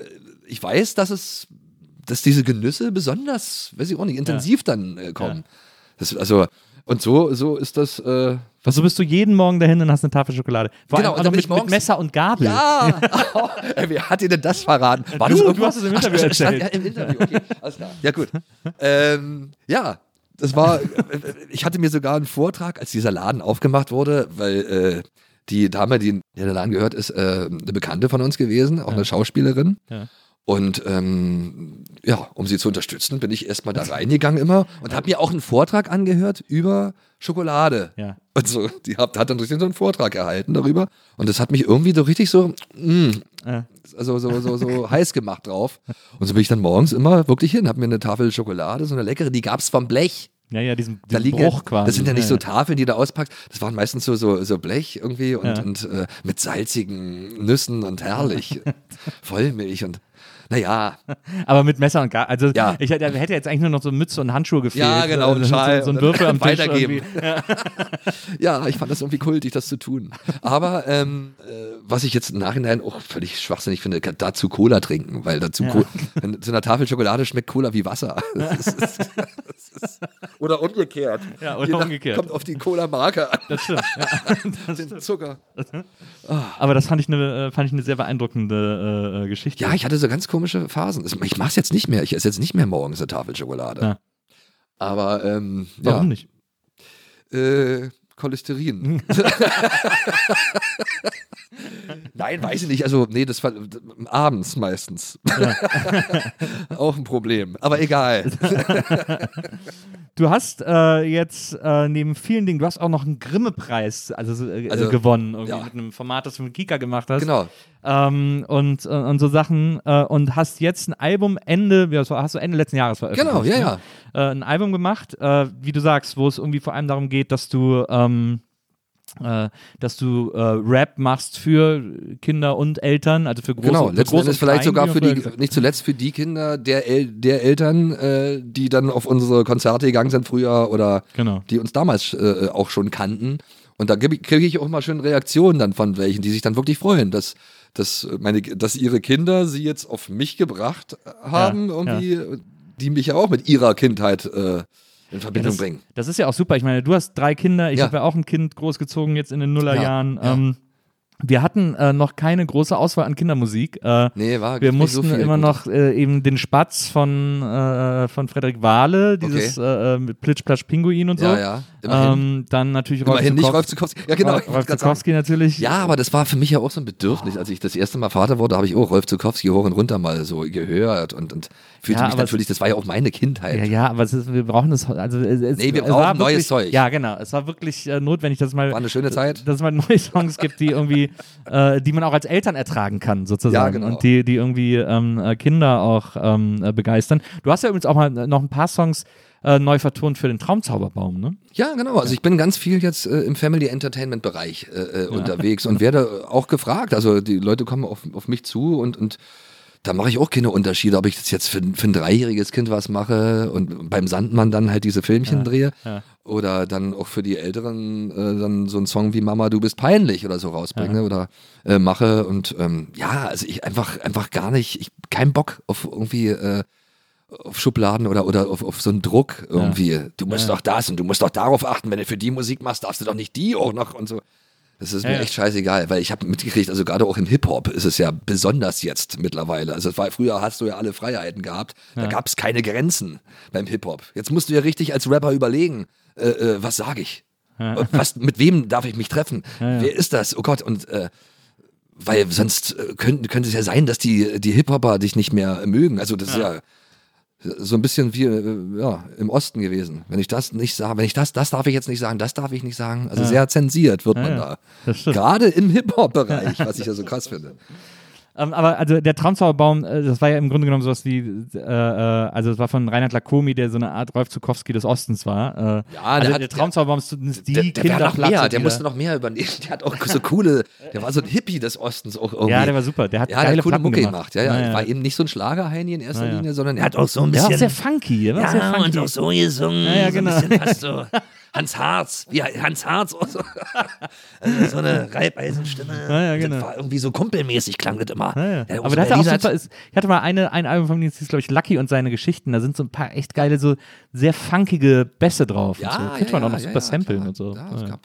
ich weiß, dass es, dass diese Genüsse besonders, weiß ich auch nicht, intensiv dann äh, kommen. Das, also, und so, so ist das, äh, Was, so bist du jeden Morgen dahin und hast eine Tafel Schokolade. Vor Genau, allem bin mit, mit Messer und Gabel. ja, Ey, wer hat dir denn das verraten? War Du, das du hast es im Interview Ach, stand- erzählt. Ja, im Interview, okay, alles klar. Ja, gut. Ähm, ja, das war, äh, ich hatte mir sogar einen Vortrag, als dieser Laden aufgemacht wurde, weil äh, die Dame, die in den Laden gehört, ist äh, eine Bekannte von uns gewesen, auch eine Schauspielerin. Ja. Und ähm, ja, um sie zu unterstützen, bin ich erstmal da reingegangen immer und habe mir auch einen Vortrag angehört über Schokolade. Ja. Und so, die hat, hat dann richtig so einen Vortrag erhalten darüber. Und das hat mich irgendwie so richtig so, mm, Ja. also so, so, so heiß gemacht drauf. Und so bin ich dann morgens immer wirklich hin, habe mir eine Tafel Schokolade, so eine leckere, die gab's vom Blech. Ja, ja, diesen, Da diesen liegen Bruch quasi. Das sind ja nicht so Tafeln, die du auspackst. Das waren meistens so, so, so Blech irgendwie und, Ja. und äh, mit salzigen Nüssen und herrlich. Vollmilch und naja, Aber mit Messer und Gabel. Also Ja. ich hätte, hätte jetzt eigentlich nur noch so Mütze und Handschuhe gefehlt. Ja, genau, ein so, Schal so ein und Würfel am Tisch weitergeben. irgendwie. ja, ich fand das irgendwie kultig, das zu tun. Aber ähm, äh, was ich jetzt im Nachhinein auch völlig schwachsinnig finde, dazu Cola trinken, weil dazu Ja. Co zu einer Tafel Schokolade schmeckt Cola wie Wasser. Das ist, ist, oder umgekehrt. Ja, oder nach- umgekehrt. Kommt auf die Cola-Marke an, Das stimmt. Ja. den Zucker. Aber das fand ich eine, äh, fand ich eine sehr beeindruckende äh, Geschichte. Ja, ich hatte so ganz komische Phasen. Ich mache es jetzt nicht mehr. Ich esse jetzt nicht mehr morgens eine Tafel Schokolade. Ja. Aber ähm, Warum ja, nicht? Äh, Cholesterin. Nein, weiß ich nicht. Also, nee, das war abends meistens. Auch ein Problem. Aber egal. Du hast äh, jetzt äh, neben vielen Dingen, du hast auch noch einen Grimme-Preis also, so, äh, Also, gewonnen, irgendwie ja. mit einem Format, das du mit Kika gemacht hast. Genau. Ähm, und, äh, und so Sachen äh, und hast jetzt ein Album Ende, ja, hast du Ende letzten Jahres veröffentlicht. Genau, ja, ne? ja. Äh, ein Album gemacht, äh, wie du sagst, wo es irgendwie vor allem darum geht, dass du ähm, äh, dass du äh, Rap machst für Kinder und Eltern, also für große Genau, für letzten groß vielleicht sogar für die, nicht zuletzt für die Kinder der, El der Eltern, äh, die dann auf unsere Konzerte gegangen sind früher oder Genau. die uns damals äh, auch schon kannten. Und da kriege ich auch mal schön Reaktionen dann von welchen, die sich dann wirklich freuen, dass, dass, meine, dass ihre Kinder sie jetzt auf mich gebracht haben, Ja, irgendwie, die mich ja auch mit ihrer Kindheit äh, in Verbindung das, bringen. das ist ja auch super. Ich meine, du hast drei Kinder, ich Ja. habe ja auch ein Kind großgezogen jetzt in den Nullerjahren. Ja, ja. Ähm, wir hatten äh, noch keine große Auswahl an Kindermusik. Äh, Nee, war wir nicht mussten so immer gut. noch äh, eben den Spatz von, äh, von Frederik Wahle, dieses äh, äh, mit Plitsch, Platsch, Pinguin und so. Ja, ja. Immerhin. Ähm, dann natürlich Rolf Immerhin nicht Zukowski. Rolf Zukowski. Ja, genau. Rolf. Zukowski natürlich. Ja, aber das war für mich ja auch so ein Bedürfnis. Als ich das erste Mal Vater wurde, habe ich auch Rolf Zukowski hoch und runter mal so gehört und, und fühlte Ja, mich natürlich, das war ja auch meine Kindheit. Ja, ja, aber es ist, wir brauchen es, also es, es, Nee, wir brauchen neues wirklich, Zeug. Ja, genau, es war wirklich äh, notwendig, dass mal, War eine schöne Zeit. dass es mal neue Songs gibt, die irgendwie, äh, die man auch als Eltern ertragen kann, sozusagen. Ja, genau. Und die, die irgendwie ähm, äh, Kinder auch ähm, äh, begeistern. Du hast ja übrigens auch mal noch ein paar Songs äh, neu vertont für den Traumzauberbaum, ne? Ja, genau. Also ich bin ganz viel jetzt äh, im Family Entertainment Bereich äh, äh, unterwegs und werde auch gefragt. Also die Leute kommen auf, auf mich zu und, und da mache ich auch keine Unterschiede, ob ich das jetzt für, für ein dreijähriges Kind was mache und beim Sandmann dann halt diese Filmchen drehe ja. oder dann auch für die Älteren äh, dann so einen Song wie Mama, du bist peinlich oder so rausbringe oder äh, mache und ähm, ja, also ich einfach einfach gar nicht, ich keinen Bock auf irgendwie äh, auf Schubladen oder, oder auf, auf so einen Druck irgendwie. Du musst Ja. doch das und du musst doch darauf achten, wenn du für die Musik machst, darfst du doch nicht die auch noch und so. Das ist mir ja. echt scheißegal, weil ich habe mitgekriegt, also gerade auch im Hip-Hop ist es ja besonders jetzt mittlerweile. Also war, früher hast du ja alle Freiheiten gehabt, da gab es keine Grenzen beim Hip-Hop. Jetzt musst du ja richtig als Rapper überlegen, äh, äh, was sage ich? Was, mit wem darf ich mich treffen? Wer ist das? Oh Gott, und äh, weil sonst äh, könnte, könnte es ja sein, dass die, die Hip-Hopper dich nicht mehr mögen. Also das ist ja so ein bisschen wie äh, ja, im Osten gewesen. Wenn ich das nicht sage, wenn ich das, das darf ich jetzt nicht sagen, das darf ich nicht sagen. Also sehr zensiert wird man ja. da. Das stimmt. Gerade im Hip-Hop-Bereich, was ich ja so krass finde. Ähm, aber also der Traumzauberbaum, äh, das war ja im Grunde genommen sowas wie, äh, äh, also es war von Reinhard Lacomi, der so eine Art Rolf Zukowski des Ostens war. Äh, Ja, also der der, hat- Traumzauberbaum ist die Der, der Kinderplatte, mehr, der musste noch mehr übernehmen. Der hat auch so coole, der war so ein Hippie des Ostens auch irgendwie. Ja, der war super. Der hat ja, der geile hat coole Mucke gemacht. gemacht. Ja, ja, Ja, ja. War eben nicht so ein Schlagerheini in erster Ja, ja. Linie, sondern er hat auch so ein Der war bisschen. auch sehr funky. Der war sehr ja, funky. und auch so gesungen. Ja, ja, so ein genau. bisschen fast so Hans Harz, wie Hans Harz so. also so eine Reibeisenstimme. Ja, ja, genau. War irgendwie so kumpelmäßig klang das immer. Ja, ja. Aber der hatte auch super, ist, ich hatte mal eine, ein Album von ihm, das hieß, glaube ich, Lucky und seine Geschichten. Da sind so ein paar echt geile, so sehr funkige Bässe drauf. ja, und so. ja, Könnte man auch noch super samplen und so. Ja, Ja.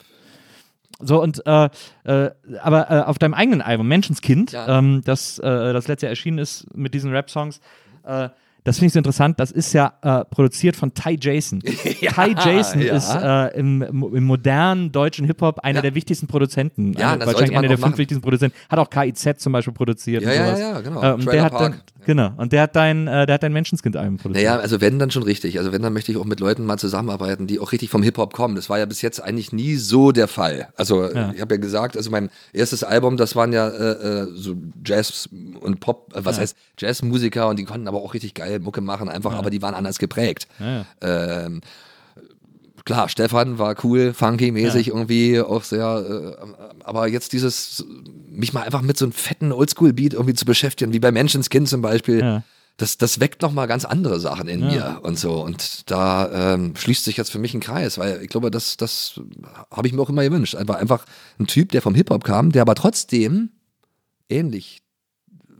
So, und äh, äh, aber äh, auf deinem eigenen Album, Menschenskind, ähm, das, äh, das letztes Jahr erschienen ist mit diesen Rap-Songs, äh, das finde ich so interessant. Das ist ja äh, produziert von Ty Jason. Ty Jason ja. ist äh, im, im modernen deutschen Hip-Hop einer Ja. der wichtigsten Produzenten. Ja, das wahrscheinlich einer der fünf machen. wichtigsten Produzenten. Hat auch KIZ zum Beispiel produziert. Ja, ja, ja, genau. Äh, und der hat dann. Genau. Und der hat dein, äh, der hat dein Menschenskind-Album produziert. Naja, also wenn, dann schon richtig. Also wenn, dann möchte ich auch mit Leuten mal zusammenarbeiten, die auch richtig vom Hip-Hop kommen. Das war ja bis jetzt eigentlich nie so der Fall. Also Ja. ich habe ja gesagt, also mein erstes Album, das waren ja äh, äh, so Jazz und Pop, äh, was Ja. heißt Jazzmusiker und die konnten aber auch richtig geil Mucke machen, einfach, aber die waren anders geprägt. Ja, Ähm, klar, Stefan war cool, funky-mäßig irgendwie auch sehr, äh, aber jetzt dieses, mich mal einfach mit so einem fetten Oldschool-Beat irgendwie zu beschäftigen, wie bei Menschenskind zum Beispiel, Ja. das, das weckt nochmal ganz andere Sachen in Ja. mir und so. Und da ähm, schließt sich jetzt für mich ein Kreis, weil ich glaube, das, das habe ich mir auch immer gewünscht. Einfach, einfach ein Typ, der vom Hip-Hop kam, der aber trotzdem ähnlich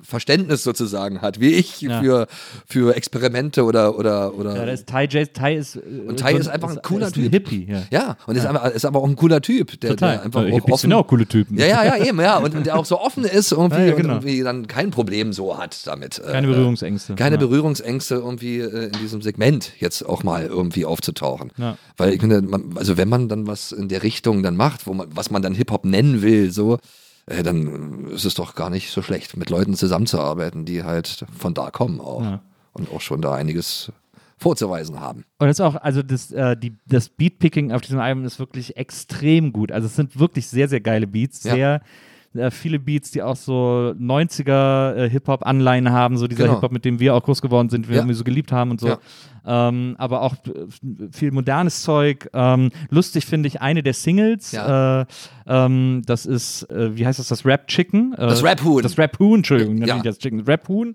Verständnis sozusagen hat, wie ich Ja. für, für Experimente oder, oder, oder Ja, da ist Ty Jason. Ty ist, äh, Und Ty ist einfach ein cooler ist Typ. Hippie, ja. Ja, und Ist, aber, ist aber auch ein cooler Typ, der, Total. der einfach Äh, auch offen, sind auch coole Typen. ja, ja, ja, eben, ja, und, der auch so offen ist irgendwie Ja, ja, und genau. irgendwie dann kein Problem so hat damit. äh, Keine Berührungsängste. Keine ja. Berührungsängste irgendwie äh, in diesem Segment jetzt auch mal irgendwie aufzutauchen. Ja. Weil ich finde, man, also wenn man dann was in der Richtung dann macht, wo man, was man dann Hip-Hop nennen will, so, äh, dann ist es doch gar nicht so schlecht, mit Leuten zusammenzuarbeiten, die halt von da kommen auch. Ja. Und auch schon da einiges vorzuweisen haben. Und das ist auch, also das, äh, die, das Beatpicking auf diesem Album ist wirklich extrem gut. Also es sind wirklich sehr, sehr geile Beats, Ja. sehr äh, viele Beats, die auch so 90er äh, Hip-Hop-Anleihen haben, so dieser Genau. Hip-Hop, mit dem wir auch groß geworden sind, wir Ja. irgendwie so geliebt haben und so. Ja. Ähm, aber auch äh, viel modernes Zeug. Ähm, lustig finde ich eine der Singles. Ja. Äh, ähm, das ist, äh, wie heißt das, das Rap Chicken? Äh, Das Rap-Huhn. Das Rap Huhn, Entschuldigung, Ja. das Chicken, Rap Huhn.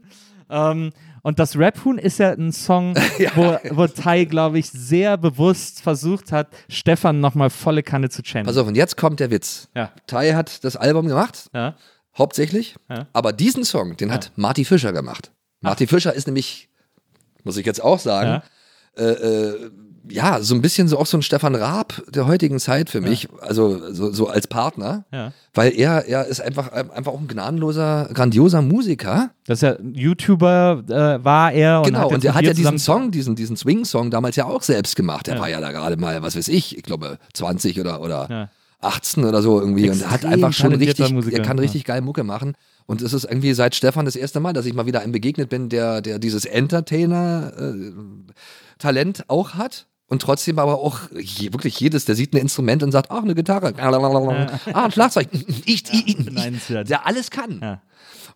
Ähm, und das Rap Huhn ist ja ein Song, wo, wo Tai, glaube ich, sehr bewusst versucht hat, Stefan nochmal volle Kanne zu channeln. Pass auf, und jetzt kommt der Witz. Ja. Tai hat das Album gemacht, ja. hauptsächlich, Ja. aber diesen Song, den hat Marty Fischer gemacht. Marty Fischer ist nämlich, muss ich jetzt auch sagen, äh, äh, ja, so ein bisschen so auch so ein Stefan Raab der heutigen Zeit für mich, also so, so als Partner, Ja. weil er, er ist einfach, einfach auch ein gnadenloser, grandioser Musiker. Das ist ja YouTuber, äh, war er. Und genau, hat und mit hat ja diesen Song, diesen, diesen Swing-Song damals ja auch selbst gemacht. Der Ja. war ja da gerade mal, was weiß ich, ich glaube 20 oder, oder Ja. 18 oder so irgendwie und er hat Extrem einfach schon richtig, Musiker, er kann ja. richtig geil Mucke machen und es ist irgendwie seit Stefan das erste Mal, dass ich mal wieder einem begegnet bin, der, der dieses Entertainer-Talent auch hat und trotzdem aber auch je, wirklich jedes, der sieht ein Instrument und sagt, ach, eine Gitarre, ah, ein Schlagzeug, ich, ich, ich, beneidenswert. der alles kann. Ja.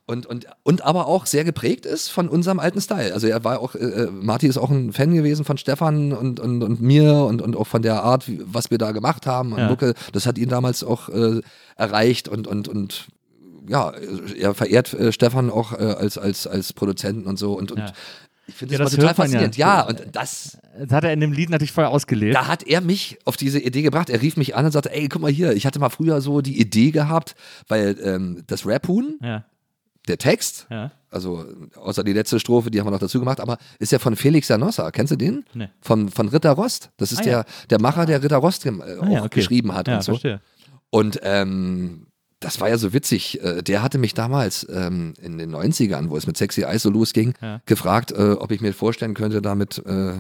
Und, und, und aber auch sehr geprägt ist von unserem alten Style. Also er war auch, äh, Marty ist auch ein Fan gewesen von Stefan und, und, und mir und, und auch von der Art, wie, was wir da gemacht haben. Und Ja. Mucke, das hat ihn damals auch äh, erreicht und, und, und ja, er verehrt äh, Stefan auch äh, als, als, als Produzenten und so. Und, und Ja. Ich finde Ja, das, total man ja. faszinierend. Ja, und das, Das hat er in dem Lied natürlich voll ausgelebt. da hat er mich auf diese Idee gebracht. Er rief mich an und sagte, ey, guck mal hier, ich hatte mal früher so die Idee gehabt, weil ähm, das Rap-Huhn, Ja, der Text, also außer die letzte Strophe, die haben wir noch dazu gemacht, aber ist ja von Felix Janossa. Kennst du den? Nee. Von, von Ritter Rost. Das ist Ah, der, der Macher, der Ritter Rost äh, Ah, auch okay. geschrieben hat Ja, und so. verstehe. Und ähm, das war ja so witzig. Äh, Der hatte mich damals ähm, in den 90ern, wo es mit Sexy Eyes so losging, Ja. gefragt, äh, ob ich mir vorstellen könnte, damit äh,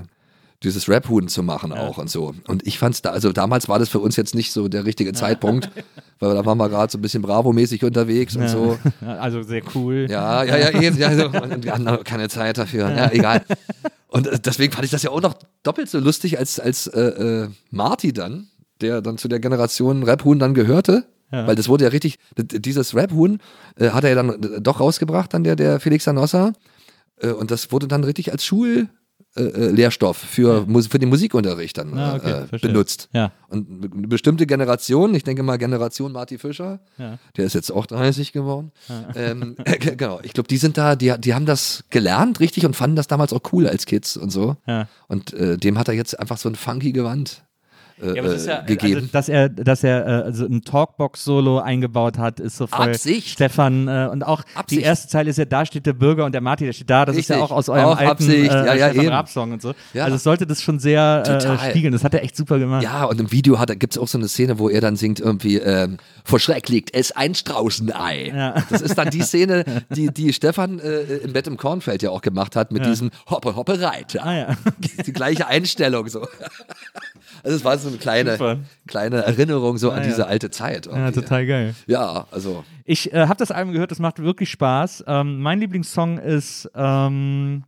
dieses Rap-Huhn zu machen auch und so. Und ich fand's da, also damals war das für uns jetzt nicht so der richtige Zeitpunkt, weil da waren wir gerade so ein bisschen Bravo-mäßig unterwegs und so. Also sehr cool. Ja, ja, ja, eben. Ja, so. Und wir hatten keine Zeit dafür. Ja, egal. Und äh, deswegen fand ich das ja auch noch doppelt so lustig, als, als äh, äh, Marty dann, der dann zu der Generation Rap-Huhn dann gehörte. Ja. Weil das wurde ja richtig, dieses Rap-Huhn äh, hat er ja dann äh, doch rausgebracht, dann der, der Felix Sanossa. Äh, und das wurde dann richtig als Schul. Äh, äh, Lehrstoff für, für den Musikunterricht dann Ah, okay, äh, verstehe. benutzt. Ja. Und eine bestimmte Generation, ich denke mal Generation Marty Fischer, Ja. der ist jetzt auch 30 geworden. Ähm, äh, genau, ich glaube, die sind da, die, die haben das gelernt, richtig, und fanden das damals auch cool als Kids und so. Ja. Und äh, dem hat er jetzt einfach so ein funky Gewand äh, Ja, aber es ist ja, äh, gegeben. Also, dass er, dass er äh, also ein Talkbox-Solo eingebaut hat, ist so voll Absicht. Stefan äh, und auch die Absicht. erste Zeile ist ja, da steht der Bürger und der Martin, der steht da. Das ist ja Richtig. auch aus eurem Auch alten Absicht. äh, Ja, ja, Stefan. Raab-Song und so. Ja. Also es sollte das schon sehr äh, spiegeln. Das hat er echt super gemacht. ja, und im Video hat, gibt es auch so eine Szene, wo er dann singt irgendwie, ähm, vor Schreck liegt es ein Straußenei. Ja. Das ist dann die Szene, die, die Stefan äh, im Bett im Kornfeld ja auch gemacht hat mit diesem Hoppe, Hoppe, Reiter. Ah ja. Die gleiche Einstellung so. Also es war so eine kleine, Super. kleine Erinnerung so an ja. diese alte Zeit. ja, irgendwie. total geil. Ja, also Ich äh, habe das Album gehört, das macht wirklich Spaß. Ähm, mein Lieblingssong ist ähm,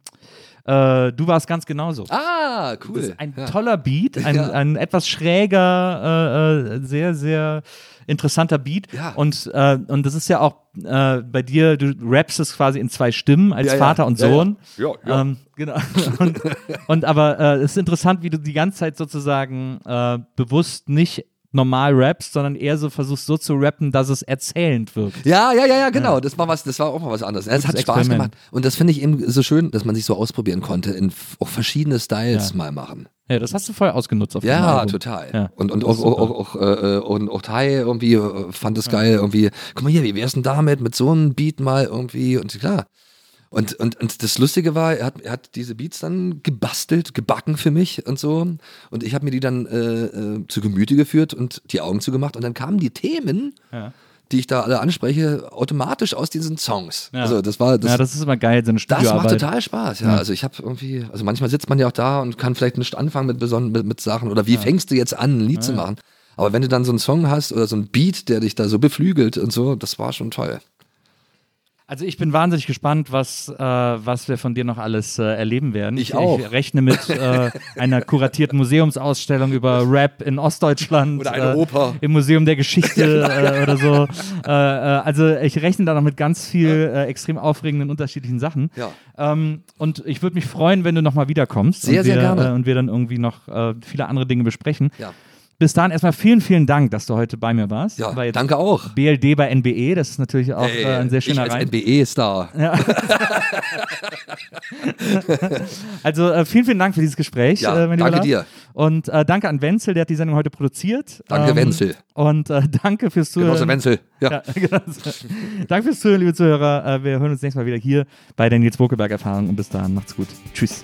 äh, Du warst ganz genauso. Ah, cool. Das ist ein ja. toller Beat, ein, Ja. ein etwas schräger, äh, äh, sehr, sehr interessanter Beat. Ja. Und, äh, und das ist ja auch äh, bei dir, du rappst es quasi in zwei Stimmen als Ja. Vater und Ja, ja. Sohn. Ja, ja. Ähm, genau. und, und aber äh, es ist interessant, wie du die ganze Zeit sozusagen äh, bewusst nicht normal rappst, sondern eher so versuchst so zu rappen, dass es erzählend wirkt. Ja, ja, ja, ja, genau. Das war was, das war auch mal was anderes. Es hat Spaß Experiment. gemacht. Und das finde ich eben so schön, dass man sich so ausprobieren konnte, in auch verschiedene Styles Ja. mal machen. Ja, das hast du voll ausgenutzt auf dem Ja, Album. total. Ja, und und auch, auch, auch, auch, äh, äh, und auch Tai irgendwie äh, fand es geil, irgendwie, guck mal hier, wie wär's denn damit, mit so einem Beat mal irgendwie und klar. Und, und, und das Lustige war, er hat, er hat diese Beats dann gebastelt, gebacken für mich und so. Und ich habe mir die dann äh, äh, zu Gemüte geführt und die Augen zugemacht. Und dann kamen die Themen, Ja. die ich da alle anspreche, automatisch aus diesen Songs. Ja. Also das war das, ja, das ist immer geil, so eine das macht total Spaß, ja. Also ich habe irgendwie, also manchmal sitzt man ja auch da und kann vielleicht nicht anfangen mit besonderen mit, mit Sachen oder wie fängst du jetzt an, ein Lied zu machen. Aber wenn du dann so einen Song hast oder so einen Beat, der dich da so beflügelt und so, das war schon toll. Also ich bin wahnsinnig gespannt, was, äh, was wir von dir noch alles äh, erleben werden. Ich auch. Ich rechne mit äh, einer kuratierten Museumsausstellung über Rap in Ostdeutschland. Oder eine äh, Oper. Im Museum der Geschichte äh, oder so. Äh, also ich rechne da noch mit ganz viel extrem aufregenden unterschiedlichen Sachen. Ja. Ähm, und ich würde mich freuen, wenn du nochmal wiederkommst. Sehr, und sehr wir, gerne. Und wir dann irgendwie noch viele andere Dinge besprechen. Ja, Bis dahin erstmal vielen, vielen Dank, dass du heute bei mir warst. ja War danke auch. BLD bei NBE, das ist natürlich auch Ey, äh, ein sehr schöner ich als. NBE-Star. Also äh, vielen, vielen Dank für dieses Gespräch. Ja, äh, danke dir. Und äh, danke an Wenzel, der hat die Sendung heute produziert. Danke, Wenzel. Und äh, danke fürs Zuhören. Genosse Wenzel. Ja. Ja, danke fürs Zuhören, liebe Zuhörer. Äh, wir hören uns nächstes Mal wieder hier bei der Nils Bokelberg Erfahrung. Und bis dahin, macht's gut. Tschüss.